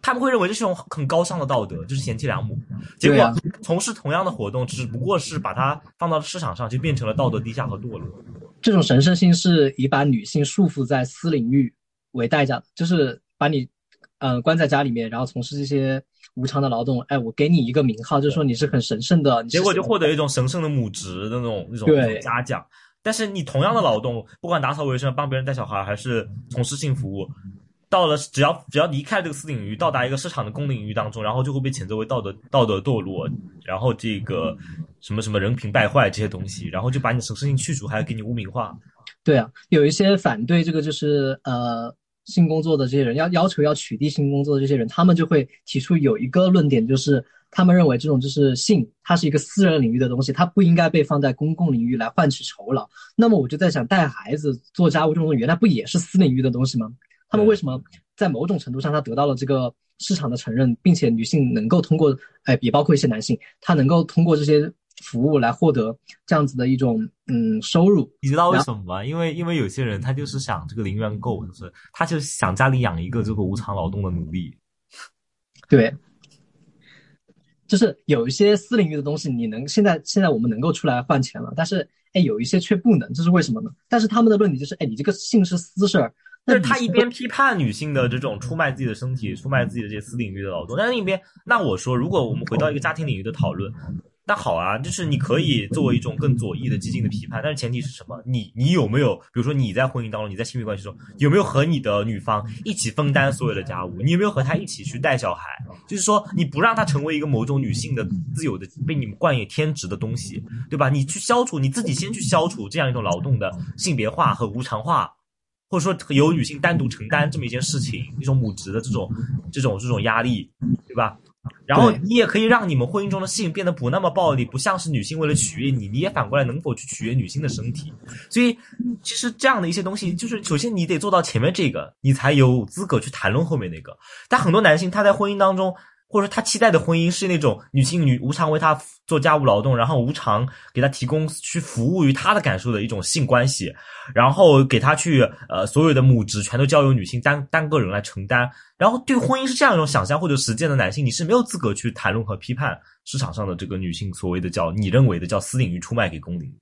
他们会认为这是一种很高尚的道德，就是贤妻良母。结果啊从事同样的活动，只不过是把它放到了市场上，就变成了道德低下和堕落。这种神圣性是以把女性束缚在私领域为代价的，就是把你，呃，关在家里面，然后从事这些无偿的劳动。哎，我给你一个名号，就是说你是很神圣的，结果就获得一种神圣的母职的那种那种那种嘉奖。但是你同样的劳动，不管打扫卫生、帮别人带小孩，还是从事性服务，到了只要只要离开这个私领域，到达一个市场的公领域当中，然后就会被谴责为道德道德堕落，然后这个什么什么人品败坏这些东西，然后就把你的神圣性去除，还要给你污名化。对啊，有一些反对这个就是呃性工作的这些人，要要求要取缔性工作的这些人，他们就会提出有一个论点，就是他们认为这种就是性，它是一个私人领域的东西，它不应该被放在公共领域来换取酬劳。那么我就在想，带孩子、做家务这种东西，原来不也是私领域的东西吗？他们为什么在某种程度上，他得到了这个市场的承认，并且女性能够通过，哎，也包括一些男性，他能够通过这些服务来获得这样子的一种嗯收入。你知道为什么吗？因为因为有些人他就是想这个零元购，就是他就想家里养一个这个无偿劳动的奴隶。对，就是有一些私领域的东西，你能现在现在我们能够出来换钱了，但是哎，有一些却不能，这是为什么呢？但是他们的论点就是，哎，你这个性是私事儿，那就是他一边批判女性的这种出卖自己的身体、出卖自己的这些私领域的劳动，但是另一边，那我说，如果我们回到一个家庭领域的讨论，那好啊，就是你可以作为一种更左翼的、激进的批判，但是前提是什么？你你有没有，比如说你在婚姻当中，你在亲密关系中，有没有和你的女方一起分担所有的家务？你有没有和她一起去带小孩？就是说，你不让她成为一个某种女性的自由的被你们冠以天职的东西，对吧？你去消除，你自己先去消除这样一种劳动的性别化和无偿化。或者说由女性单独承担这么一件事情，一种母职的这种、这种、这种压力，对吧？然后你也可以让你们婚姻中的性变得不那么暴力，不像是女性为了取悦你，你也反过来能否去取悦女性的身体？所以，其实这样的一些东西，就是首先你得做到前面这个，你才有资格去谈论后面那个。但很多男性他在婚姻当中，或者说他期待的婚姻是那种女性女无偿为他做家务劳动，然后无偿给他提供去服务于他的感受的一种性关系，然后给他去呃所有的母职全都交由女性单单个人来承担。然后对婚姻是这样一种想象或者实践的男性，你是没有资格去谈论和批判市场上的这个女性所谓的叫你认为的叫私领域出卖给公领。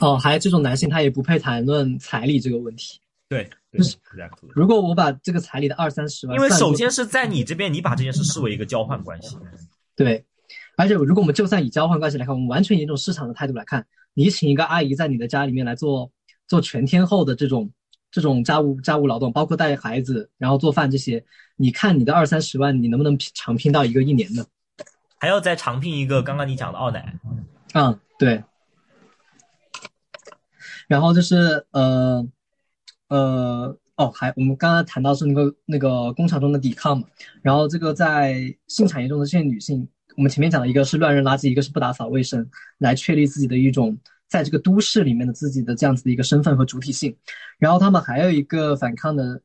哦，还有这种男性他也不配谈论彩礼这个问题。对，就是，exactly。如果我把这个彩礼的二三十万，因为首先是在你这边，你把这件事视为一个交换关系。对，而且如果我们就算以交换关系来看，我们完全以一种市场的态度来看，你请一个阿姨在你的家里面来做做全天候的这种这种家务家务劳动，包括带孩子，然后做饭这些，你看你的二三十万，你能不能拼长拼到一个一年呢？还要再长聘一个刚刚你讲的奥奶，嗯，对。然后就是呃呃哦，还我们刚刚谈到是那个那个工厂中的抵抗嘛，然后这个在性产业中的这些女性，我们前面讲的一个是乱扔垃圾，一个是不打扫卫生，来确立自己的一种在这个都市里面的自己的这样子的一个身份和主体性，然后他们还有一个反抗的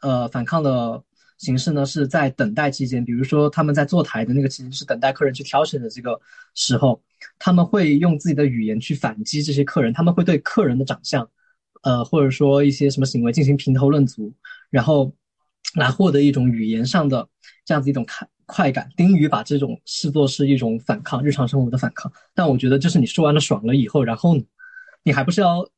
呃反抗的形式呢，是在等待期间，比如说他们在坐台的那个期间是等待客人去挑选的这个时候，他们会用自己的语言去反击这些客人，他们会对客人的长相，呃，或者说一些什么行为进行评头论足，然后来获得一种语言上的这样子一种快快感。丁宇把这种视作是一种反抗，日常生活的反抗。但我觉得，就是你说完了爽了以后，然后，你还不是要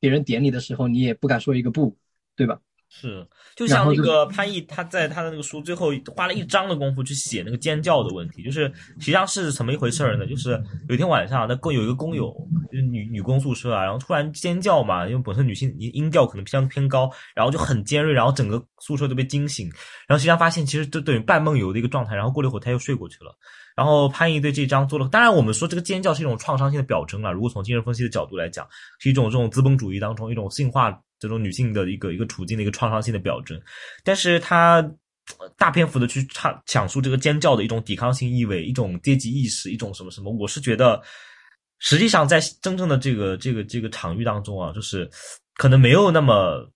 别人点你的时候，你也不敢说一个不，对吧？是，就像那个潘毅，他在他的那个书最后花了一章的功夫去写那个尖叫的问题，就是实际上是怎么一回事儿呢？就是有一天晚上，那工有一个工友就是女女工宿舍啊，然后突然尖叫嘛，因为本身女性音音调可能偏偏高，然后就很尖锐，然后整个宿舍都被惊醒，然后实际上发现其实就等于半梦游的一个状态，然后过了一会儿他又睡过去了。然后潘毅对这张做了，当然我们说这个尖叫是一种创伤性的表征了。如果从精神分析的角度来讲，是一种这种资本主义当中一种性化这种女性的一个一个处境的一个创伤性的表征。但是他大篇幅的去唱讲述这个尖叫的一种抵抗性意味，一种阶级意识，一种什么什么，我是觉得实际上在真正的这个这个这个场域当中啊，就是可能没有那么。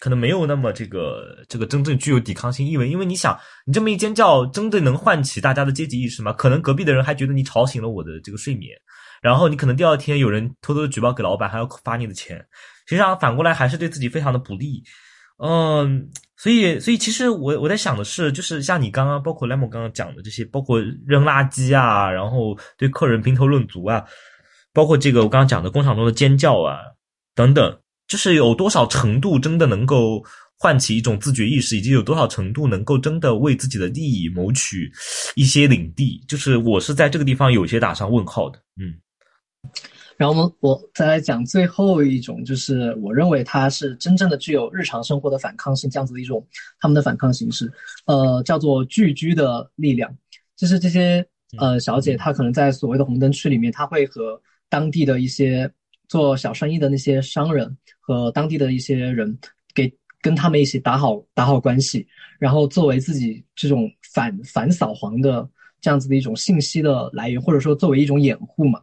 可能没有那么这个这个真正具有抵抗性意味，因为你想，你这么一尖叫，真的能唤起大家的阶级意识吗？可能隔壁的人还觉得你吵醒了我的这个睡眠，然后你可能第二天有人偷偷的举报给老板，还要发你的钱，实际上反过来还是对自己非常的不利。嗯，所以所以其实我我在想的是，就是像你刚刚包括莱姆刚刚讲的这些，包括扔垃圾啊，然后对客人评头论足啊，包括这个我刚刚讲的工厂中的尖叫啊等等。就是有多少程度真的能够唤起一种自觉意识，以及有多少程度能够真的为自己的利益谋取一些领地，就是我是在这个地方有些打上问号的。嗯，然后我们我再来讲最后一种，就是我认为它是真正的具有日常生活的反抗性，这样子的一种他们的反抗形式，呃，叫做聚居的力量。就是这些呃小姐，她可能在所谓的红灯区里面，她会和当地的一些做小生意的那些商人。和当地的一些人给跟他们一起打好打好关系，然后作为自己这种反反扫黄的这样子的一种信息的来源，或者说作为一种掩护嘛，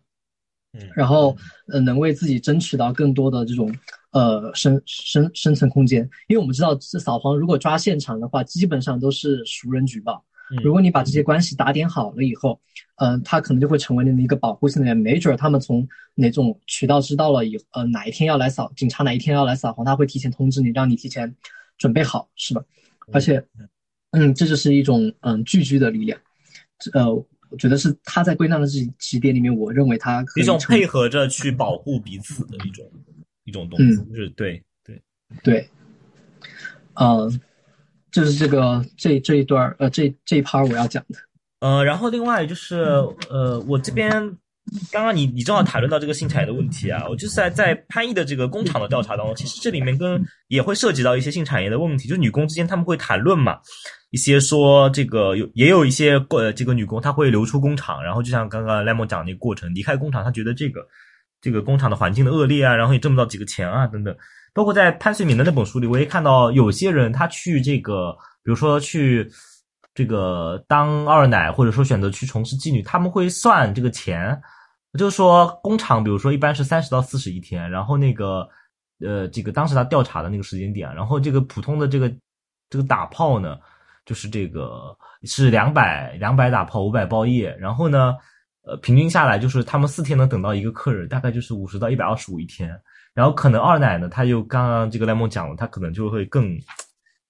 嗯，然后呃能为自己争取到更多的这种呃生生生存空间，因为我们知道这扫黄如果抓现场的话，基本上都是熟人举报。如果你把这些关系打点好了以后，嗯，他可能就会成为你的一个保护性的人。没准他们从哪种渠道知道了以，呃，哪一天要来扫，警察哪一天要来扫黄，他会提前通知你，让你提前准备好，是吧？而且，嗯，这就是一种嗯聚居的力量。呃，我觉得是他在归纳的这几点里面，我认为他一种配合着去保护彼此的一种一种东西，就是对对对，嗯。就是这个这这一段呃这这一 part 我要讲的，呃，然后另外就是呃我这边刚刚你你正好谈论到这个性产业的问题啊，我就是在在潘毅的这个工厂的调查当中，其实这里面跟也会涉及到一些性产业的问题，就是女工之间他们会谈论嘛，一些说这个有也有一些过这个女工她会流出工厂，然后就像刚刚 lemon 讲那个过程，离开工厂，她觉得这个这个工厂的环境的恶劣啊，然后也挣不到几个钱啊等等。包括在潘绥敏的那本书里，我也看到有些人他去这个，比如说去这个当二奶，或者说选择去从事妓女，他们会算这个钱，就是说工厂，比如说一般是三十到四十一天，然后那个呃，这个当时他调查的那个时间点，然后这个普通的这个这个打炮呢，就是这个是两百两百打炮五百包夜，然后呢，呃，平均下来就是他们四天能等到一个客人，大概就是五十到一百二十五一天。然后可能二奶呢，他又刚刚这个莱蒙讲了，他可能就会更，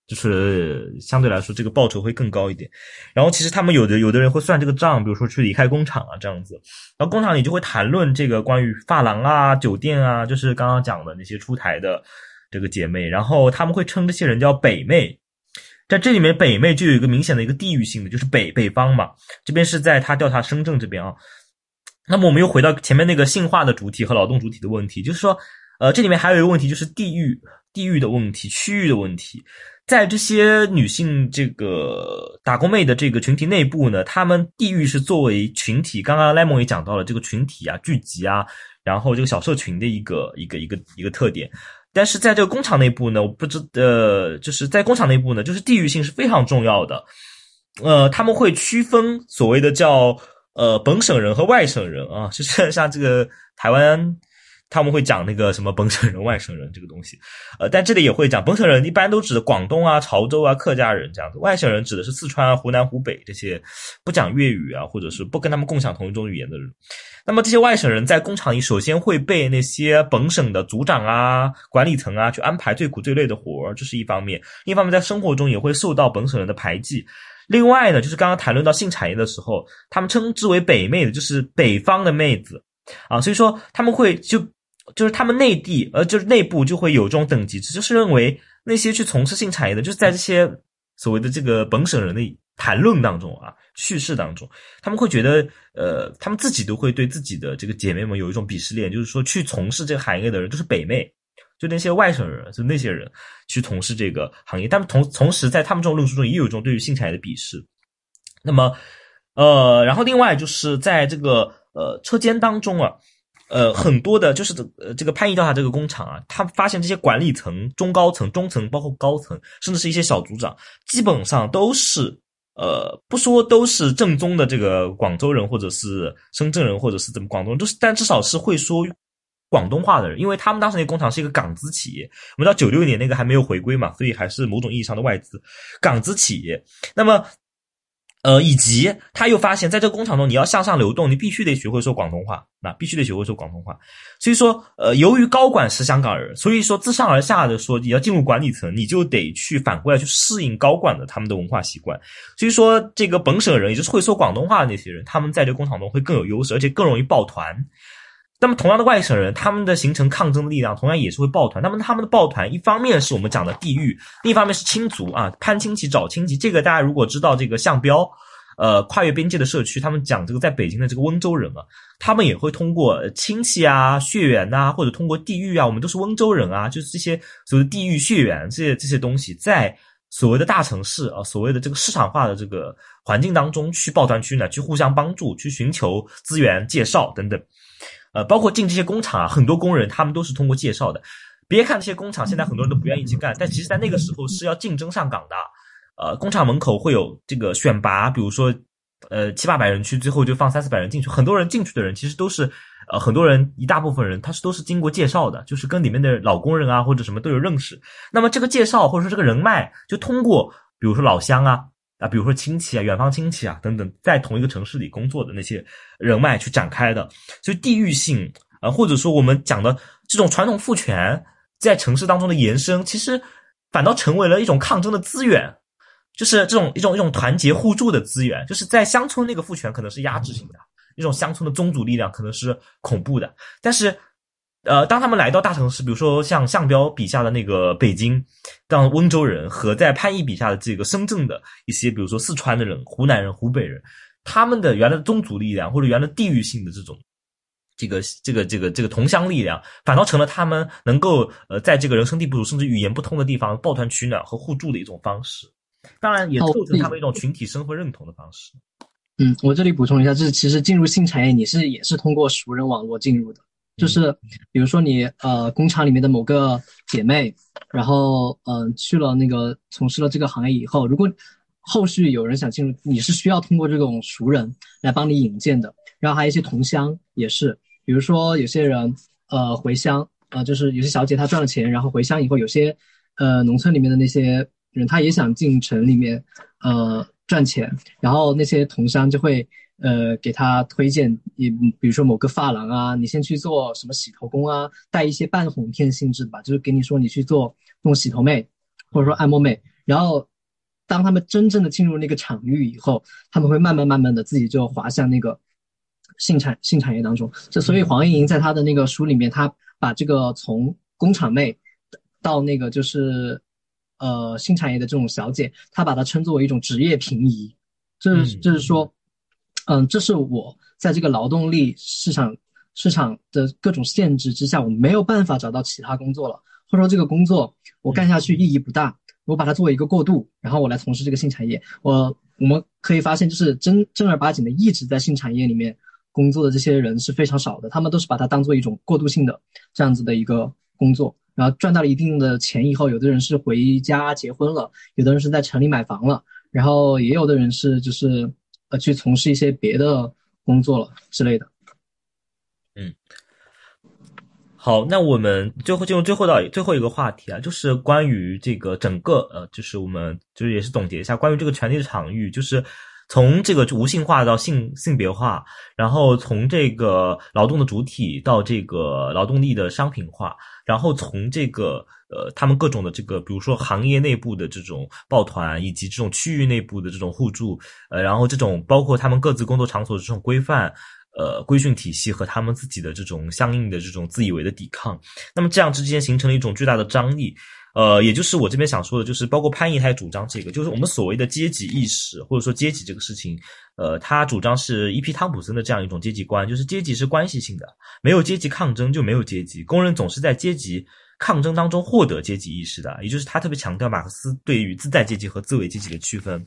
就是相对来说这个报酬会更高一点。然后其实他们有的有的人会算这个账，比如说去离开工厂啊这样子。然后工厂里就会谈论这个关于发廊啊、酒店啊，就是刚刚讲的那些出台的这个姐妹。然后他们会称这些人叫北妹，在这里面北妹就有一个明显的一个地域性的，就是北北方嘛。这边是在他调查深圳这边啊。那么我们又回到前面那个性化的主体和劳动主体的问题，就是说。呃，这里面还有一个问题，就是地域、地域的问题、区域的问题。在这些女性这个打工妹的这个群体内部呢，她们地域是作为群体，刚刚 Lemon 也讲到了这个群体啊、聚集啊，然后这个小社群的一个一个一个一个特点。但是在这个工厂内部呢，我不知呃，就是在工厂内部呢，就是地域性是非常重要的。呃，他们会区分所谓的叫呃本省人和外省人啊，就是像这个台湾。他们会讲那个什么本省人、外省人这个东西，呃，但这里也会讲本省人，一般都指的广东啊、潮州啊、客家人这样子；外省人指的是四川啊、湖南、湖北这些不讲粤语啊，或者是不跟他们共享同一种语言的人。那么这些外省人在工厂里，首先会被那些本省的组长啊、管理层啊去安排最苦最累的活儿，这是一方面；另一方面，在生活中也会受到本省人的排挤。另外呢，就是刚刚谈论到性产业的时候，他们称之为北妹的，就是北方的妹子啊，所以说他们会就。就是他们内地，呃，就是内部就会有这种等级制，就是认为那些去从事性产业的，就是在这些所谓的这个本省人的谈论当中啊，叙事当中，他们会觉得，呃，他们自己都会对自己的这个姐妹们有一种鄙视链，就是说去从事这个行业的人都是北妹，就那些外省人，就那些人去从事这个行业，但同同时在他们这种论述中也有一种对于性产业的鄙视。那么，呃，然后另外就是在这个呃车间当中啊。呃，很多的，就是呃，这个潘毅调查这个工厂啊，他发现这些管理层、中高层、中层，包括高层，甚至是一些小组长，基本上都是呃，不说都是正宗的这个广州人，或者是深圳人，或者是怎么广东人，都是，但至少是会说广东话的人，因为他们当时那个工厂是一个港资企业，我们到九六年那个还没有回归嘛，所以还是某种意义上的外资港资企业。那么。呃，以及他又发现，在这个工厂中，你要向上流动，你必须得学会说广东话，那必须得学会说广东话。所以说，呃，由于高管是香港人，所以说自上而下的说，你要进入管理层，你就得去反过来去适应高管的他们的文化习惯。所以说，这个本省人，也就是会说广东话的那些人，他们在这工厂中会更有优势，而且更容易抱团。那么，同样的外省人，他们的形成抗争的力量，同样也是会抱团。那么，他们的抱团，一方面是我们讲的地域，另一方面是亲族啊，攀亲戚找亲戚。这个大家如果知道这个项标，呃，跨越边界的社区，他们讲这个在北京的这个温州人啊，他们也会通过亲戚啊、血缘呐，或者通过地域啊，我们都是温州人啊，就是这些所谓的地域血缘这些这些东西，在所谓的大城市啊，所谓的这个市场化的这个环境当中去抱团取暖，去互相帮助，去寻求资源介绍等等。呃，包括进这些工厂啊，很多工人他们都是通过介绍的。别看这些工厂现在很多人都不愿意去干，但其实在那个时候是要竞争上岗的。呃，工厂门口会有这个选拔，比如说，呃，七八百人去，最后就放三四百人进去。很多人进去的人其实都是，呃，很多人一大部分人他是都是经过介绍的，就是跟里面的老工人啊或者什么都有认识。那么这个介绍或者说这个人脉，就通过比如说老乡啊啊，比如说亲戚啊、远方亲戚啊等等，在同一个城市里工作的那些人脉去展开的。所以地域性。啊，或者说我们讲的这种传统父权在城市当中的延伸，其实反倒成为了一种抗争的资源，就是这种一种一种团结互助的资源。就是在乡村那个父权可能是压制性的，一种乡村的宗族力量可能是恐怖的。但是，呃，当他们来到大城市，比如说像项彪笔下的那个北京，让温州人和在潘毅笔下的这个深圳的一些，比如说四川的人、湖南人、湖北人，他们的原来的宗族力量或者原来地域性的这种。这个这个这个这个同乡力量，反倒成了他们能够呃，在这个人生地不熟甚至语言不通的地方抱团取暖和互助的一种方式。当然，也构成他们一种群体身份认同的方式。嗯，我这里补充一下，就是其实进入性产业，你是也是通过熟人网络进入的。就是比如说你呃，工厂里面的某个姐妹，然后嗯，去了那个从事了这个行业以后，如果后续有人想进入，你是需要通过这种熟人来帮你引荐的。然后还有一些同乡也是。比如说有些人，呃，回乡，呃，就是有些小姐她赚了钱，然后回乡以后，有些，呃，农村里面的那些人，他也想进城里面，呃，赚钱，然后那些同乡就会，呃，给他推荐，也比如说某个发廊啊，你先去做什么洗头工啊，带一些半哄骗性质的吧，就是给你说你去做那种洗头妹，或者说按摩妹，然后当他们真正的进入那个场域以后，他们会慢慢慢慢的自己就滑向那个。性产性产业当中，这所以黄莹莹在她的那个书里面，她把这个从工厂妹到那个就是呃性产业的这种小姐，她把它称作为一种职业平移，就是就是说，嗯，这是我在这个劳动力市场市场的各种限制之下，我没有办法找到其他工作了，或者说这个工作我干下去意义不大，我把它作为一个过渡，然后我来从事这个性产业。我我们可以发现，就是真正儿八经的一直在性产业里面。工作的这些人是非常少的，他们都是把它当做一种过渡性的这样子的一个工作，然后赚到了一定的钱以后，有的人是回家结婚了，有的人是在城里买房了，然后也有的人是就是呃去从事一些别的工作了之类的。嗯，好，那我们最后进入最后到最后一个话题啊，就是关于这个整个呃，就是我们就是也是总结一下关于这个权力的场域，就是。从这个无性化到性性别化，然后从这个劳动的主体到这个劳动力的商品化，然后从这个呃他们各种的这个，比如说行业内部的这种抱团，以及这种区域内部的这种互助，呃，然后这种包括他们各自工作场所的这种规范，呃规训体系和他们自己的这种相应的这种自以为的抵抗，那么这样之间形成了一种巨大的张力。呃，也就是我这边想说的，就是包括潘毅他也主张这个，就是我们所谓的阶级意识或者说阶级这个事情，呃，他主张是伊皮汤普森的这样一种阶级观，就是阶级是关系性的，没有阶级抗争就没有阶级，工人总是在阶级抗争当中获得阶级意识的，也就是他特别强调马克思对于自在阶级和自为阶级的区分。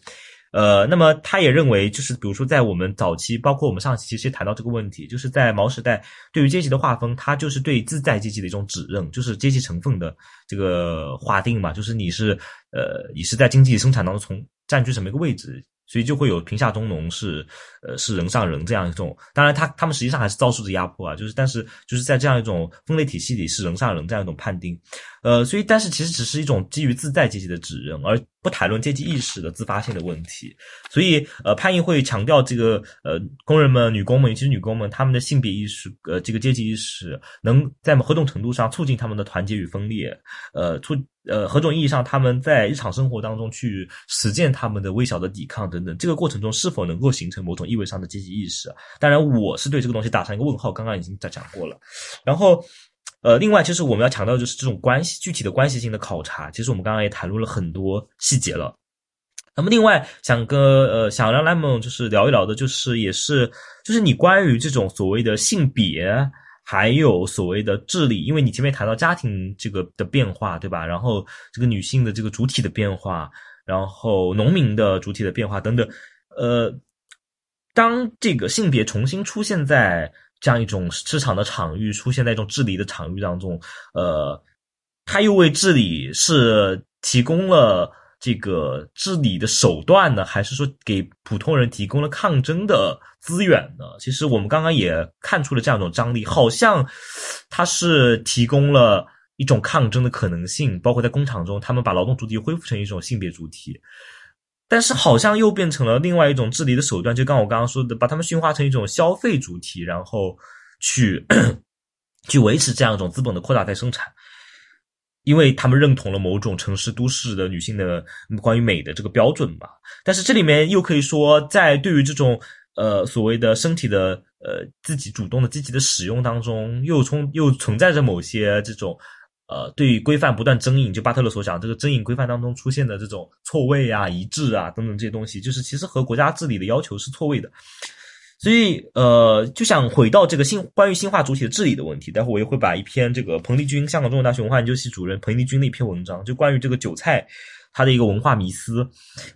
呃，那么他也认为，就是比如说，在我们早期，包括我们上期其实也谈到这个问题，就是在毛时代，对于阶级的划分，它就是对自在阶级的一种指认，就是阶级成分的这个划定嘛，就是你是呃，你是在经济生产当中从占据什么一个位置。所以就会有贫下中农是，呃，是人上人这样一种。当然，他他们实际上还是遭受着压迫啊。就是，但是就是在这样一种分类体系里，是人上人这样一种判定。呃，所以，但是其实只是一种基于自在阶级的指认，而不谈论阶级意识的自发性的问题。所以，呃，潘毅会强调这个，呃，工人们、女工们，尤其是女工们，他们的性别意识，呃，这个阶级意识，能在某种程度上促进他们的团结与分裂，呃，促。呃，何种意义上，他们在日常生活当中去实践他们的微小的抵抗等等，这个过程中是否能够形成某种意味上的阶级意识？当然，我是对这个东西打上一个问号。刚刚已经在讲过了。然后，呃，另外，其实我们要强调就是这种关系，具体的关系性的考察。其实我们刚刚也谈论了很多细节了。那么，另外想跟呃想让 Lemon 就是聊一聊的，就是也是就是你关于这种所谓的性别。还有所谓的治理，因为你前面谈到家庭这个的变化，对吧？然后这个女性的这个主体的变化，然后农民的主体的变化等等，呃，当这个性别重新出现在这样一种市场的场域，出现在一种治理的场域当中，呃，它又为治理是提供了。这个治理的手段呢，还是说给普通人提供了抗争的资源呢？其实我们刚刚也看出了这样一种张力，好像它是提供了一种抗争的可能性，包括在工厂中，他们把劳动主体恢复成一种性别主体，但是好像又变成了另外一种治理的手段，就刚我刚刚说的，把他们驯化成一种消费主体，然后去 *clears throat* 去维持这样一种资本的扩大再生产。因为他们认同了某种城市都市的女性的关于美的这个标准嘛，但是这里面又可以说，在对于这种呃所谓的身体的呃自己主动的积极的使用当中，又充又存在着某些这种呃对于规范不断争议，就巴特勒所讲这个争议规范当中出现的这种错位啊、一致啊等等这些东西，就是其实和国家治理的要求是错位的。所以，呃，就想回到这个新关于新化主体的治理的问题。待会我也会把一篇这个彭丽君，香港中文大学文化研究系主任彭丽君的一篇文章，就关于这个韭菜它的一个文化迷思，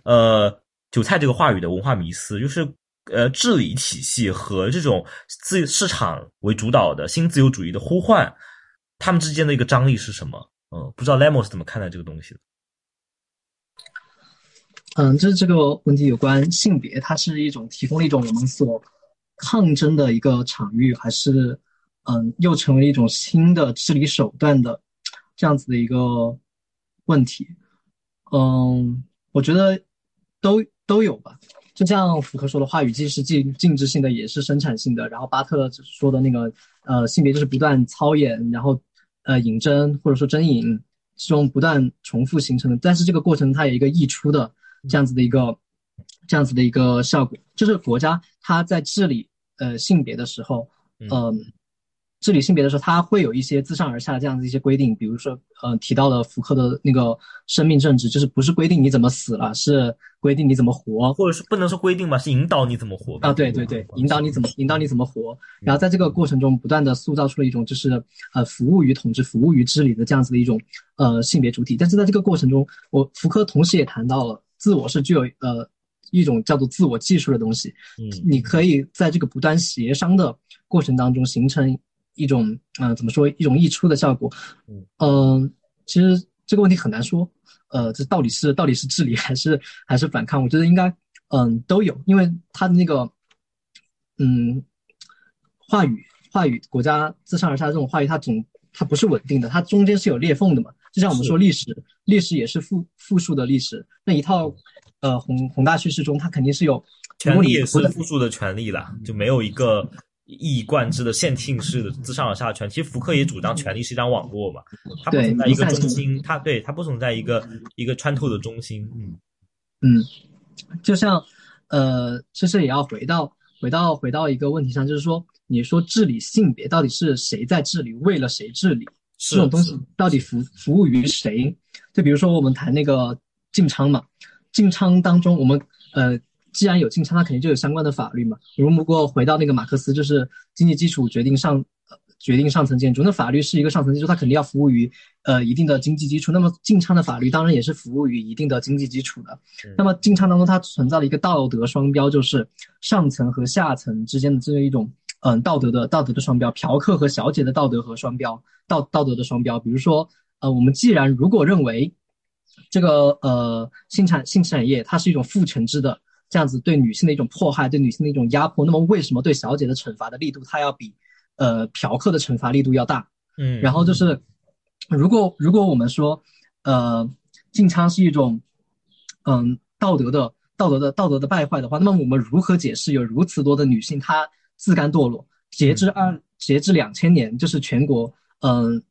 呃，韭菜这个话语的文化迷思，就是呃治理体系和这种自市场为主导的新自由主义的呼唤，他们之间的一个张力是什么？嗯，不知道 Lemon 是怎么看待这个东西的？嗯，就是这个问题有关性别，它是一种提供了一种我们所。抗争的一个场域，还是嗯，又成为一种新的治理手段的这样子的一个问题。嗯，我觉得都都有吧。就像福克说的话语，既是禁禁制性的，也是生产性的。然后巴特说的那个呃，性别就是不断操演，然后呃引针或者说针引这种不断重复形成的。但是这个过程它有一个溢出的这样子的一个。这样子的一个效果，就是国家它在治理呃性别的时候，嗯，治理性别的时候，它会有一些自上而下的这样的一些规定，比如说，呃，提到了福克的那个生命政治，就是不是规定你怎么死了，是规定你怎么活，或者是不能说规定吧，是引导你怎么活啊？对对对，引导你怎么引导你怎么活，然后在这个过程中不断的塑造出了一种就是呃服务于统治、服务于治理的这样子的一种呃性别主体。但是在这个过程中，我福柯同时也谈到了自我是具有呃。一种叫做自我技术的东西，嗯，你可以在这个不断协商的过程当中形成一种，嗯，怎么说，一种溢出的效果，嗯，其实这个问题很难说，呃，这到底是到底是治理还是还是反抗？我觉得应该，嗯，都有，因为他的那个，嗯，话语话语国家自上而下这种话语，它总它不是稳定的，它中间是有裂缝的嘛，就像我们说历史，历史也是复复数的历史，那一套。呃，宏宏大叙事中，它肯定是有权利也是复数的权利了，就没有一个一以贯之的线性式的自上而下的权。其实福克也主张权力是一张网络嘛，它不存在一个中心，它对它不存在一个一个穿透的中心。嗯嗯，就像呃，其实也要回到回到回到一个问题上，就是说，你说治理性别到底是谁在治理，为了谁治理？这种东西到底服服务于谁？就比如说我们谈那个晋昌嘛，禁娼当中我们呃。既然有进仓，它肯定就有相关的法律嘛。如果回到那个马克思，就是经济基础决定上，决定上层建筑。那法律是一个上层建筑，它肯定要服务于呃一定的经济基础。那么进仓的法律当然也是服务于一定的经济基础的。那么进仓当中它存在了一个道德双标，就是上层和下层之间的这样一种嗯道德的道德的双标，嫖客和小姐的道德和双标道道德的双标。比如说呃我们既然如果认为这个呃性产性产业它是一种父权制的。这样子对女性的一种迫害，对女性的一种压迫。那么为什么对小姐的惩罚的力度，它要比呃嫖客的惩罚力度要大？嗯，然后就是，如果如果我们说，呃，进娼是一种，嗯，道德的道德的道德的败坏的话，那么我们如何解释有如此多的女性她自甘堕落？截至二截至两千年，就是全国，嗯呃，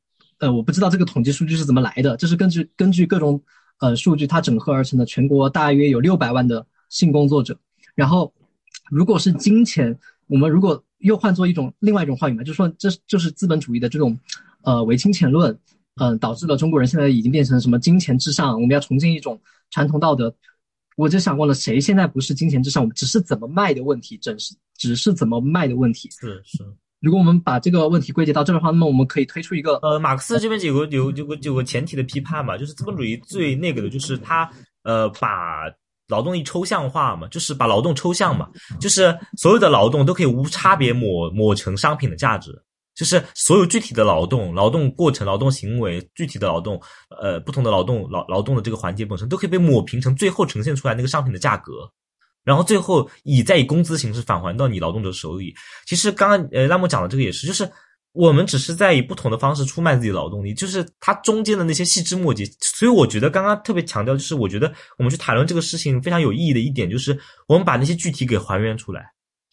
我不知道这个统计数据是怎么来的，就是根据根据各种呃数据它整合而成的，全国大约有六百万的。性工作者，然后，如果是金钱，我们如果又换作一种另外一种话语嘛，就是说这就是资本主义的这种，呃唯金钱论，嗯，导致了中国人现在已经变成什么金钱至上，我们要重建一种传统道德。我就想问了，谁现在不是金钱至上？我们只是怎么卖的问题，只是只是怎么卖的问题。是是。如果我们把这个问题归结到这的话，那么我们可以推出一个，呃，马克思这边有个有有个有个前提的批判嘛，就是资本主义最那个的就是他呃把。劳动力抽象化嘛，就是把劳动抽象嘛，就是所有的劳动都可以无差别抹抹成商品的价值，就是所有具体的劳动、劳动过程、劳动行为、具体的劳动，呃，不同的劳动劳劳动的这个环节本身都可以被抹平成最后呈现出来那个商品的价格，然后最后以再以工资形式返还到你劳动者手里。其实刚刚呃拉姆讲的这个也是，就是。我们只是在以不同的方式出卖自己劳动力，就是它中间的那些细枝末节。所以我觉得刚刚特别强调，就是我觉得我们去谈论这个事情非常有意义的一点，就是我们把那些具体给还原出来，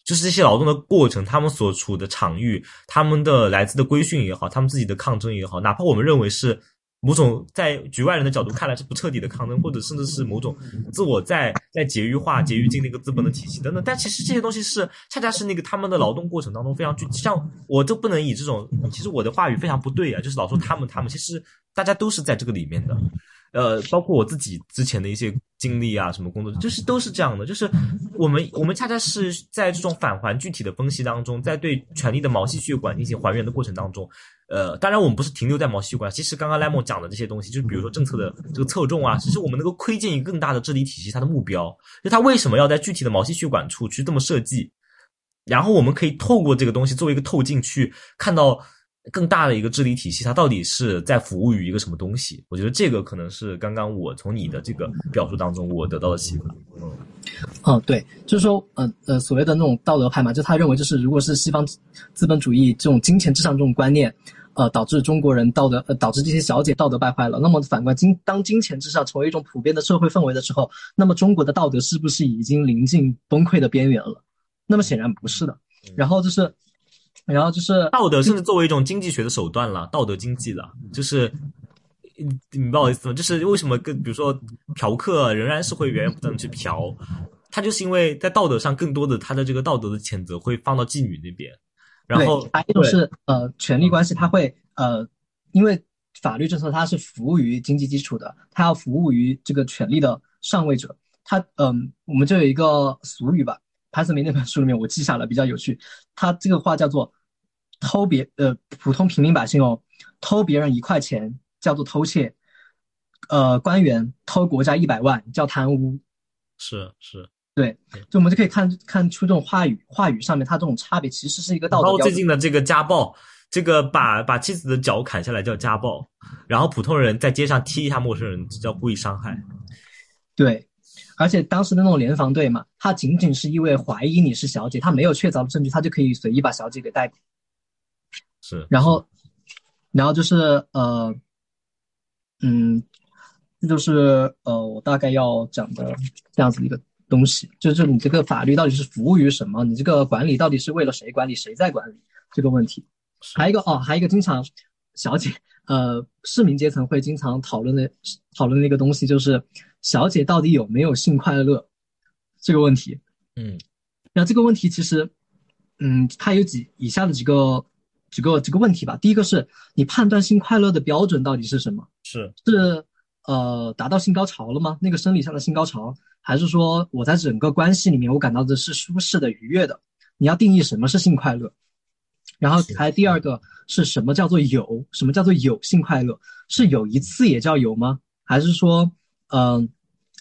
就是这些劳动的过程，他们所处的场域，他们的来自的规训也好，他们自己的抗争也好，哪怕我们认为是。某种在局外人的角度看来是不彻底的抗争，或者甚至是某种自我在在节育化、节育进那个资本的体系等等。但其实这些东西是恰恰是那个他们的劳动过程当中非常具。像我都不能以这种，其实我的话语非常不对啊，就是老说他们他们，其实大家都是在这个里面的。呃，包括我自己之前的一些经历啊，什么工作，就是都是这样的。就是我们我们恰恰是在这种返还具体的分析当中，在对权力的毛细血管进行还原的过程当中。呃，当然我们不是停留在毛细血管，其实刚刚莱蒙讲的这些东西，就是比如说政策的这个侧重啊，其实我们能够窥见一个更大的治理体系它的目标，就它为什么要在具体的毛细血管处去这么设计，然后我们可以透过这个东西作为一个透镜去看到更大的一个治理体系，它到底是在服务于一个什么东西。我觉得这个可能是刚刚我从你的这个表述当中我得到的启发。嗯，哦，对，就是说，呃呃，所谓的那种道德派嘛，就他认为就是如果是西方资本主义这种金钱至上这种观念。呃，导致中国人道德呃，导致这些小姐道德败坏了。那么反观金，当金钱至上成为一种普遍的社会氛围的时候，那么中国的道德是不是已经临近崩溃的边缘了？那么显然不是的。然后就是，然后就是道德甚至作为一种经济学的手段了，道德经济了，就是你明白我意思吗？就是为什么更比如说嫖客仍然是会源源不断的去嫖，他就是因为在道德上更多的他的这个道德的谴责会放到妓女那边。然后还有一种是呃权力关系，他会呃因为法律政策它是服务于经济基础的，它要服务于这个权力的上位者。它嗯，我们就有一个俗语吧，潘思明那本书里面我记下了，比较有趣。他这个话叫做偷别呃普通平民百姓哦，偷别人一块钱叫做偷窃，呃官员偷国家一百万叫贪污。是是。对，就我们就可以看看出这种话语话语上面它这种差别，其实是一个道德然后。最近的这个家暴，这个把把妻子的脚砍下来叫家暴，然后普通人在街上踢一下陌生人这叫故意伤害。对，而且当时的那种联防队嘛，他仅仅是因为怀疑你是小姐，他没有确凿的证据，他就可以随意把小姐给逮捕。是，然后，然后就是呃，嗯，这就是呃我大概要讲的这样子一个。东西就是你这个法律到底是服务于什么？你这个管理到底是为了谁管理？谁在管理这个问题？还有一个哦，还有一个经常小姐呃市民阶层会经常讨论的讨论的一个东西，就是小姐到底有没有性快乐这个问题。嗯，那这个问题其实嗯，它有几以下的几个几个几个问题吧。第一个是你判断性快乐的标准到底是什么？是是呃达到性高潮了吗？那个生理上的性高潮，还是说我在整个关系里面我感到的是舒适的、愉悦的？你要定义什么是性快乐。然后还第二个是什么叫做有？什么叫做有性快乐？是有一次也叫有吗？还是说，嗯，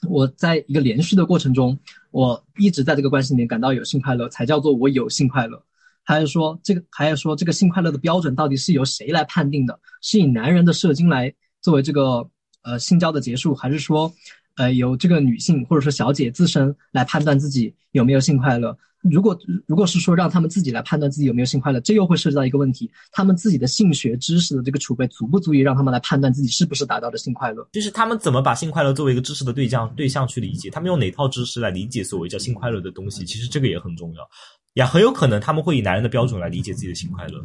我在一个连续的过程中，我一直在这个关系里面感到有性快乐，才叫做我有性快乐？还是说这个，还是说这个性快乐的标准到底是由谁来判定的？是以男人的射精来作为这个呃性交的结束，还是说，呃由这个女性或者说小姐自身来判断自己有没有性快乐？如果如果是说让他们自己来判断自己有没有性快乐，这又会涉及到一个问题：他们自己的性学知识的这个储备足不足以让他们来判断自己是不是达到了性快乐？就是他们怎么把性快乐作为一个知识的对象对象去理解？他们用哪套知识来理解所谓叫性快乐的东西？其实这个也很重要。也很有可能他们会以男人的标准来理解自己的性快乐。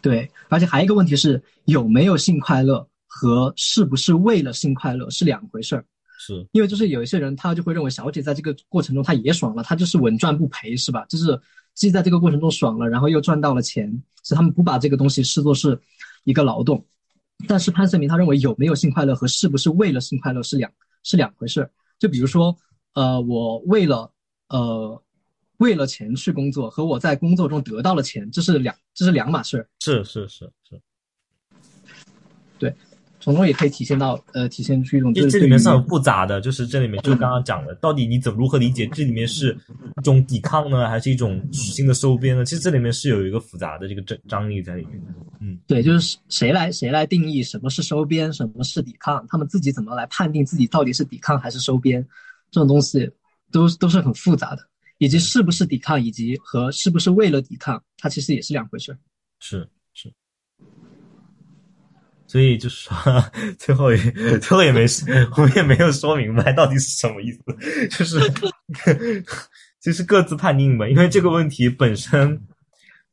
对，而且还有一个问题是，有没有性快乐和是不是为了性快乐是两回事儿。是因为就是有一些人他就会认为小姐在这个过程中她也爽了，她就是稳赚不赔，是吧？就是既在这个过程中爽了，然后又赚到了钱，所以他们不把这个东西视作是一个劳动。但是潘胜明他认为有没有性快乐和是不是为了性快乐是两是两回事儿。就比如说，呃，我为了呃。为了钱去工作和我在工作中得到了钱，这是两这是两码事。是是是是，对，从中也可以体现到呃，体现出一种。因为这里面是很复杂的，就是这里面就刚刚讲的，到底你怎么如何理解这里面是一种抵抗呢，还是一种新的收编呢？其实这里面是有一个复杂的这个张张力在里面的。嗯，对，就是谁来谁来定义什么是收编，什么是抵抗，他们自己怎么来判定自己到底是抵抗还是收编，这种东西都都是很复杂的。以及是不是抵抗，以及和是不是为了抵抗，它其实也是两回事。是是，所以就是说，最后也最后也没我们也没有说明白到底是什么意思，就是就是各自判定吧，因为这个问题本身。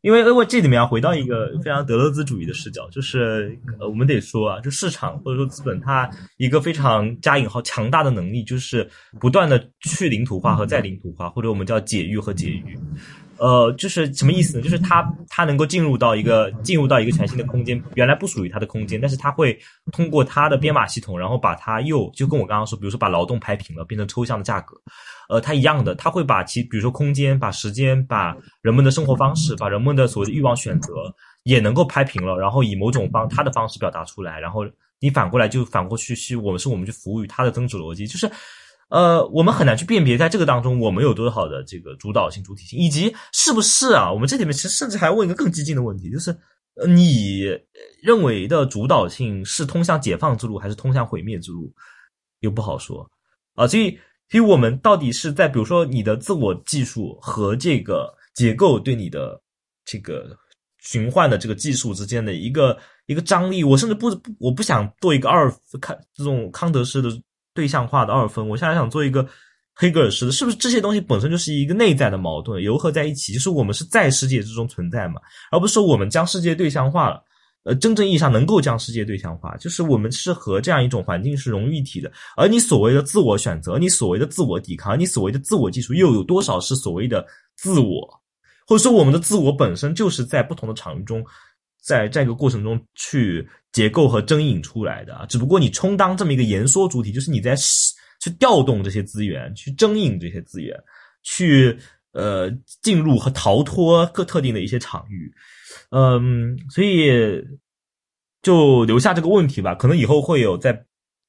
因为因为这里面要回到一个非常德勒兹主义的视角，就是呃，我们得说啊，就市场或者说资本，它一个非常加引号强大的能力，就是不断的去领土化和再领土化，或者我们叫解域和解域。呃，就是什么意思呢？就是它它能够进入到一个进入到一个全新的空间，原来不属于它的空间，但是它会通过它的编码系统，然后把它又就跟我刚刚说，比如说把劳动拍平了，变成抽象的价格，呃，它一样的，它会把其比如说空间、把时间、把人们的生活方式、把人们的所谓的欲望选择也能够拍平了，然后以某种方它的方式表达出来，然后你反过来就反过去是我们是我们去服务于它的增值逻辑，就是。呃，我们很难去辨别在这个当中我们有多少的这个主导性、主体性，以及是不是啊？我们这里面其实甚至还要问一个更激进的问题，就是，你认为的主导性是通向解放之路，还是通向毁灭之路？又不好说啊。所以，所以我们到底是在比如说你的自我技术和这个结构对你的这个循环的这个技术之间的一个一个张力？我甚至不我不想做一个二看这种康德式的。对象化的二分，我现在想做一个黑格尔式的，是不是这些东西本身就是一个内在的矛盾，糅合在一起？就是我们是在世界之中存在嘛，而不是说我们将世界对象化了。呃，真正意义上能够将世界对象化，就是我们是和这样一种环境是融为一体的。而你所谓的自我选择，你所谓的自我抵抗，你所谓的自我技术，又有多少是所谓的自我？或者说，我们的自我本身就是在不同的场域中。在这个过程中去结构和征引出来的啊，只不过你充当这么一个言说主体，就是你在去调动这些资源，去征引这些资源，去呃进入和逃脱各特定的一些场域，嗯，所以就留下这个问题吧，可能以后会有在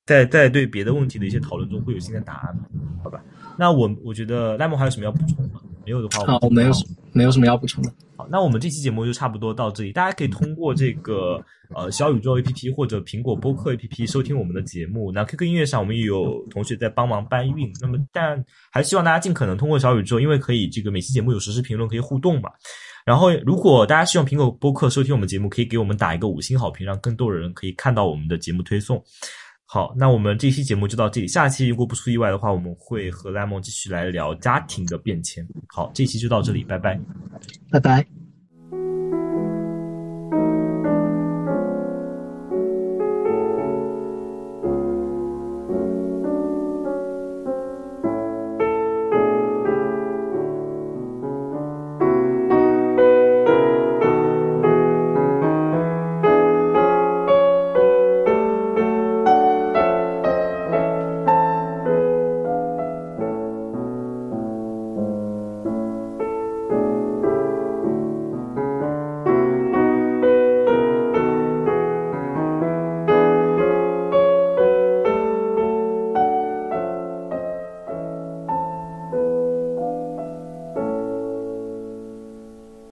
在在对别的问题的一些讨论中会有新的答案，好吧？那我我觉得赖梦还有什么要补充吗？没有的话，好，我没有没有什么要补充的。好，那我们这期节目就差不多到这里。大家可以通过这个呃小宇宙 APP 或者苹果播客 APP 收听我们的节目。那 QQ 音乐上我们也有同学在帮忙搬运。那么，但还是希望大家尽可能通过小宇宙，因为可以这个每期节目有实时评论可以互动嘛。然后，如果大家希望苹果播客收听我们节目，可以给我们打一个五星好评，让更多人可以看到我们的节目推送。好，那我们这期节目就到这里。下期如果不出意外的话，我们会和拉蒙继续来聊家庭的变迁。好，这期就到这里，拜拜，拜拜。